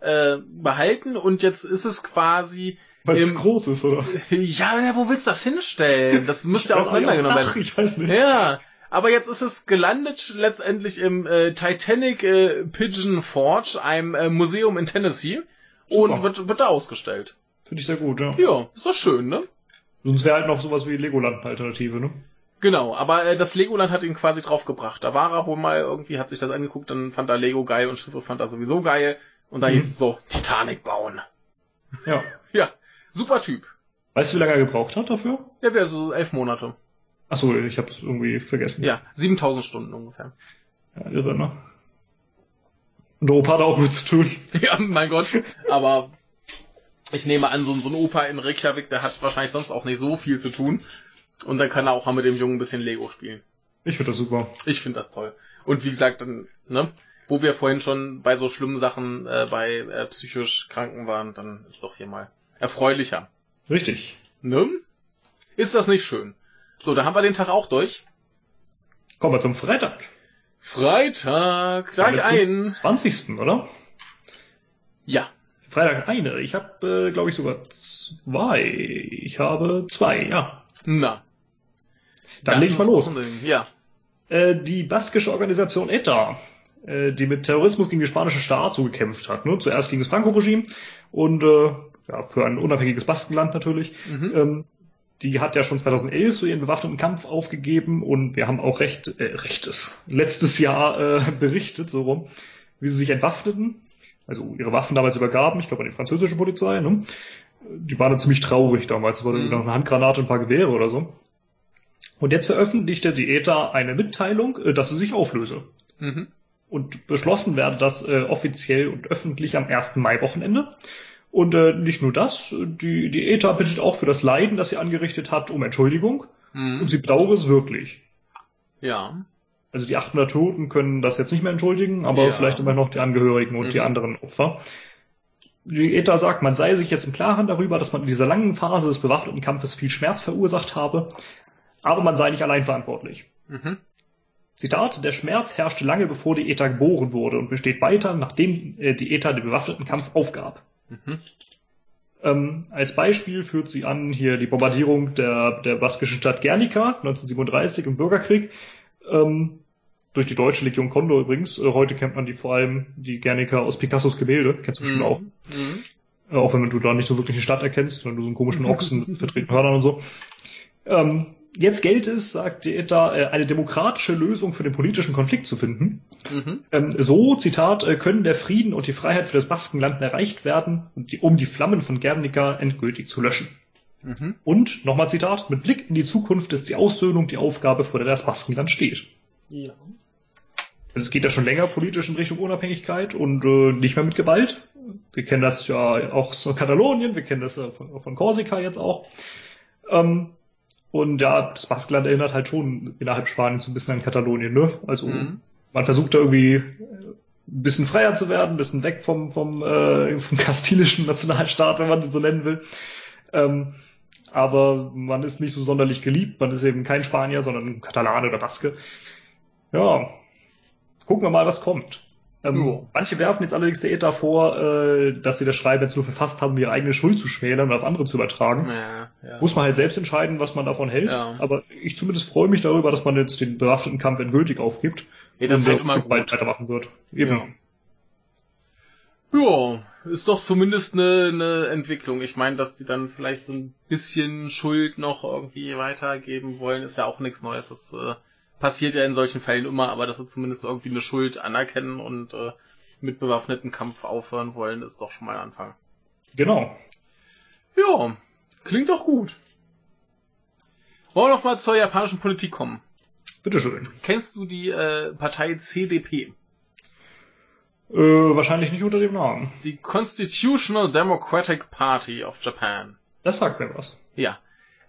äh, behalten. Und jetzt ist es quasi weil es groß ist, oder? Ja, ja, wo willst du das hinstellen? Das müsste ja auseinandergenommen werden. Ich weiß nicht. Ja, aber jetzt ist es gelandet letztendlich im äh, Titanic äh, Pigeon Forge, einem äh, Museum in Tennessee. Super. Und wird, wird da ausgestellt. Finde ich sehr gut, ja. Ja, ist doch schön, ne? Sonst wäre halt noch sowas wie Legoland-Alternative, ne? Genau, aber äh, das Legoland hat ihn quasi draufgebracht. Da war er wohl mal irgendwie, hat sich das angeguckt, dann fand er Lego geil und Schiffe fand er sowieso geil. Und da mhm. hieß es so, Titanic bauen. Ja. ja, super Typ. Weißt du, wie lange er gebraucht hat dafür? Ja, wäre so elf Monate. Achso, ich hab's irgendwie vergessen. Ja, 7000 Stunden ungefähr. Ja, irre, ne? Und der Opa hat auch mit zu tun. ja, mein Gott. Aber ich nehme an, so, so ein Opa in Reykjavik, der hat wahrscheinlich sonst auch nicht so viel zu tun. Und dann kann er auch mal mit dem Jungen ein bisschen Lego spielen. Ich finde das super. Ich finde das toll. Und wie gesagt, dann, ne, wo wir vorhin schon bei so schlimmen Sachen äh, bei äh, psychisch Kranken waren, dann ist doch hier mal erfreulicher. Richtig. Ne? Ist das nicht schön? So, da haben wir den Tag auch durch. Kommen wir zum Freitag. Freitag, gleich einen. 20. oder? Ja. Freitag eine. Ich habe, äh, glaube ich, sogar zwei. Ich habe zwei, ja. Na. Dann leg ich mal los. Ja. Äh, die baskische Organisation ETA, äh, die mit Terrorismus gegen die spanische Staat so gekämpft hat. Ne? Zuerst gegen das Franco-Regime und äh, ja, für ein unabhängiges Baskenland natürlich. Mhm. Ähm, die hat ja schon 2011 so ihren bewaffneten Kampf aufgegeben und wir haben auch recht, äh, rechtes, letztes Jahr äh, berichtet, so rum, wie sie sich entwaffneten, also ihre Waffen damals übergaben, ich glaube an die französische Polizei, ne? Die waren dann ziemlich traurig damals, es war mhm. noch eine Handgranate und ein paar Gewehre oder so. Und jetzt veröffentlichte die ETA eine Mitteilung, äh, dass sie sich auflöse. Mhm. Und beschlossen werde das äh, offiziell und öffentlich am 1. Mai-Wochenende. Und äh, nicht nur das, die, die ETA bittet auch für das Leiden, das sie angerichtet hat, um Entschuldigung. Mhm. Und sie bedauere es wirklich. Ja. Also die 800 Toten können das jetzt nicht mehr entschuldigen, aber ja. vielleicht immer noch die Angehörigen und mhm. die anderen Opfer. Die ETA sagt, man sei sich jetzt im Klaren darüber, dass man in dieser langen Phase des bewaffneten Kampfes viel Schmerz verursacht habe, aber man sei nicht allein verantwortlich. Mhm. Zitat, der Schmerz herrschte lange bevor die ETA geboren wurde und besteht weiter, nachdem äh, die ETA den bewaffneten Kampf aufgab. Mhm. Ähm, als Beispiel führt sie an hier die Bombardierung der, der baskischen Stadt Guernica 1937 im Bürgerkrieg. Ähm, durch die deutsche Legion Condor übrigens. Äh, heute kennt man die vor allem, die Guernica aus Picassos Gemälde. Kennst du bestimmt mhm. auch. Mhm. Äh, auch wenn du da nicht so wirklich eine Stadt erkennst, sondern du so einen komischen Ochsen mit vertretenen Hörnern und so. Ähm, Jetzt gilt es, sagt die ETA, äh, eine demokratische Lösung für den politischen Konflikt zu finden. Mhm. Ähm, so, Zitat, äh, können der Frieden und die Freiheit für das Baskenland erreicht werden, um die Flammen von Guernica endgültig zu löschen. Mhm. Und, nochmal Zitat, mit Blick in die Zukunft ist die Aussöhnung die Aufgabe, vor der das Baskenland steht. Ja. Also es geht ja schon länger politisch in Richtung Unabhängigkeit und äh, nicht mehr mit Gewalt. Wir kennen das ja auch aus Katalonien, wir kennen das ja von, von Korsika jetzt auch. Ähm, und ja, das Baskenland erinnert halt schon innerhalb Spaniens so ein bisschen an Katalonien, ne? Also mhm. man versucht da irgendwie äh, ein bisschen freier zu werden, ein bisschen weg vom, vom, äh, vom kastilischen Nationalstaat, wenn man den so nennen will. Ähm, aber man ist nicht so sonderlich geliebt, man ist eben kein Spanier, sondern ein Katalane oder Baske. Ja, gucken wir mal, was kommt. Ähm, Manche werfen jetzt allerdings der ETA vor, äh, dass sie das Schreiben jetzt nur verfasst haben, um ihre eigene Schuld zu schmälern und auf andere zu übertragen. Ja, ja. Muss man halt selbst entscheiden, was man davon hält. Ja. Aber ich zumindest freue mich darüber, dass man jetzt den bewaffneten Kampf endgültig aufgibt. Ja, das und halt immer bald weitermachen wird. Eben. Ja. ist doch zumindest eine, eine Entwicklung. Ich meine, dass die dann vielleicht so ein bisschen Schuld noch irgendwie weitergeben wollen, ist ja auch nichts Neues. Das äh, passiert ja in solchen Fällen immer, aber dass sie zumindest irgendwie eine Schuld anerkennen und äh, mit bewaffneten Kampf aufhören wollen, ist doch schon mal ein Anfang. Genau. Ja, klingt doch gut. Wollen wir noch mal zur japanischen Politik kommen? Bitteschön. Kennst du die äh, Partei CDP? Äh, wahrscheinlich nicht unter dem Namen. Die Constitutional Democratic Party of Japan. Das sagt mir was. Ja.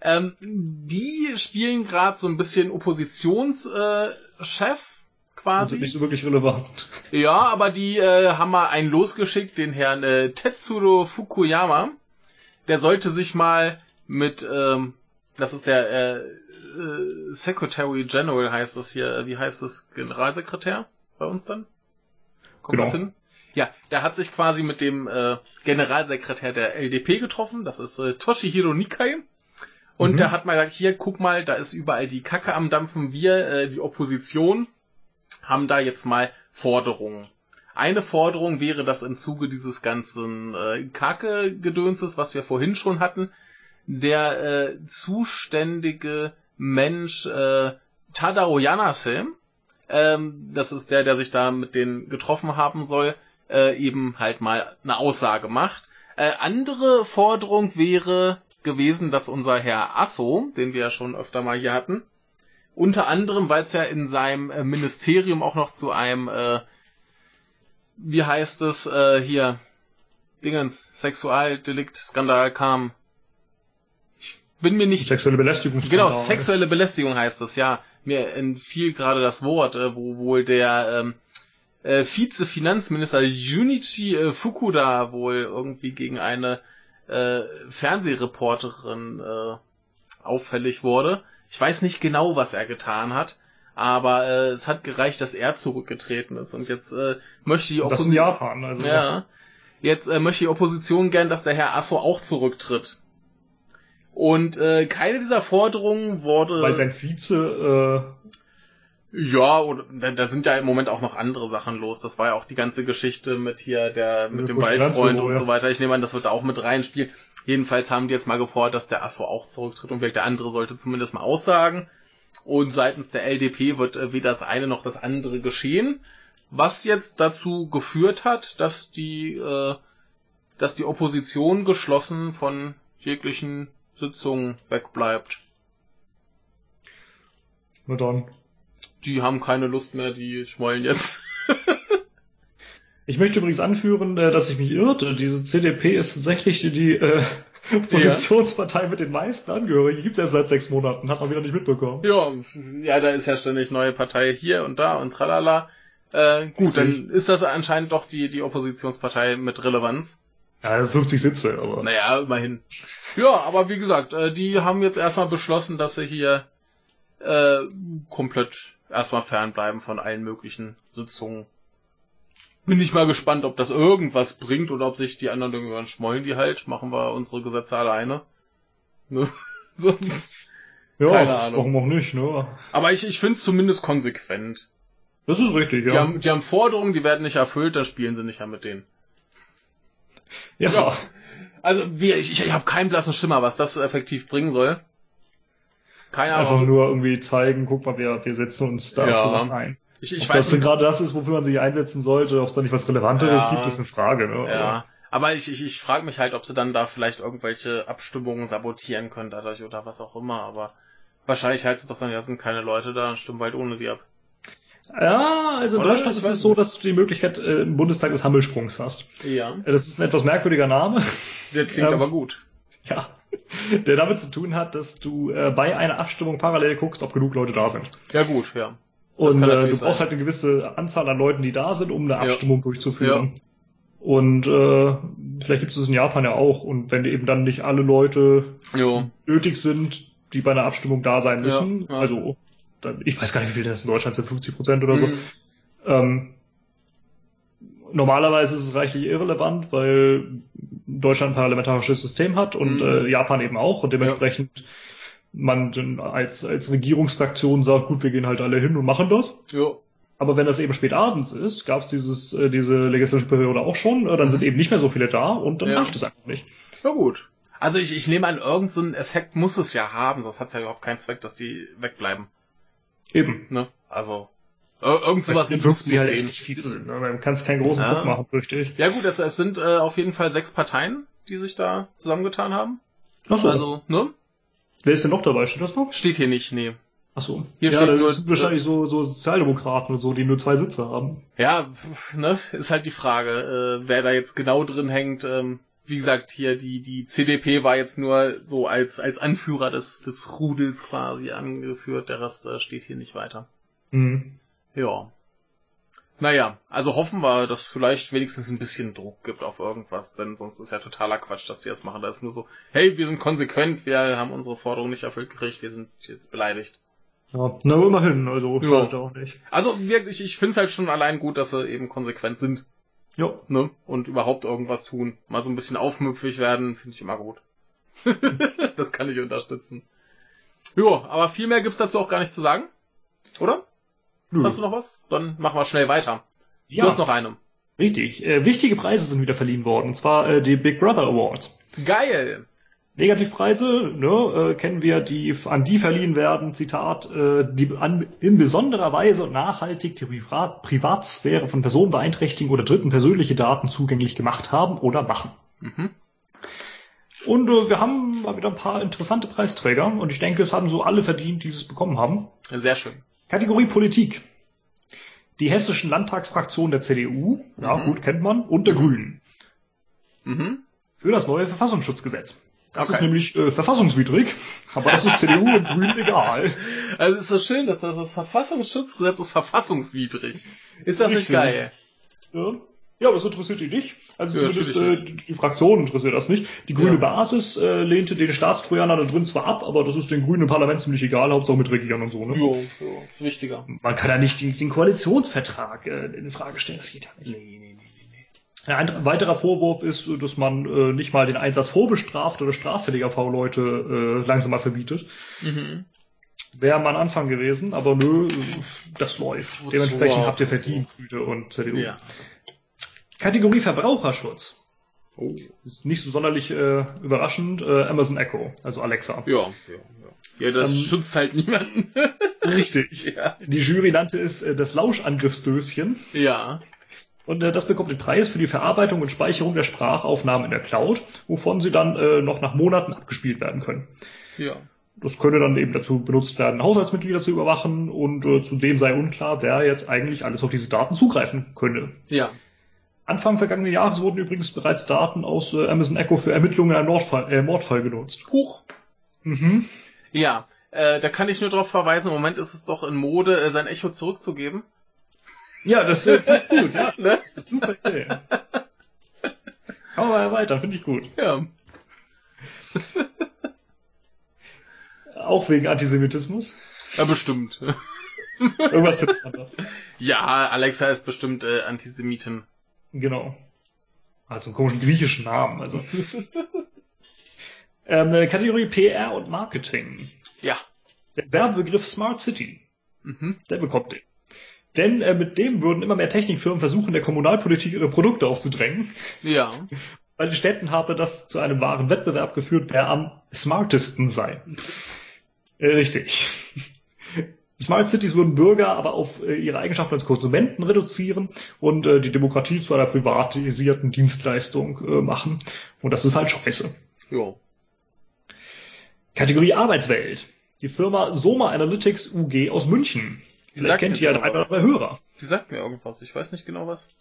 Ähm, die spielen gerade so ein bisschen Oppositionschef äh, quasi. sind nicht so wirklich relevant. Ja, aber die äh, haben mal einen losgeschickt, den Herrn äh, Tetsuro Fukuyama. Der sollte sich mal mit, ähm, das ist der äh, äh, Secretary General heißt das hier, wie heißt das, Generalsekretär bei uns dann? Kommt genau. das hin? Ja, der hat sich quasi mit dem äh, Generalsekretär der LDP getroffen, das ist äh, Toshihiro Nikai. Und mhm. der hat mal gesagt, hier, guck mal, da ist überall die Kacke am Dampfen. Wir, äh, die Opposition, haben da jetzt mal Forderungen. Eine Forderung wäre, dass im Zuge dieses ganzen äh, Kacke-Gedönses, was wir vorhin schon hatten, der äh, zuständige Mensch äh, Tadao Yanase, ähm, das ist der, der sich da mit denen getroffen haben soll, äh, eben halt mal eine Aussage macht. Äh, andere Forderung wäre, gewesen, dass unser Herr Asso, den wir ja schon öfter mal hier hatten, unter anderem, weil es ja in seinem äh, Ministerium auch noch zu einem, äh, wie heißt es, äh, hier, Dingens, Sexualdelikt-Skandal kam. Ich bin mir nicht... Sexuelle Belästigung. Genau, sexuelle Belästigung heißt es, ja. Mir entfiel gerade das Wort, äh, wo wohl der ähm, äh, Vize-Finanzminister Junichi äh, Fukuda wohl irgendwie gegen eine äh, Fernsehreporterin äh, auffällig wurde. Ich weiß nicht genau, was er getan hat, aber äh, es hat gereicht, dass er zurückgetreten ist und jetzt äh, möchte die Opposition. Japan, also. Ja. Jetzt äh, möchte die Opposition gern, dass der Herr Asso auch zurücktritt. Und äh, keine dieser Forderungen wurde. Weil sein Vize äh, ja, oder da, sind ja im Moment auch noch andere Sachen los. Das war ja auch die ganze Geschichte mit hier der mit dem Waldfreund und so weiter. Ich nehme an, das wird da auch mit reinspielen. Jedenfalls haben die jetzt mal gefordert, dass der Asso auch zurücktritt und der andere sollte zumindest mal aussagen. Und seitens der LDP wird äh, weder das eine noch das andere geschehen. Was jetzt dazu geführt hat, dass die, äh, dass die Opposition geschlossen von jeglichen Sitzungen wegbleibt. Na dann die haben keine Lust mehr, die schmollen jetzt. ich möchte übrigens anführen, äh, dass ich mich irrte. Diese CDP ist tatsächlich die, die äh, Oppositionspartei ja. mit den meisten Angehörigen gibt's erst seit sechs Monaten, hat man wieder nicht mitbekommen. Ja, ja, da ist ja ständig neue Partei hier und da und tralala. Äh, gut, dann ist das anscheinend doch die, die Oppositionspartei mit Relevanz. Ja, 50 Sitze, aber. Naja, immerhin. Ja, aber wie gesagt, äh, die haben jetzt erstmal beschlossen, dass sie hier äh, komplett erstmal fernbleiben von allen möglichen Sitzungen. Bin ich mal gespannt, ob das irgendwas bringt oder ob sich die anderen irgendwann schmollen die halt. Machen wir unsere Gesetze alleine. Ne? ja, Keine Ahnung. warum auch nicht, ne? Aber ich, ich finde es zumindest konsequent. Das ist richtig, ja. Die haben, die haben Forderungen, die werden nicht erfüllt, dann spielen sie nicht mehr mit denen. Ja. ja. Also, wie, ich, ich, ich habe keinen blassen Schimmer, was das effektiv bringen soll. Keine Ahnung. Einfach nur irgendwie zeigen, guck mal, wir, wir setzen uns da ja. für was ein. Ich, ich ob weiß das gerade das ist, wofür man sich einsetzen sollte, ob es da nicht was Relevanteres ja, gibt, ist eine Frage. Ne? Ja, aber ich, ich, ich frage mich halt, ob sie dann da vielleicht irgendwelche Abstimmungen sabotieren können dadurch oder was auch immer, aber wahrscheinlich heißt es doch dann, ja, sind keine Leute da, stimmen bald ohne die ab. Ja, also in Oder Deutschland ist es so, dass du die Möglichkeit äh, im Bundestag des Hammelsprungs hast. Ja. Das ist ein etwas merkwürdiger Name. Der klingt ähm, aber gut. Ja. Der damit zu tun hat, dass du äh, bei einer Abstimmung parallel guckst, ob genug Leute da sind. Ja gut, ja. Und äh, du brauchst halt eine gewisse Anzahl an Leuten, die da sind, um eine Abstimmung ja. durchzuführen. Ja. Und äh, vielleicht gibt es das in Japan ja auch. Und wenn eben dann nicht alle Leute jo. nötig sind, die bei einer Abstimmung da sein müssen, ja, also dann, ich weiß gar nicht, wie viel das in Deutschland sind, 50 Prozent oder so. Mhm. Ähm, normalerweise ist es reichlich irrelevant, weil Deutschland ein parlamentarisches System hat und mhm. äh, Japan eben auch und dementsprechend man dann als, als Regierungsfraktion sagt, gut, wir gehen halt alle hin und machen das. Ja. Aber wenn das eben spät abends ist, gab es dieses äh, diese legislative Periode auch schon, äh, dann mhm. sind eben nicht mehr so viele da und dann ja. reicht es einfach nicht. Ja gut. Also ich, ich nehme an, irgendeinen so Effekt muss es ja haben, sonst hat es ja überhaupt keinen Zweck, dass die wegbleiben. Eben. Ne? Also irgend sowas muss sie halt echt viel. Ne? Man kann keinen großen ja. Druck machen, fürchte ich. Ja gut, es, es sind äh, auf jeden Fall sechs Parteien, die sich da zusammengetan haben. Ach so. Also, ne? Wer ist denn noch dabei? Steht das noch? Steht hier nicht, nee. Ach so. Hier ja, steht das sind wahrscheinlich so, so Sozialdemokraten und so, die nur zwei Sitze haben. Ja, ne, ist halt die Frage, äh, wer da jetzt genau drin hängt. Ähm, wie gesagt, hier die, die CDP war jetzt nur so als, als Anführer des, des Rudels quasi angeführt, der Rest äh, steht hier nicht weiter. Mhm. Ja. Naja, also hoffen wir, dass vielleicht wenigstens ein bisschen Druck gibt auf irgendwas, denn sonst ist ja totaler Quatsch, dass die das machen. Da ist nur so, hey, wir sind konsequent, wir haben unsere Forderung nicht erfüllt gekriegt, wir sind jetzt beleidigt. Ja, na immerhin, also ja. schadet auch nicht. Also wirklich, ich finde es halt schon allein gut, dass sie eben konsequent sind. Ja. Ne? Und überhaupt irgendwas tun. Mal so ein bisschen aufmüpfig werden, finde ich immer gut. das kann ich unterstützen. Jo, aber viel mehr gibt's dazu auch gar nicht zu sagen. Oder? Nö. Hast du noch was? Dann machen wir schnell weiter. Ja. Du hast noch einen. Richtig. Äh, wichtige Preise sind wieder verliehen worden. Und zwar äh, die Big Brother Award. Geil. Negativpreise, ne, äh, kennen wir, die an die verliehen werden, Zitat, äh, die an, in besonderer Weise und nachhaltig die Privat Privatsphäre von Personen beeinträchtigen oder Dritten persönliche Daten zugänglich gemacht haben oder machen. Mhm. Und äh, wir haben mal wieder ein paar interessante Preisträger und ich denke, es haben so alle verdient, die es bekommen haben. Sehr schön. Kategorie Politik. Die hessischen Landtagsfraktion der CDU, mhm. ja gut, kennt man, und der Grünen. Mhm. Für das neue Verfassungsschutzgesetz. Das okay. ist nämlich äh, verfassungswidrig, aber das ist CDU und Grünen egal. Also es ist so schön, dass das, das Verfassungsschutzgesetz ist verfassungswidrig. Ist das Richtig. nicht geil? Ja. Ja, aber das interessiert die nicht. Also ja, zumindest äh, die Fraktion interessiert das nicht. Die grüne ja. Basis äh, lehnte den Staatstrojaner da drin zwar ab, aber das ist den grünen Parlament ziemlich egal, Hauptsache mit Regieren und so. Ne? Ja, ist wichtiger. Man kann ja nicht den, den Koalitionsvertrag äh, in Frage stellen, das geht ja nicht. Nee, nee, nee. Ein weiterer Vorwurf ist, dass man äh, nicht mal den Einsatz vorbestrafter oder straffälliger V-Leute äh, langsam mal verbietet. Mhm. Wäre mal ein Anfang gewesen, aber nö, das läuft. Dementsprechend habt ihr verdient, Grüne und CDU. Ja. Kategorie Verbraucherschutz. Oh. Ist nicht so sonderlich äh, überraschend. Äh, Amazon Echo, also Alexa. Ja, ja, ja. Ja, das ähm, schützt halt niemanden. richtig. Ja. Die Jury nannte es äh, das Lauschangriffsdöschen. Ja. Und äh, das bekommt den Preis für die Verarbeitung und Speicherung der Sprachaufnahmen in der Cloud, wovon sie dann äh, noch nach Monaten abgespielt werden können. Ja. Das könnte dann eben dazu benutzt werden, Haushaltsmitglieder zu überwachen und äh, zudem sei unklar, wer jetzt eigentlich alles auf diese Daten zugreifen könnte. Ja. Anfang vergangenen Jahres wurden übrigens bereits Daten aus äh, Amazon Echo für Ermittlungen in einem Nordfall, äh, Mordfall genutzt. Huch. Mhm. Ja, äh, da kann ich nur darauf verweisen, im Moment ist es doch in Mode, äh, sein Echo zurückzugeben. Ja, das, äh, das ist gut, ja. ne? Das ist super Idee. Kann man erweitern, finde ich gut. Ja. Auch wegen Antisemitismus? Ja, bestimmt. Irgendwas findet man doch. Ja, Alexa ist bestimmt äh, Antisemitin. Genau. Also einen komischen griechischen Namen, also. ähm, äh, Kategorie PR und Marketing. Ja. Der Werbebegriff Smart City. Mhm. Der bekommt den. Denn äh, mit dem würden immer mehr Technikfirmen versuchen, der Kommunalpolitik ihre Produkte aufzudrängen. Ja. Bei den Städten habe das zu einem wahren Wettbewerb geführt, wer am smartesten sei. Äh, richtig. Smart Cities würden Bürger aber auf äh, ihre Eigenschaften als Konsumenten reduzieren und äh, die Demokratie zu einer privatisierten Dienstleistung äh, machen. Und das ist halt scheiße. Ja. Kategorie Arbeitswelt. Die Firma Soma Analytics UG aus München. Die Vielleicht kennt ihr ja einer der Hörer. Die sagt mir irgendwas. Ich weiß nicht genau was.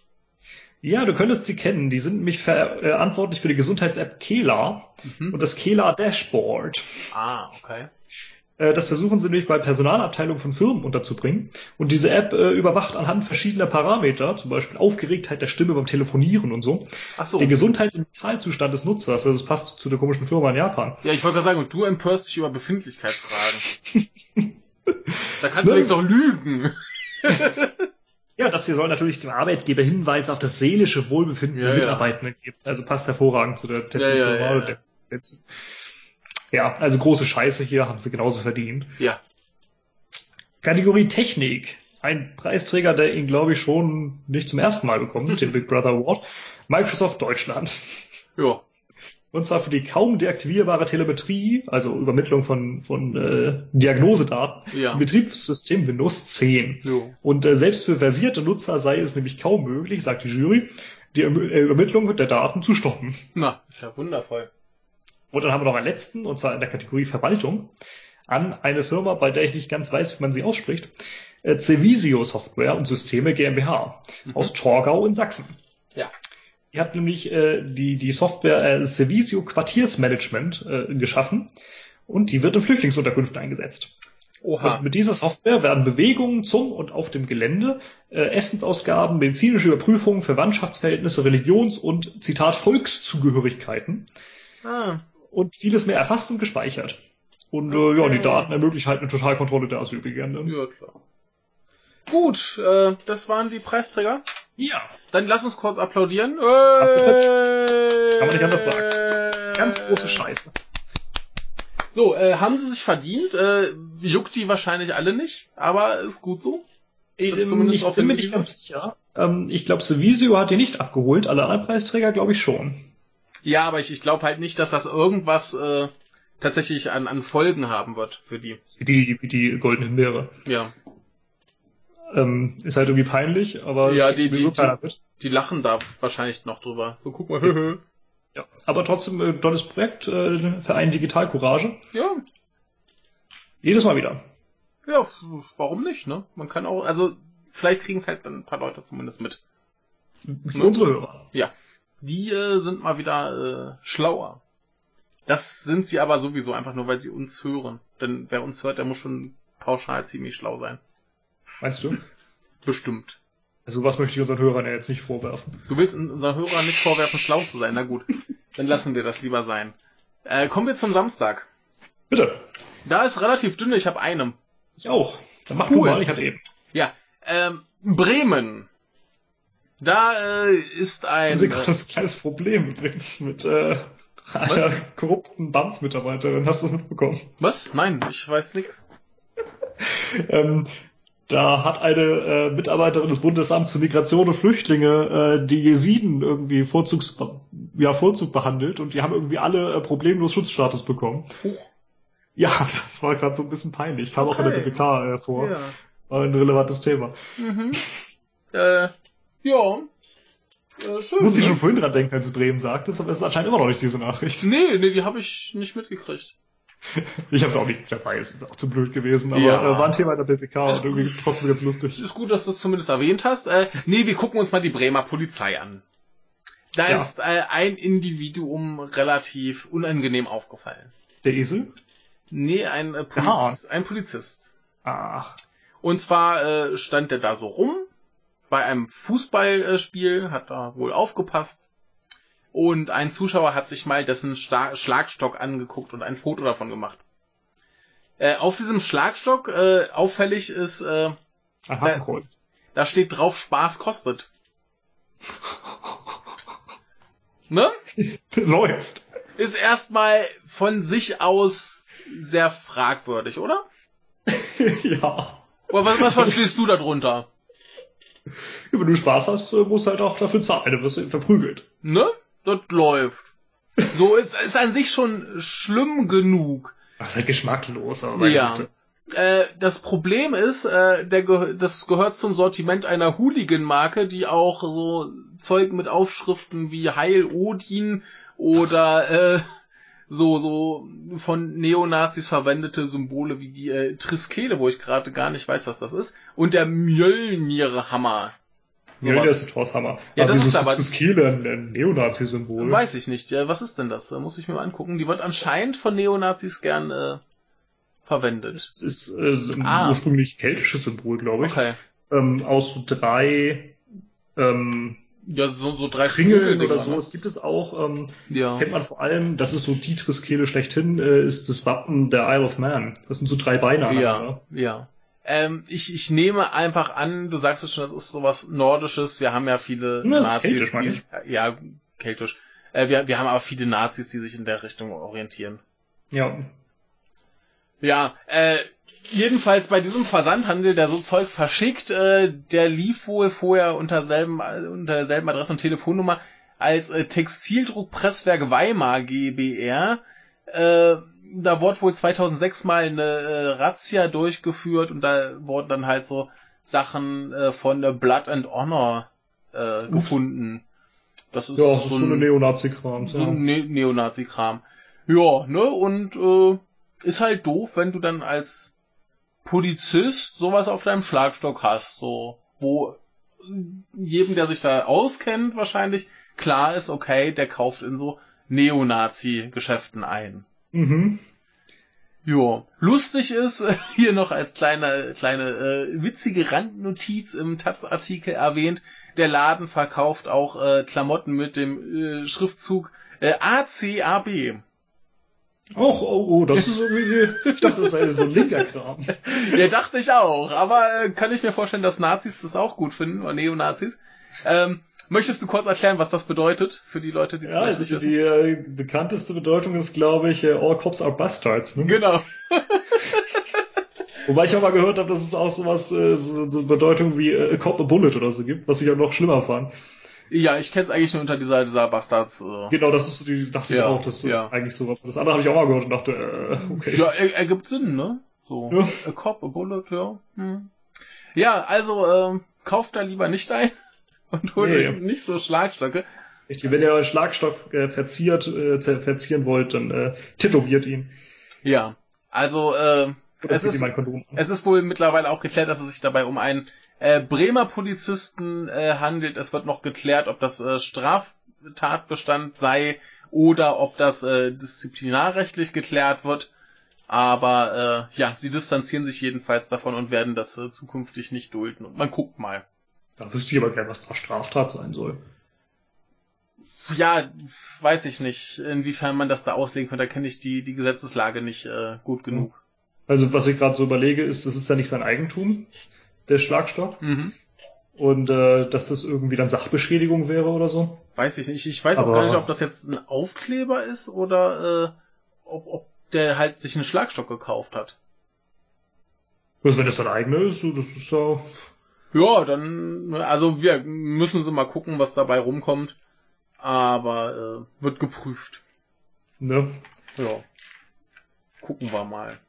Ja, du könntest sie kennen. Die sind nämlich verantwortlich für die Gesundheits-App Kela mhm. und das Kela Dashboard. Ah, okay. Äh, das versuchen sie nämlich bei Personalabteilungen von Firmen unterzubringen. Und diese App äh, überwacht anhand verschiedener Parameter, zum Beispiel Aufgeregtheit der Stimme beim Telefonieren und so, Ach so. den Gesundheits- und Mentalzustand des Nutzers. Also das passt zu der komischen Firma in Japan. Ja, ich wollte gerade sagen, und du empörst dich über Befindlichkeitsfragen. da kannst du ne? jetzt doch lügen. Ja, das hier soll natürlich dem Arbeitgeber Hinweise auf das seelische Wohlbefinden ja, der Mitarbeitenden ja. geben. Also passt hervorragend zu der Tätigkeit. Ja, ja, also große Scheiße hier, haben sie genauso verdient. Ja. Kategorie Technik. Ein Preisträger, der ihn, glaube ich, schon nicht zum ersten Mal bekommt, den Big Brother Award. Microsoft Deutschland. Ja. Und zwar für die kaum deaktivierbare Telemetrie, also Übermittlung von, von äh, Diagnosedaten, ja. im Betriebssystem Windows 10. Jo. Und äh, selbst für versierte Nutzer sei es nämlich kaum möglich, sagt die Jury, die äh, Übermittlung der Daten zu stoppen. Na, ist ja wundervoll. Und dann haben wir noch einen letzten, und zwar in der Kategorie Verwaltung, an eine Firma, bei der ich nicht ganz weiß, wie man sie ausspricht. Äh, Cevisio Software und Systeme GmbH mhm. aus Torgau in Sachsen. Ja. Die hat nämlich äh, die, die Software äh, Cevisio Quartiersmanagement äh, geschaffen und die wird in Flüchtlingsunterkünften eingesetzt. Oha. Und mit dieser Software werden Bewegungen zum und auf dem Gelände, äh, Essensausgaben, medizinische Überprüfungen, Verwandtschaftsverhältnisse, Religions- und Zitat Volkszugehörigkeiten ah und vieles mehr erfasst und gespeichert. Und äh, ja, die Daten ermöglichen halt eine Totalkontrolle der Asylbegehrenden. Ja, klar. Gut, äh, das waren die Preisträger. Ja. Dann lass uns kurz applaudieren. Äh, Kann man nicht anders sagen. Ganz große Scheiße. So, äh, haben sie sich verdient. Äh, juckt die wahrscheinlich alle nicht, aber ist gut so. Ich, ich bin mir nicht ganz sicher. Ähm, ich glaube, Sevisio hat die nicht abgeholt, alle anderen Preisträger glaube ich schon. Ja, aber ich, ich glaube halt nicht, dass das irgendwas äh, tatsächlich an, an Folgen haben wird für die. Die, wie die goldenen Meere. Ja. Ähm, ist halt irgendwie peinlich, aber ja, die, die, die, die, lachen da wahrscheinlich noch drüber. So, guck mal, hö, Ja, aber trotzdem äh, tolles Projekt, äh, Verein Digital Courage. Ja. Jedes Mal wieder. Ja, warum nicht, ne? Man kann auch, also vielleicht kriegen es halt ein paar Leute zumindest mit. Unsere Hörer. Ja. Die äh, sind mal wieder äh, schlauer. Das sind sie aber sowieso einfach nur, weil sie uns hören. Denn wer uns hört, der muss schon pauschal ziemlich schlau sein. Meinst du? Bestimmt. Also was möchte ich unseren Hörern ja jetzt nicht vorwerfen? Du willst unseren Hörern nicht vorwerfen, schlau zu sein. Na gut, dann lassen wir das lieber sein. Äh, kommen wir zum Samstag. Bitte. Da ist relativ dünne, ich habe einen. Ich auch. Dann mach cool. du mal, ich hatte eben. Ja, ähm, Bremen. Da äh, ist ein. Sie gerade ein kleines Problem übrigens mit äh, einer korrupten BAMF-Mitarbeiterin. Hast du es mitbekommen? Was? Nein, ich weiß nichts. ähm, da hat eine äh, Mitarbeiterin des Bundesamts für Migration und Flüchtlinge äh, die Jesiden irgendwie Vorzugs ja, Vorzug behandelt und die haben irgendwie alle äh, problemlos Schutzstatus bekommen. Huch. Ja, das war gerade so ein bisschen peinlich. Kam okay. auch in der PPK äh, vor. Ja. War ein relevantes Thema. Mhm. Äh, ja. Äh, schön, Muss ich ne? schon vorhin dran denken, als du Bremen sagtest, aber es ist anscheinend immer noch nicht diese Nachricht. Nee, nee, die habe ich nicht mitgekriegt. Ich habe es auch nicht dabei, ist auch zu blöd gewesen, aber ja. äh, war ein Thema in der BPK und irgendwie trotzdem ganz lustig. Ist gut, dass du es zumindest erwähnt hast. Äh, nee, wir gucken uns mal die Bremer Polizei an. Da ja. ist äh, ein Individuum relativ unangenehm aufgefallen. Der Esel? Nee, ein, äh, Poliz ein Polizist. Ach. Und zwar äh, stand der da so rum bei einem Fußballspiel, hat da wohl aufgepasst. Und ein Zuschauer hat sich mal dessen Sta Schlagstock angeguckt und ein Foto davon gemacht. Äh, auf diesem Schlagstock äh, auffällig ist, äh, da, da steht drauf Spaß kostet. ne? Läuft. Ist erstmal von sich aus sehr fragwürdig, oder? ja. Was, was verstehst du darunter? Ja, wenn du Spaß hast, äh, musst du halt auch dafür zahlen, dann wirst du verprügelt. Ne? Das läuft. So ist, ist an sich schon schlimm genug. Das ist halt geschmacklos, aber ja. Äh, das Problem ist, äh, der ge das gehört zum Sortiment einer Hooligan-Marke, die auch so Zeug mit Aufschriften wie Heil Odin oder äh, so so von Neonazis verwendete Symbole wie die äh, Triskele, wo ich gerade gar nicht weiß, was das ist, und der Mjölnir-Hammer. Mjölnir ist ein Torshammer. Ja, aber das ist aber Triskele ein, ein Neonazi-Symbol. Weiß ich nicht. Ja, was ist denn das? Muss ich mir mal angucken. Die wird anscheinend von Neonazis gern äh, verwendet. Es ist äh, ein ah. ursprünglich keltisches Symbol, glaube ich. Okay. Ähm, aus drei ähm, ja, so, so drei Kringeln oder so. Ne? Es gibt es auch, ähm, ja. kennt man vor allem, das ist so die Triskele schlechthin, äh, ist das Wappen der Isle of Man. Das sind so drei Beine. Ja, oder? ja. Ähm, ich, ich nehme einfach an, du sagst es schon, das ist sowas Nordisches. Wir haben ja viele das Nazis. Keltisch, die, ja, keltisch. Äh, wir, wir haben aber viele Nazis, die sich in der Richtung orientieren. Ja. Ja, äh, jedenfalls bei diesem Versandhandel, der so Zeug verschickt, äh, der lief wohl vorher unter, selben, unter derselben Adresse und Telefonnummer als äh, Textildruckpresswerk Weimar GbR. Äh, da wurde wohl 2006 mal eine äh, Razzia durchgeführt und da wurden dann halt so Sachen äh, von äh, Blood and Honor äh, gefunden. Das ist, ja, das so, ist so ein Neonazi-Kram. So ein ne Neonazi-Kram. Ja, ne, und äh, ist halt doof, wenn du dann als Polizist sowas auf deinem Schlagstock hast, so, wo jedem, der sich da auskennt, wahrscheinlich klar ist, okay, der kauft in so Neonazi-Geschäften ein. Mhm. Jo. Lustig ist, hier noch als kleine, kleine äh, witzige Randnotiz im Taz-Artikel erwähnt, der Laden verkauft auch äh, Klamotten mit dem äh, Schriftzug äh, ACAB. Och, oh, oh, das ist irgendwie, ich dachte, das sei so ein linker Kram. ja, dachte ich auch, aber äh, kann ich mir vorstellen, dass Nazis das auch gut finden, oder Neonazis. Ähm, möchtest du kurz erklären, was das bedeutet für die Leute, die es ja, also nicht wissen? Die äh, bekannteste Bedeutung ist, glaube ich, äh, All Cops are Bastards. Ne? Genau. Wobei ich auch mal gehört habe, dass es auch sowas, äh, so, so Bedeutung wie äh, A Cop a Bullet oder so gibt, was ich ja noch schlimmer fand. Ja, ich kenne es eigentlich nur unter dieser, dieser Bastards. Äh genau, das ist die, dachte ja, ich auch, das ist ja. eigentlich so. Das andere habe ich auch mal gehört und dachte, äh, okay. Ja, er, ergibt Sinn, ne? So. Ja. A cop, a bullet, ja. Hm. Ja, also, äh, kauft da lieber nicht ein und holt nee. euch nicht so Schlagstöcke. Richtig, wenn ihr euren Schlagstock äh, verziert, äh, verzieren wollt, dann äh, tätowiert ihn. Ja, also äh, es ist, es ist wohl mittlerweile auch geklärt, dass es sich dabei um einen äh, Bremer Polizisten äh, handelt. Es wird noch geklärt, ob das äh, Straftatbestand sei oder ob das äh, disziplinarrechtlich geklärt wird. Aber äh, ja, sie distanzieren sich jedenfalls davon und werden das äh, zukünftig nicht dulden. Und man guckt mal. Da wüsste ich aber gerne, was da Straftat sein soll. Ja, weiß ich nicht, inwiefern man das da auslegen könnte. Da kenne ich die, die Gesetzeslage nicht äh, gut genug. Also was ich gerade so überlege, ist, das ist ja nicht sein Eigentum der Schlagstock. Mhm. Und äh, dass das irgendwie dann Sachbeschädigung wäre oder so. Weiß ich nicht. Ich weiß Aber auch gar nicht, ob das jetzt ein Aufkleber ist oder äh, ob, ob der halt sich einen Schlagstock gekauft hat. Also wenn das sein eigener ist, das ist ja. Ja, dann, also wir müssen sie mal gucken, was dabei rumkommt. Aber äh, wird geprüft. Ne? Ja. Gucken wir mal.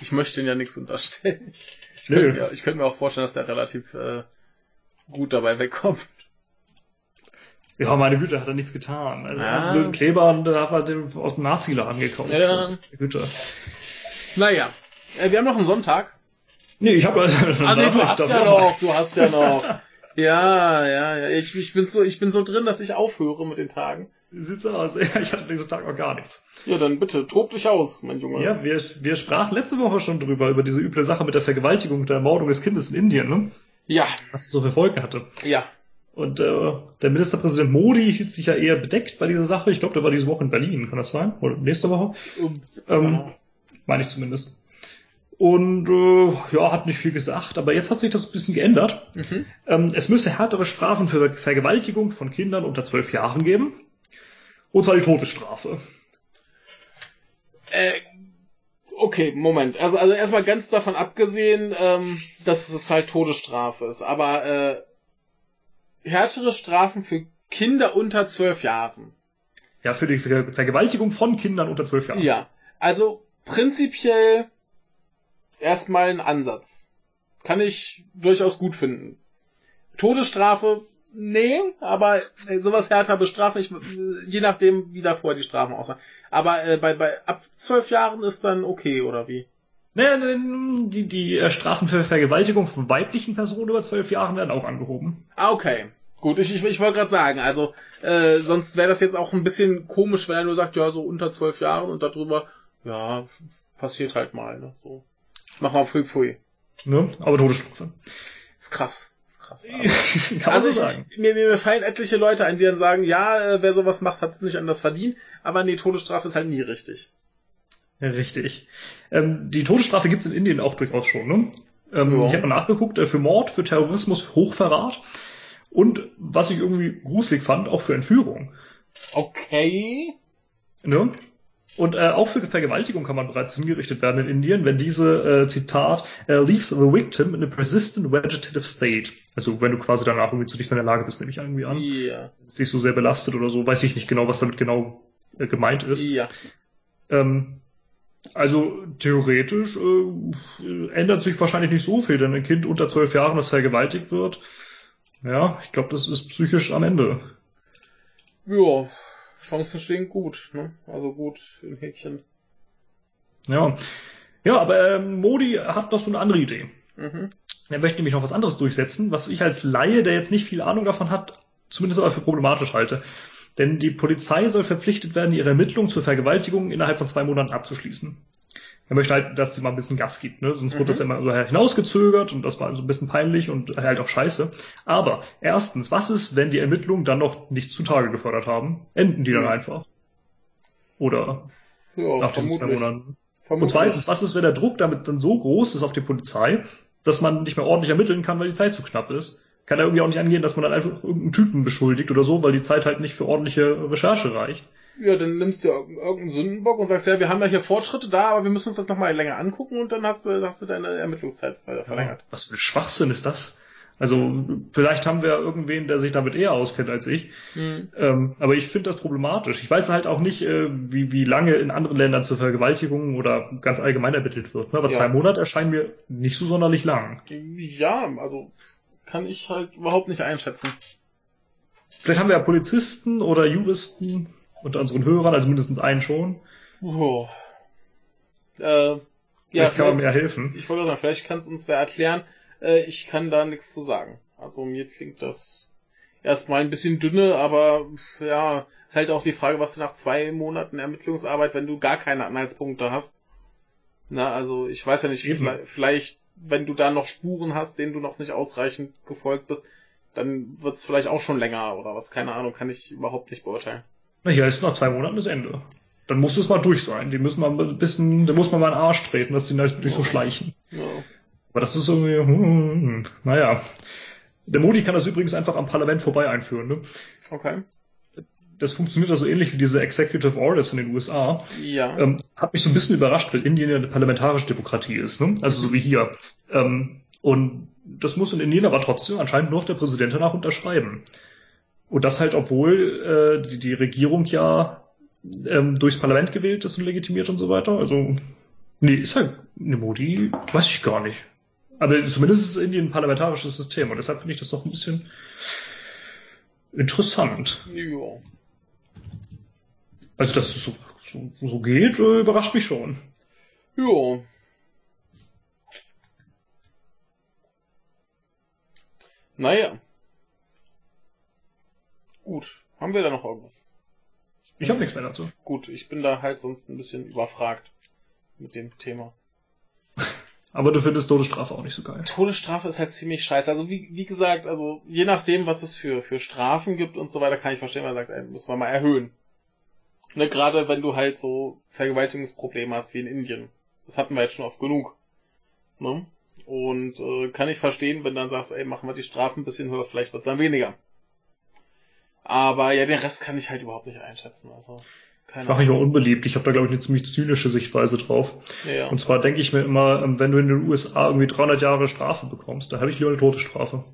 Ich möchte ihn ja nichts unterstellen. Ich könnte, mir, ich könnte mir auch vorstellen, dass der relativ äh, gut dabei wegkommt. Ja, meine Güte, hat er nichts getan. Also, ja. blöden Kleber und da hat er den aus dem Nazi-Laden gekauft. Ja. Güte. Naja, äh, wir haben noch einen Sonntag. Nee, ich habe also Ah, nee, du hast ja noch, du hast ja noch. Ja, ja, ja. Ich, ich, bin so, ich bin so drin, dass ich aufhöre mit den Tagen. Wie sieht's aus? Ich hatte diesen Tag auch gar nichts. Ja, dann bitte, tob dich aus, mein Junge. Ja, wir, wir sprachen letzte Woche schon drüber, über diese üble Sache mit der Vergewaltigung und der Ermordung des Kindes in Indien, ne? Ja. Was es so für Folgen hatte. Ja. Und äh, der Ministerpräsident Modi hielt sich ja eher bedeckt bei dieser Sache. Ich glaube, der war diese Woche in Berlin, kann das sein? Oder nächste Woche? Um, Ähm, ja. Meine ich zumindest. Und äh, ja, hat nicht viel gesagt, aber jetzt hat sich das ein bisschen geändert. Mhm. Ähm, es müsse härtere Strafen für Vergewaltigung von Kindern unter zwölf Jahren geben. Und zwar die Todesstrafe. Äh, okay, Moment. Also, also erstmal ganz davon abgesehen, ähm, dass es halt Todesstrafe ist. Aber äh, härtere Strafen für Kinder unter zwölf Jahren. Ja, für die Ver Vergewaltigung von Kindern unter zwölf Jahren. Ja. Also prinzipiell erstmal ein Ansatz. Kann ich durchaus gut finden. Todesstrafe, nee, aber äh, sowas härter bestrafen, ich, je nachdem, wie davor die Strafen aussahen. Aber äh, bei, bei ab zwölf Jahren ist dann okay, oder wie? Naja, die, die äh, Strafen für Vergewaltigung von weiblichen Personen über zwölf Jahren werden auch angehoben. Ah, okay. Gut, ich, ich, ich wollte gerade sagen, also äh, sonst wäre das jetzt auch ein bisschen komisch, wenn er nur sagt, ja, so unter zwölf Jahren und darüber, ja, passiert halt mal, ne? So. Mach mal pfui pfui. Ne? Aber Todesstrafe. Ist krass. Ist krass. Aber Kann man Also so ich, sagen. mir, mir, mir fallen etliche Leute ein, die dann sagen, ja, äh, wer sowas macht, hat es nicht anders verdient, aber nee, Todesstrafe ist halt nie richtig. Richtig. Ähm, die Todesstrafe gibt's in Indien auch durchaus schon. Ne? Ähm, Ja. Ich habe mal nachgeguckt, äh, für Mord, für Terrorismus, Hochverrat und was ich irgendwie gruselig fand, auch für Entführung. Okay. Ne? Und äh, auch für Vergewaltigung kann man bereits hingerichtet werden in Indien, wenn diese, äh, Zitat, äh, leaves the victim in a persistent vegetative state. Also wenn du quasi danach irgendwie zu nicht mehr in der Lage bist, nehme ich irgendwie an. Ist nicht so sehr belastet oder so, weiß ich nicht genau, was damit genau äh, gemeint ist. Ja. Ähm, also theoretisch äh, ändert sich wahrscheinlich nicht so viel, denn ein Kind unter zwölf Jahren, das vergewaltigt wird, ja, ich glaube, das ist psychisch am Ende. Ja. Chancen stehen gut, ne? Also gut im Häkchen. Ja, ja aber ähm, Modi hat noch so eine andere Idee. Mhm. Er möchte nämlich noch was anderes durchsetzen, was ich als Laie, der jetzt nicht viel Ahnung davon hat, zumindest aber für problematisch halte. Denn die Polizei soll verpflichtet werden, ihre Ermittlungen zur Vergewaltigung innerhalb von zwei Monaten abzuschließen. Er möchte halt, dass sie mal ein bisschen Gas gibt, ne? Sonst Mhm. wird das immer so hinausgezögert und das war so ein bisschen peinlich und halt auch scheiße. Aber erstens, was ist, wenn die Ermittlungen dann noch nicht zutage gefördert haben? Enden die dann Mhm. einfach? Oder Ja, nach diesen zwei. Monaten? Und zweitens, was ist, wenn der Druck damit dann so groß ist auf die Polizei, dass man nicht mehr ordentlich ermitteln kann, weil die Zeit zu knapp ist? Kann er irgendwie auch nicht angehen, dass man dann einfach irgendeinen Typen beschuldigt oder so, weil die Zeit halt nicht für ordentliche Recherche reicht. Ja, dann nimmst du irg- irgendeinen Sündenbock und sagst, ja, wir haben ja hier Fortschritte da, aber wir müssen uns das nochmal länger angucken und dann hast du, hast du deine Ermittlungszeit ver- verlängert. Was für ein Schwachsinn ist das? Also, vielleicht haben wir irgendwen, der sich damit eher auskennt als ich. Mhm. Ähm, aber ich finde das problematisch. Ich weiß halt auch nicht, äh, wie, wie lange in anderen Ländern zur Vergewaltigung oder ganz allgemein ermittelt wird. Ne? Aber Ja. zwei Monate erscheinen mir nicht so sonderlich lang. Ja, also kann ich halt überhaupt nicht einschätzen. Vielleicht haben wir ja Polizisten oder Juristen unter unseren Hörern, also mindestens einen schon. Oh. Äh, ja, Vielleicht kann man mir helfen. ich wollte sagen, vielleicht kann es uns wer erklären. Äh, ich kann da nichts zu sagen. Also mir klingt das erstmal ein bisschen dünne, aber ja, ist halt auch die Frage, was du nach zwei Monaten Ermittlungsarbeit, wenn du gar keine Anhaltspunkte hast. Na, also ich weiß ja nicht, vielleicht, vielleicht, wenn du da noch Spuren hast, denen du noch nicht ausreichend gefolgt bist, dann wird's vielleicht auch schon länger oder was, keine Ahnung, kann ich überhaupt nicht beurteilen. Na hier ist nach zwei Monaten das Ende. Dann muss es mal durch sein. Die müssen mal ein bisschen, da muss man mal in den Arsch treten, dass die natürlich so schleichen. Ja. Aber das ist irgendwie, hm, hm, hm, naja. Der Modi kann das übrigens einfach am Parlament vorbei einführen. Ne? Okay. Das funktioniert also ähnlich wie diese Executive Orders in den USA. Ja. Ähm, hat mich so ein bisschen überrascht, weil Indien ja eine parlamentarische Demokratie ist, ne? also so wie hier. Ähm, und das muss in Indien aber trotzdem anscheinend noch der Präsident danach unterschreiben. Und das halt, obwohl äh, die, die Regierung ja ähm, durchs Parlament gewählt ist und legitimiert und so weiter. Also, nee, ist halt eine Modi, weiß ich gar nicht. Aber zumindest ist Indien ein parlamentarisches System und deshalb finde ich das doch ein bisschen interessant. ja. Also, dass es so, so, so geht, äh, überrascht mich schon. Ja. Naja. Gut. Haben wir da noch irgendwas? Ich habe nichts mehr dazu. Gut, ich bin da halt sonst ein bisschen überfragt mit dem Thema. Aber du findest Todesstrafe auch nicht so geil. Todesstrafe ist halt ziemlich scheiße. Also wie, wie gesagt, also je nachdem, was es für, für Strafen gibt und so weiter, kann ich verstehen, wenn man sagt, ey, muss man mal erhöhen. Ne, gerade wenn du halt so Vergewaltigungsprobleme hast wie in Indien. Das hatten wir jetzt schon oft genug. Ne? Und äh, kann ich verstehen, wenn dann sagst, ey, machen wir die Strafen ein bisschen höher, vielleicht was dann weniger. Aber ja, den Rest kann ich halt überhaupt nicht einschätzen. Also keine Mache ich auch unbeliebt. Ich habe da, glaube ich, eine ziemlich zynische Sichtweise drauf. Ja. Und zwar denke ich mir immer, ähm, wenn du in den USA irgendwie 300 Jahre Strafe bekommst, da habe ich lieber eine Todesstrafe.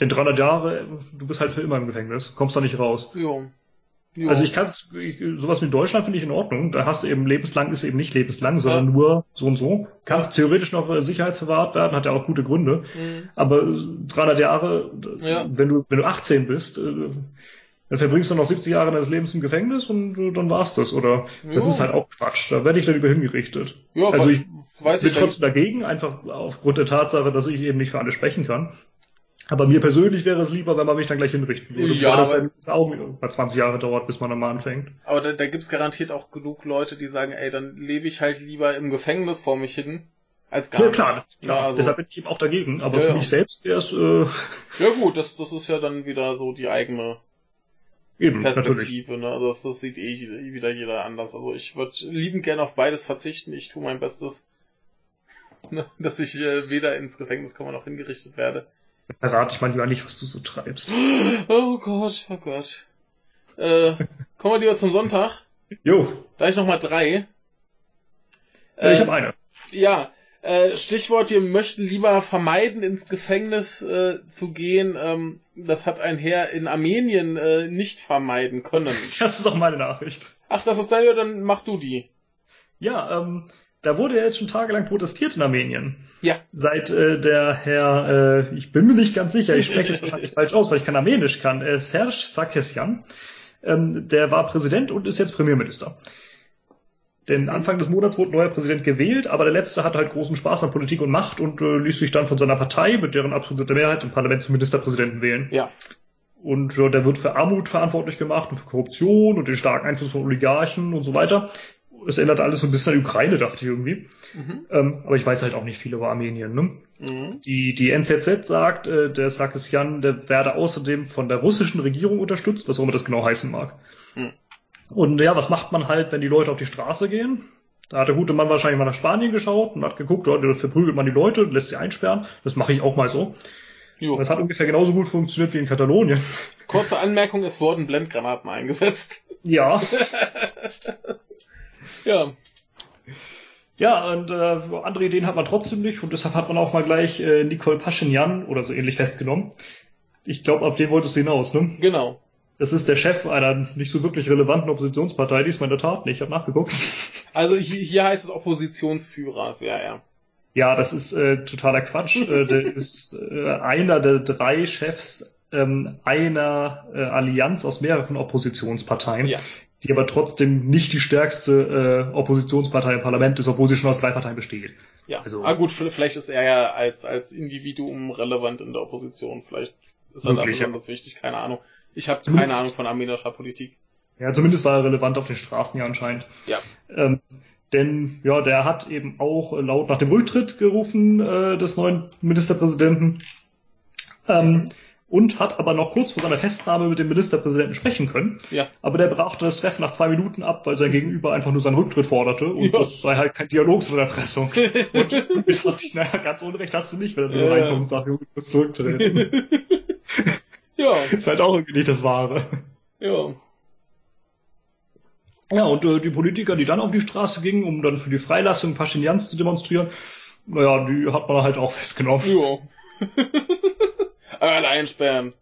Denn 300 Jahre, du bist halt für immer im Gefängnis, kommst da nicht raus. Jo. Jo. Also ich kann sowas wie Deutschland finde ich in Ordnung. Da hast du eben lebenslang, ist eben nicht lebenslang, sondern Ja. nur so und so. Kannst Ja. theoretisch noch äh, sicherheitsverwahrt werden, hat ja auch gute Gründe. Mhm. Aber 300 Jahre, äh, Ja. wenn du wenn du 18 bist, äh, dann verbringst du noch 70 Jahre deines Lebens im Gefängnis und äh, dann war's das. Oder das Jo. ist halt auch Quatsch. Da werde ich dann über hingerichtet. Ja, also ich weiß bin ich trotzdem dagegen, einfach aufgrund der Tatsache, dass ich eben nicht für alle sprechen kann. Aber mir persönlich wäre es lieber, wenn man mich dann gleich hinrichten würde. Ja, das dann auch bei 20 Jahre dauert, bis man dann mal anfängt. Aber da, da gibt's garantiert auch genug Leute, die sagen, ey, dann lebe ich halt lieber im Gefängnis vor mich hin, als gar Ja, nicht. klar, klar. Ja, also- deshalb bin ich eben auch dagegen. Aber Ja, für mich selbst wäre es äh, Ja gut, das, das ist ja dann wieder so die eigene eben, natürlich. Perspektive, ne? Also das, das sieht eh wieder jeder anders. Also ich würde liebend gerne auf beides verzichten. Ich tue mein Bestes, ne? dass ich äh, weder ins Gefängnis komme noch hingerichtet werde. Verrate ich mal lieber nicht, was du so treibst. Oh Gott, oh Gott. Äh, kommen wir lieber zum Sonntag. Jo, Da ich noch mal drei. äh, ich habe eine. Ja, äh, Stichwort, wir möchten lieber vermeiden, ins Gefängnis äh, zu gehen. Ähm, das hat ein Herr in Armenien äh, nicht vermeiden können. Das ist auch meine Nachricht. Ach, das ist deine, dann mach du die. Ja, ähm, da wurde ja jetzt schon tagelang protestiert in Armenien. Ja. Seit äh, der Herr, äh, ich bin mir nicht ganz sicher, ich spreche es wahrscheinlich falsch aus, weil ich kein Armenisch kann, äh, Serge Sarkisyan, ähm, der war Präsident und ist jetzt Premierminister. Denn Anfang des Monats wurde ein neuer Präsident gewählt, aber der letzte hatte halt großen Spaß an Politik und Macht und äh, ließ sich dann von seiner Partei, mit deren absoluter Mehrheit im Parlament zum Ministerpräsidenten wählen. Ja. Und äh, der wird für Armut verantwortlich gemacht und für Korruption und den starken Einfluss von Oligarchen und so weiter. Das ändert alles so ein bisschen an die Ukraine, dachte ich irgendwie. Mhm. Ähm, aber ich weiß halt auch nicht viel über Armenien. Ne? Mhm. Die, die NZZ sagt, äh, der Sarkisyan, der werde außerdem von der russischen Regierung unterstützt, was auch immer das genau heißen mag. Hm. Und ja, was macht man halt, wenn die Leute auf die Straße gehen? Da hat der gute Mann wahrscheinlich mal nach Spanien geschaut und hat geguckt, ja, da verprügelt man die Leute und lässt sie einsperren. Das mache ich auch mal so. Jo. Das hat ungefähr genauso gut funktioniert wie in Katalonien. Kurze Anmerkung, es wurden Blendgranaten eingesetzt. Ja, Ja. Ja, und äh, andere Ideen hat man trotzdem nicht und deshalb hat man auch mal gleich äh, Nicole Paschinjan oder so ähnlich festgenommen. Ich glaube, auf den wolltest du hinaus, ne? Genau. Das ist der Chef einer nicht so wirklich relevanten Oppositionspartei, diesmal in der Tat nicht, ich habe nachgeguckt. Also hier, hier heißt es Oppositionsführer, ja, ja. Ja, das ist äh, totaler Quatsch. äh, der ist äh, einer der drei Chefs ähm, einer äh, Allianz aus mehreren Oppositionsparteien, Ja. Die aber trotzdem nicht die stärkste äh, Oppositionspartei im Parlament ist, obwohl sie schon aus drei Parteien besteht. Ja. Also- ah gut, vielleicht ist er ja als, als Individuum relevant in der Opposition. Vielleicht ist er da Möglich, ja. besonders wichtig, keine Ahnung. Ich habe keine Ahnung von armenischer Politik. Ja, zumindest war er relevant auf den Straßen ja anscheinend. Ja. Ähm, denn ja, der hat eben auch laut nach dem Rücktritt gerufen äh, des neuen Ministerpräsidenten ähm, Mhm. Und hat aber noch kurz vor seiner Festnahme mit dem Ministerpräsidenten sprechen können. Ja. Aber der brachte das Treffen nach zwei Minuten ab, weil sein Gegenüber einfach nur seinen Rücktritt forderte und Ja. das sei halt kein Dialog zu der Erpressung. Und ich dachte, naja, ganz unrecht hast du nicht, wenn du Ja. reinkommst und sagst, du musst zurücktreten. ja, ist halt auch irgendwie nicht das Wahre. ja. Ja, und äh, die Politiker, die dann auf die Straße gingen, um dann für die Freilassung Paschinjans zu demonstrieren, naja, die hat man halt auch festgenommen. Ja. Alle einsperren.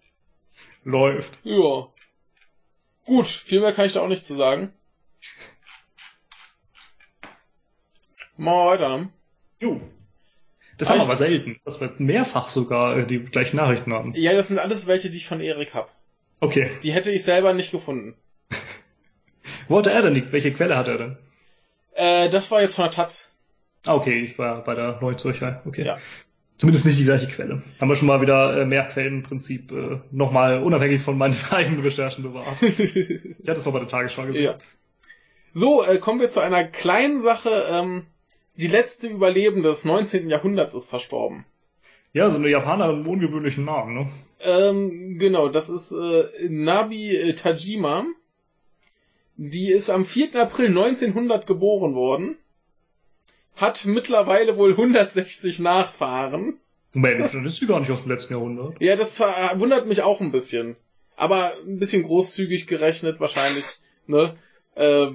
Läuft. Ja. Gut, viel mehr kann ich da auch nicht zu sagen. Machen wir weiter, ne? Jo. Das haben wir aber selten, dass wir mehrfach sogar äh, die gleichen Nachrichten haben. Ja, das sind alles welche, die ich von Erik hab. Okay. Die hätte ich selber nicht gefunden. Wo hatte er denn die? Welche Quelle hat er denn? Äh, das war jetzt von der Taz. Ah, okay, ich war bei der Neuzürcher. Okay. Ja. Zumindest nicht die gleiche Quelle. Haben wir schon mal wieder äh, mehr Quellen im Prinzip äh, nochmal unabhängig von meinen eigenen Recherchen bewahrt. ich hatte es noch bei der Tagesschau gesehen. Ja. So, äh, kommen wir zu einer kleinen Sache. Ähm, die letzte Überlebende des 19. Jahrhunderts ist verstorben. Ja, so eine Japanerin mit ungewöhnlichen Namen, ne? Ähm, genau, das ist äh, Nabi äh, Tajima. Die ist am 4. April 1900 geboren worden. Hat mittlerweile wohl 160 Nachfahren. Mensch, dann ist sie gar nicht aus dem letzten Jahrhundert. Ja, das wundert mich auch ein bisschen. Aber ein bisschen großzügig gerechnet wahrscheinlich, ne? Äh,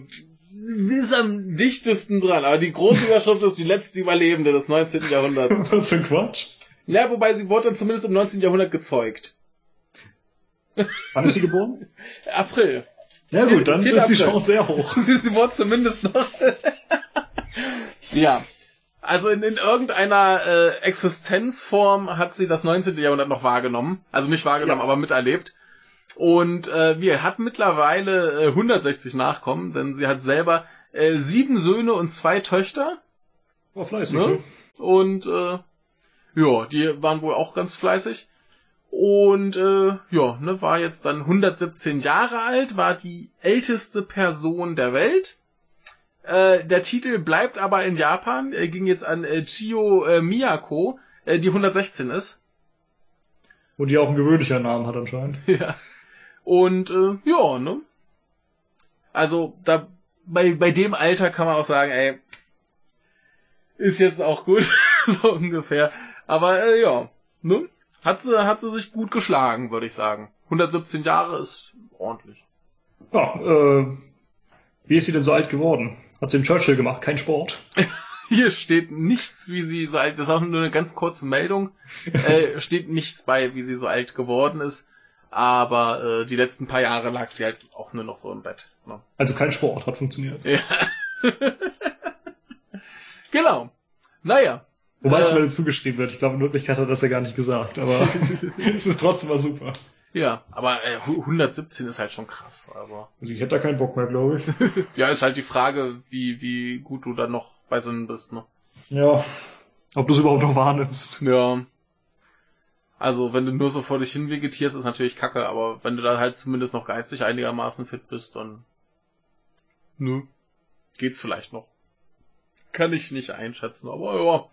ist am dichtesten dran. Aber die große Überschrift ist die letzte Überlebende des 19. Jahrhunderts. Was für ein Quatsch. Ja, wobei sie wurde dann zumindest im 19. Jahrhundert gezeugt. Wann ist sie geboren? April. Ja gut, dann ist die Chance sehr hoch. sie, sie wurde zumindest noch. ja. Also in, in irgendeiner äh, Existenzform hat sie das 19. Jahrhundert noch wahrgenommen. Also nicht wahrgenommen, ja. aber miterlebt. Und äh, wir hat mittlerweile äh, 160 Nachkommen, denn sie hat selber äh, sieben Söhne und zwei Töchter. War fleißig. Ne? Und äh, ja, die waren wohl auch ganz fleißig. Und äh, ja, ne, war jetzt dann 117 Jahre alt, war die älteste Person der Welt. Äh, der Titel bleibt aber in Japan, er ging jetzt an äh, Chio äh, Miyako, äh, die 116 ist. Und die auch einen gewöhnlichen Namen hat anscheinend. Ja. Und äh, ja, ne? Also da bei, bei dem Alter kann man auch sagen, ey, ist jetzt auch gut, so ungefähr. Aber äh, ja, ne? Hat sie, hat sie sich gut geschlagen, würde ich sagen. 117 Jahre ist ordentlich. Ja, äh, wie ist sie denn so alt geworden? Hat sie in Churchill gemacht, kein Sport. Hier steht nichts, wie sie so alt, das ist auch nur eine ganz kurze Meldung, äh, steht nichts bei, wie sie so alt geworden ist. Aber äh, die letzten paar Jahre lag sie halt auch nur noch so im Bett. Ne? Also kein Sport hat funktioniert. Ja. genau. Naja. Wobei äh, es mir zugeschrieben wird. Ich glaube, in Wirklichkeit hat er das ja gar nicht gesagt, aber es ist trotzdem mal super. Ja, aber äh, 117 ist halt schon krass. Aber also ich hätte da keinen Bock mehr, glaube ich. ja, ist halt die Frage, wie, wie gut du dann noch bei Sinnen bist, ne? Ja. Ob du es überhaupt noch wahrnimmst. Ja. Also, wenn du nur so vor dich hin vegetierst, ist natürlich kacke, aber wenn du da halt zumindest noch geistig einigermaßen fit bist, dann. Nö. Geht's vielleicht noch. Kann ich nicht einschätzen, aber ja.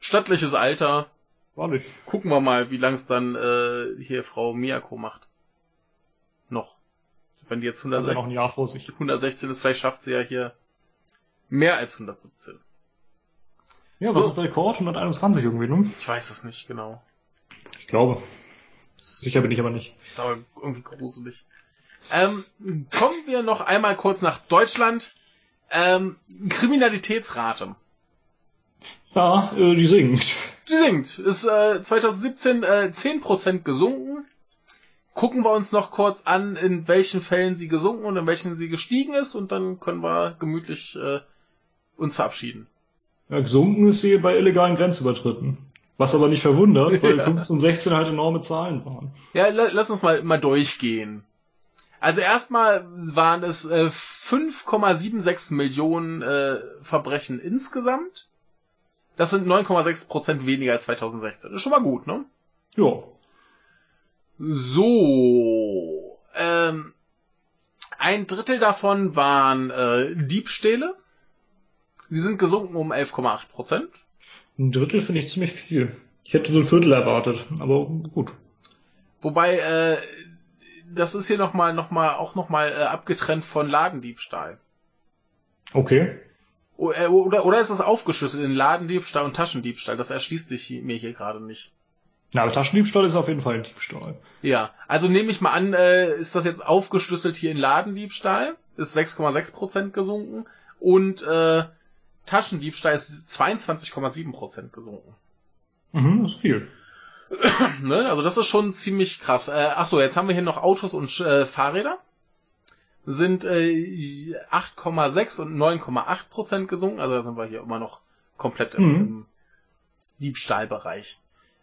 Stattliches Alter. Wahrlich. Gucken wir mal, wie lang es dann äh, hier Frau Miyako macht. Noch. Wenn die jetzt 100, also noch ein Jahr vor sich. 116 ist, vielleicht schafft sie ja hier mehr als 117. Ja, was so. ist der Rekord? 121 irgendwie, ne? Ich weiß es nicht genau. Ich glaube. Sicher bin ich aber nicht. Ist aber irgendwie gruselig. Ähm, kommen wir noch einmal kurz nach Deutschland. Ähm, Kriminalitätsrate. Ja, äh, die sinkt. Die sinkt. Ist äh, 2017 äh, 10% gesunken. Gucken wir uns noch kurz an, in welchen Fällen sie gesunken und in welchen sie gestiegen ist und dann können wir gemütlich äh, uns verabschieden. Ja, gesunken ist sie bei illegalen Grenzübertritten. Was aber nicht verwundert, weil ja. 15 und 16 halt enorme Zahlen waren. Ja, lass uns mal, mal durchgehen. Also erstmal waren es äh, 5,76 Millionen äh, Verbrechen insgesamt. Das sind 9,6 Prozent weniger als 2016. Das ist schon mal gut, ne? Ja. So. Ähm, ein Drittel davon waren äh, Diebstähle. Die sind gesunken um 11,8 Prozent. Ein Drittel finde ich ziemlich viel. Ich hätte so ein Viertel erwartet, aber gut. Wobei, äh, das ist hier nochmal, noch mal, auch nochmal äh, abgetrennt von Ladendiebstahl. Okay. Äh, oder, oder ist das aufgeschlüsselt in Ladendiebstahl und Taschendiebstahl? Das erschließt sich mir hier gerade nicht. Na, aber Taschendiebstahl ist auf jeden Fall ein Diebstahl. Ja, also nehme ich mal an, äh, ist das jetzt aufgeschlüsselt hier in Ladendiebstahl? Ist 6,6% gesunken. Und äh, Taschendiebstahl ist 22,7% gesunken. Mhm, das ist viel. ne? Also das ist schon ziemlich krass. Äh, ach so, jetzt haben wir hier noch Autos und äh, Fahrräder sind äh, 8,6 und 9,8 Prozent gesunken. Also da sind wir hier immer noch komplett im, mhm. im Diebstahlbereich.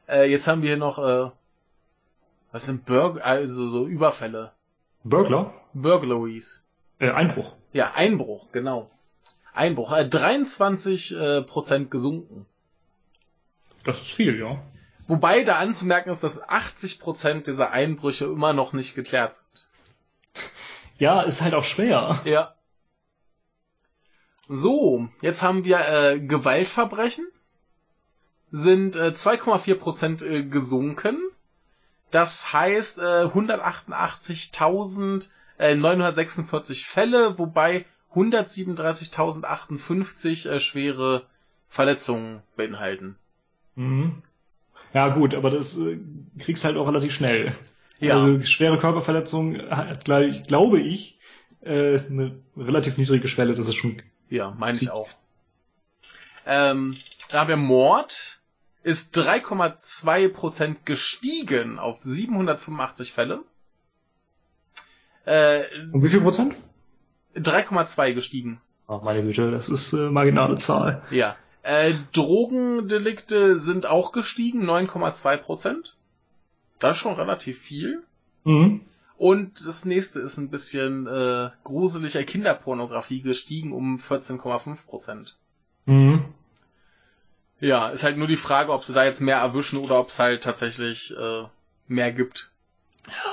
Äh, jetzt haben wir hier noch, äh, was sind Burg also so Überfälle? Burglar? Burglaries. Äh, Einbruch. Ja, Einbruch, genau. Einbruch. Äh, 23 äh, Prozent gesunken. Das ist viel, ja. Wobei da anzumerken ist, dass 80% dieser Einbrüche immer noch nicht geklärt sind. Ja, ist halt auch schwer. Ja. So, jetzt haben wir äh, Gewaltverbrechen. Sind äh, 2,4% äh, gesunken. Das heißt äh, 188.946 äh, Fälle, wobei 137.058 äh, schwere Verletzungen beinhalten. Mhm. Ja gut, aber das äh, kriegst halt auch relativ schnell. Ja. Also schwere Körperverletzung hat gleich, glaube ich, äh, eine relativ niedrige Schwelle. Das ist schon. Ja, meine ich auch. Ähm, da haben wir Mord ist 3,2% gestiegen auf 785 Fälle. Äh, um wie viel Prozent? 3,2 gestiegen. Ach, meine Güte, das ist äh, marginale Zahl. Ja. Äh, Drogendelikte sind auch gestiegen, 9,2 Prozent. Das ist schon relativ viel. Mhm. Und das nächste ist ein bisschen äh, gruseliger Kinderpornografie gestiegen um 14,5 Prozent. Mhm. Ja, ist halt nur die Frage, ob sie da jetzt mehr erwischen oder ob es halt tatsächlich äh, mehr gibt.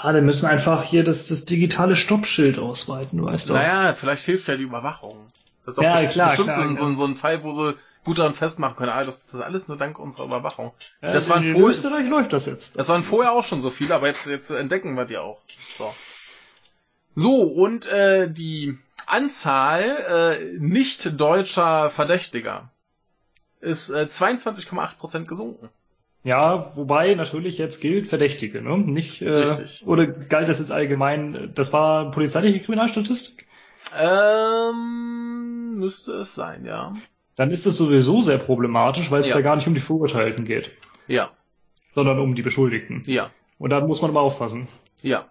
Ja, dann müssen einfach hier das, das digitale Stoppschild ausweiten, weißt du. Naja, vielleicht hilft ja die Überwachung. Das ist doch Ja, bestimmt, klar, bestimmt klar, so, ein- so ein Fall, wo sie gut daran festmachen können, ah, das, das ist alles nur dank unserer Überwachung. Ja, das in- waren in Österreich läuft das jetzt. Das waren vorher auch schon so viele, aber jetzt, jetzt entdecken wir die auch. So, so und äh, die Anzahl äh, nicht deutscher Verdächtiger ist äh, 22,8% gesunken. Ja, wobei natürlich jetzt gilt Verdächtige, ne? Nicht, äh, Richtig. Oder galt das jetzt allgemein, das war polizeiliche Kriminalstatistik? Ähm, müsste es sein, ja. Dann ist das sowieso sehr problematisch, weil es Ja. da gar nicht um die Verurteilten geht, Ja, sondern um die Beschuldigten. ja, Und da muss man mal aufpassen. ja.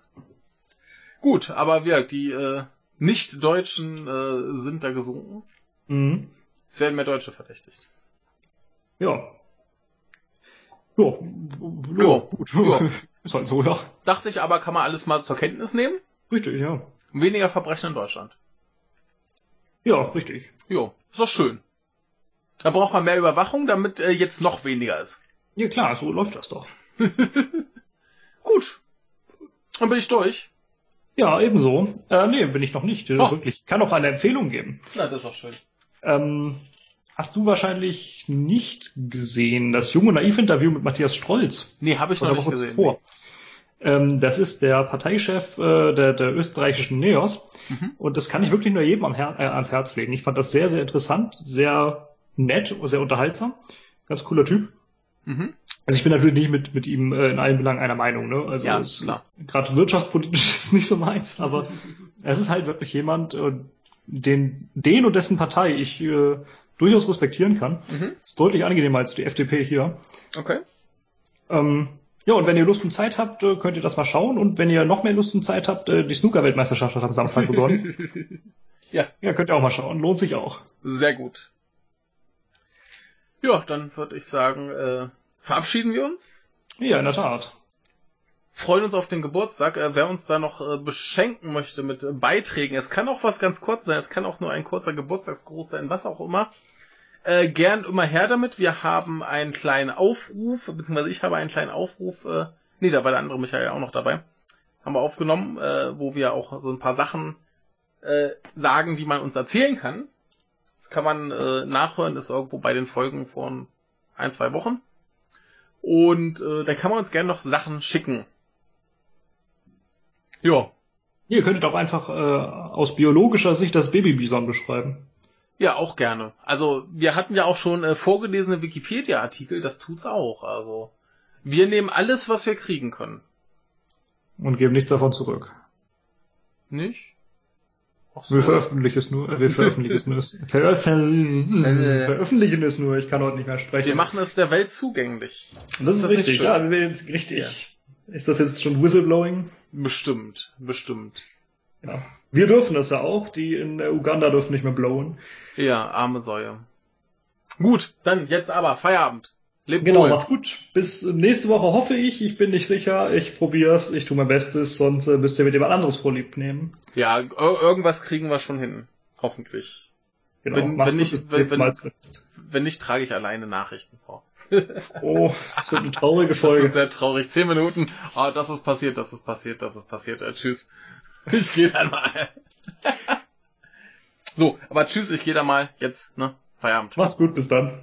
Gut, aber wir, die äh, Nicht-Deutschen äh, sind da gesunken. Mhm. Es werden mehr Deutsche verdächtigt. Ja. Ja, ja, Ja. gut. Ja. Ist halt so, ja. Dachte ich aber, kann man alles mal zur Kenntnis nehmen. Richtig, ja. Weniger Verbrechen in Deutschland. Ja, richtig. Jo, ist doch schön. Da braucht man mehr Überwachung, damit äh, jetzt noch weniger ist. Ja klar, so läuft das doch. Gut. Dann bin ich durch. Ja, ebenso. Äh, nee, bin ich noch nicht. Oh. Wirklich. Kann auch eine Empfehlung geben. Na, das ist doch schön. Ähm, hast du wahrscheinlich nicht gesehen, das junge Naiv-Interview mit Matthias Strolz? Nee, habe ich noch nicht gesehen. zuvor. Ähm, das ist der Parteichef äh, der, der österreichischen Neos. Mhm. Und das kann ich wirklich nur jedem Her äh, ans Herz legen. Ich fand das sehr, sehr interessant, sehr nett, sehr unterhaltsam. Ganz cooler Typ. Mhm. Also ich bin natürlich nicht mit, mit ihm äh, in allen Belangen einer Meinung. Ne? Also Ja, klar. gerade wirtschaftspolitisch ist nicht so meins, aber es ist halt wirklich jemand, äh, den, den und dessen Partei ich äh, durchaus respektieren kann. Mhm. Ist deutlich angenehmer als die FDP hier. Okay. Ähm, ja, und wenn ihr Lust und Zeit habt, äh, könnt ihr das mal schauen. Und wenn ihr noch mehr Lust und Zeit habt, äh, die Snooker-Weltmeisterschaft hat am Samstag begonnen. Ja. Ja, könnt ihr auch mal schauen. Lohnt sich auch. Sehr gut. Ja, dann würde ich sagen, äh, verabschieden wir uns. Ja, in der Tat. Freuen uns auf den Geburtstag. Äh, wer uns da noch äh, beschenken möchte mit äh, Beiträgen, es kann auch was ganz kurz sein, es kann auch nur ein kurzer Geburtstagsgruß sein, was auch immer. Äh, gern immer her damit. Wir haben einen kleinen Aufruf, beziehungsweise ich habe einen kleinen Aufruf, äh, nee, da war der andere Michael auch noch dabei. Haben wir aufgenommen, äh, wo wir auch so ein paar Sachen äh, sagen, die man uns erzählen kann. Das kann man äh, nachhören, ist irgendwo bei den Folgen von ein, zwei Wochen. Und äh, dann kann man uns gerne noch Sachen schicken. Ja. Ihr könntet auch einfach äh, aus biologischer Sicht das Babybison beschreiben. Ja, auch gerne. Also, wir hatten ja auch schon äh, vorgelesene Wikipedia-Artikel, das tut's auch. Also, wir nehmen alles, was wir kriegen können. Und geben nichts davon zurück. Nicht? Ach Wir veröffentlichen es nur. Wir veröffentlichen es nur. Veröffentlichen, es nur. Ich kann heute nicht mehr sprechen. Wir machen es der Welt zugänglich. das ist das richtig. Ja, wir werden jetzt richtig. Ist das jetzt schon Whistleblowing? Bestimmt, bestimmt. Ja. Wir dürfen das ja auch. Die in Uganda dürfen nicht mehr blowen. Ja, arme Säue. Gut, dann jetzt aber Feierabend. Lebt Genau, wohl. macht's gut. Bis nächste Woche hoffe ich. Ich bin nicht sicher. Ich probier's. Ich tue mein Bestes. Sonst äh, müsst ihr mit jemand anderes vorlieb nehmen. Ja, ir- irgendwas kriegen wir schon hin. Hoffentlich. Genau. Wenn- wenn Bis wenn- wenn-. Wenn nicht, trage ich alleine Nachrichten vor. Oh, das wird eine traurige Folge. Das ist sehr traurig. Zehn Minuten. Oh, das ist passiert, das ist passiert, das ist passiert. Äh, tschüss. Ich gehe dann mal. so, aber tschüss, ich gehe dann mal. Jetzt, ne? Feierabend. Mach's gut, bis dann.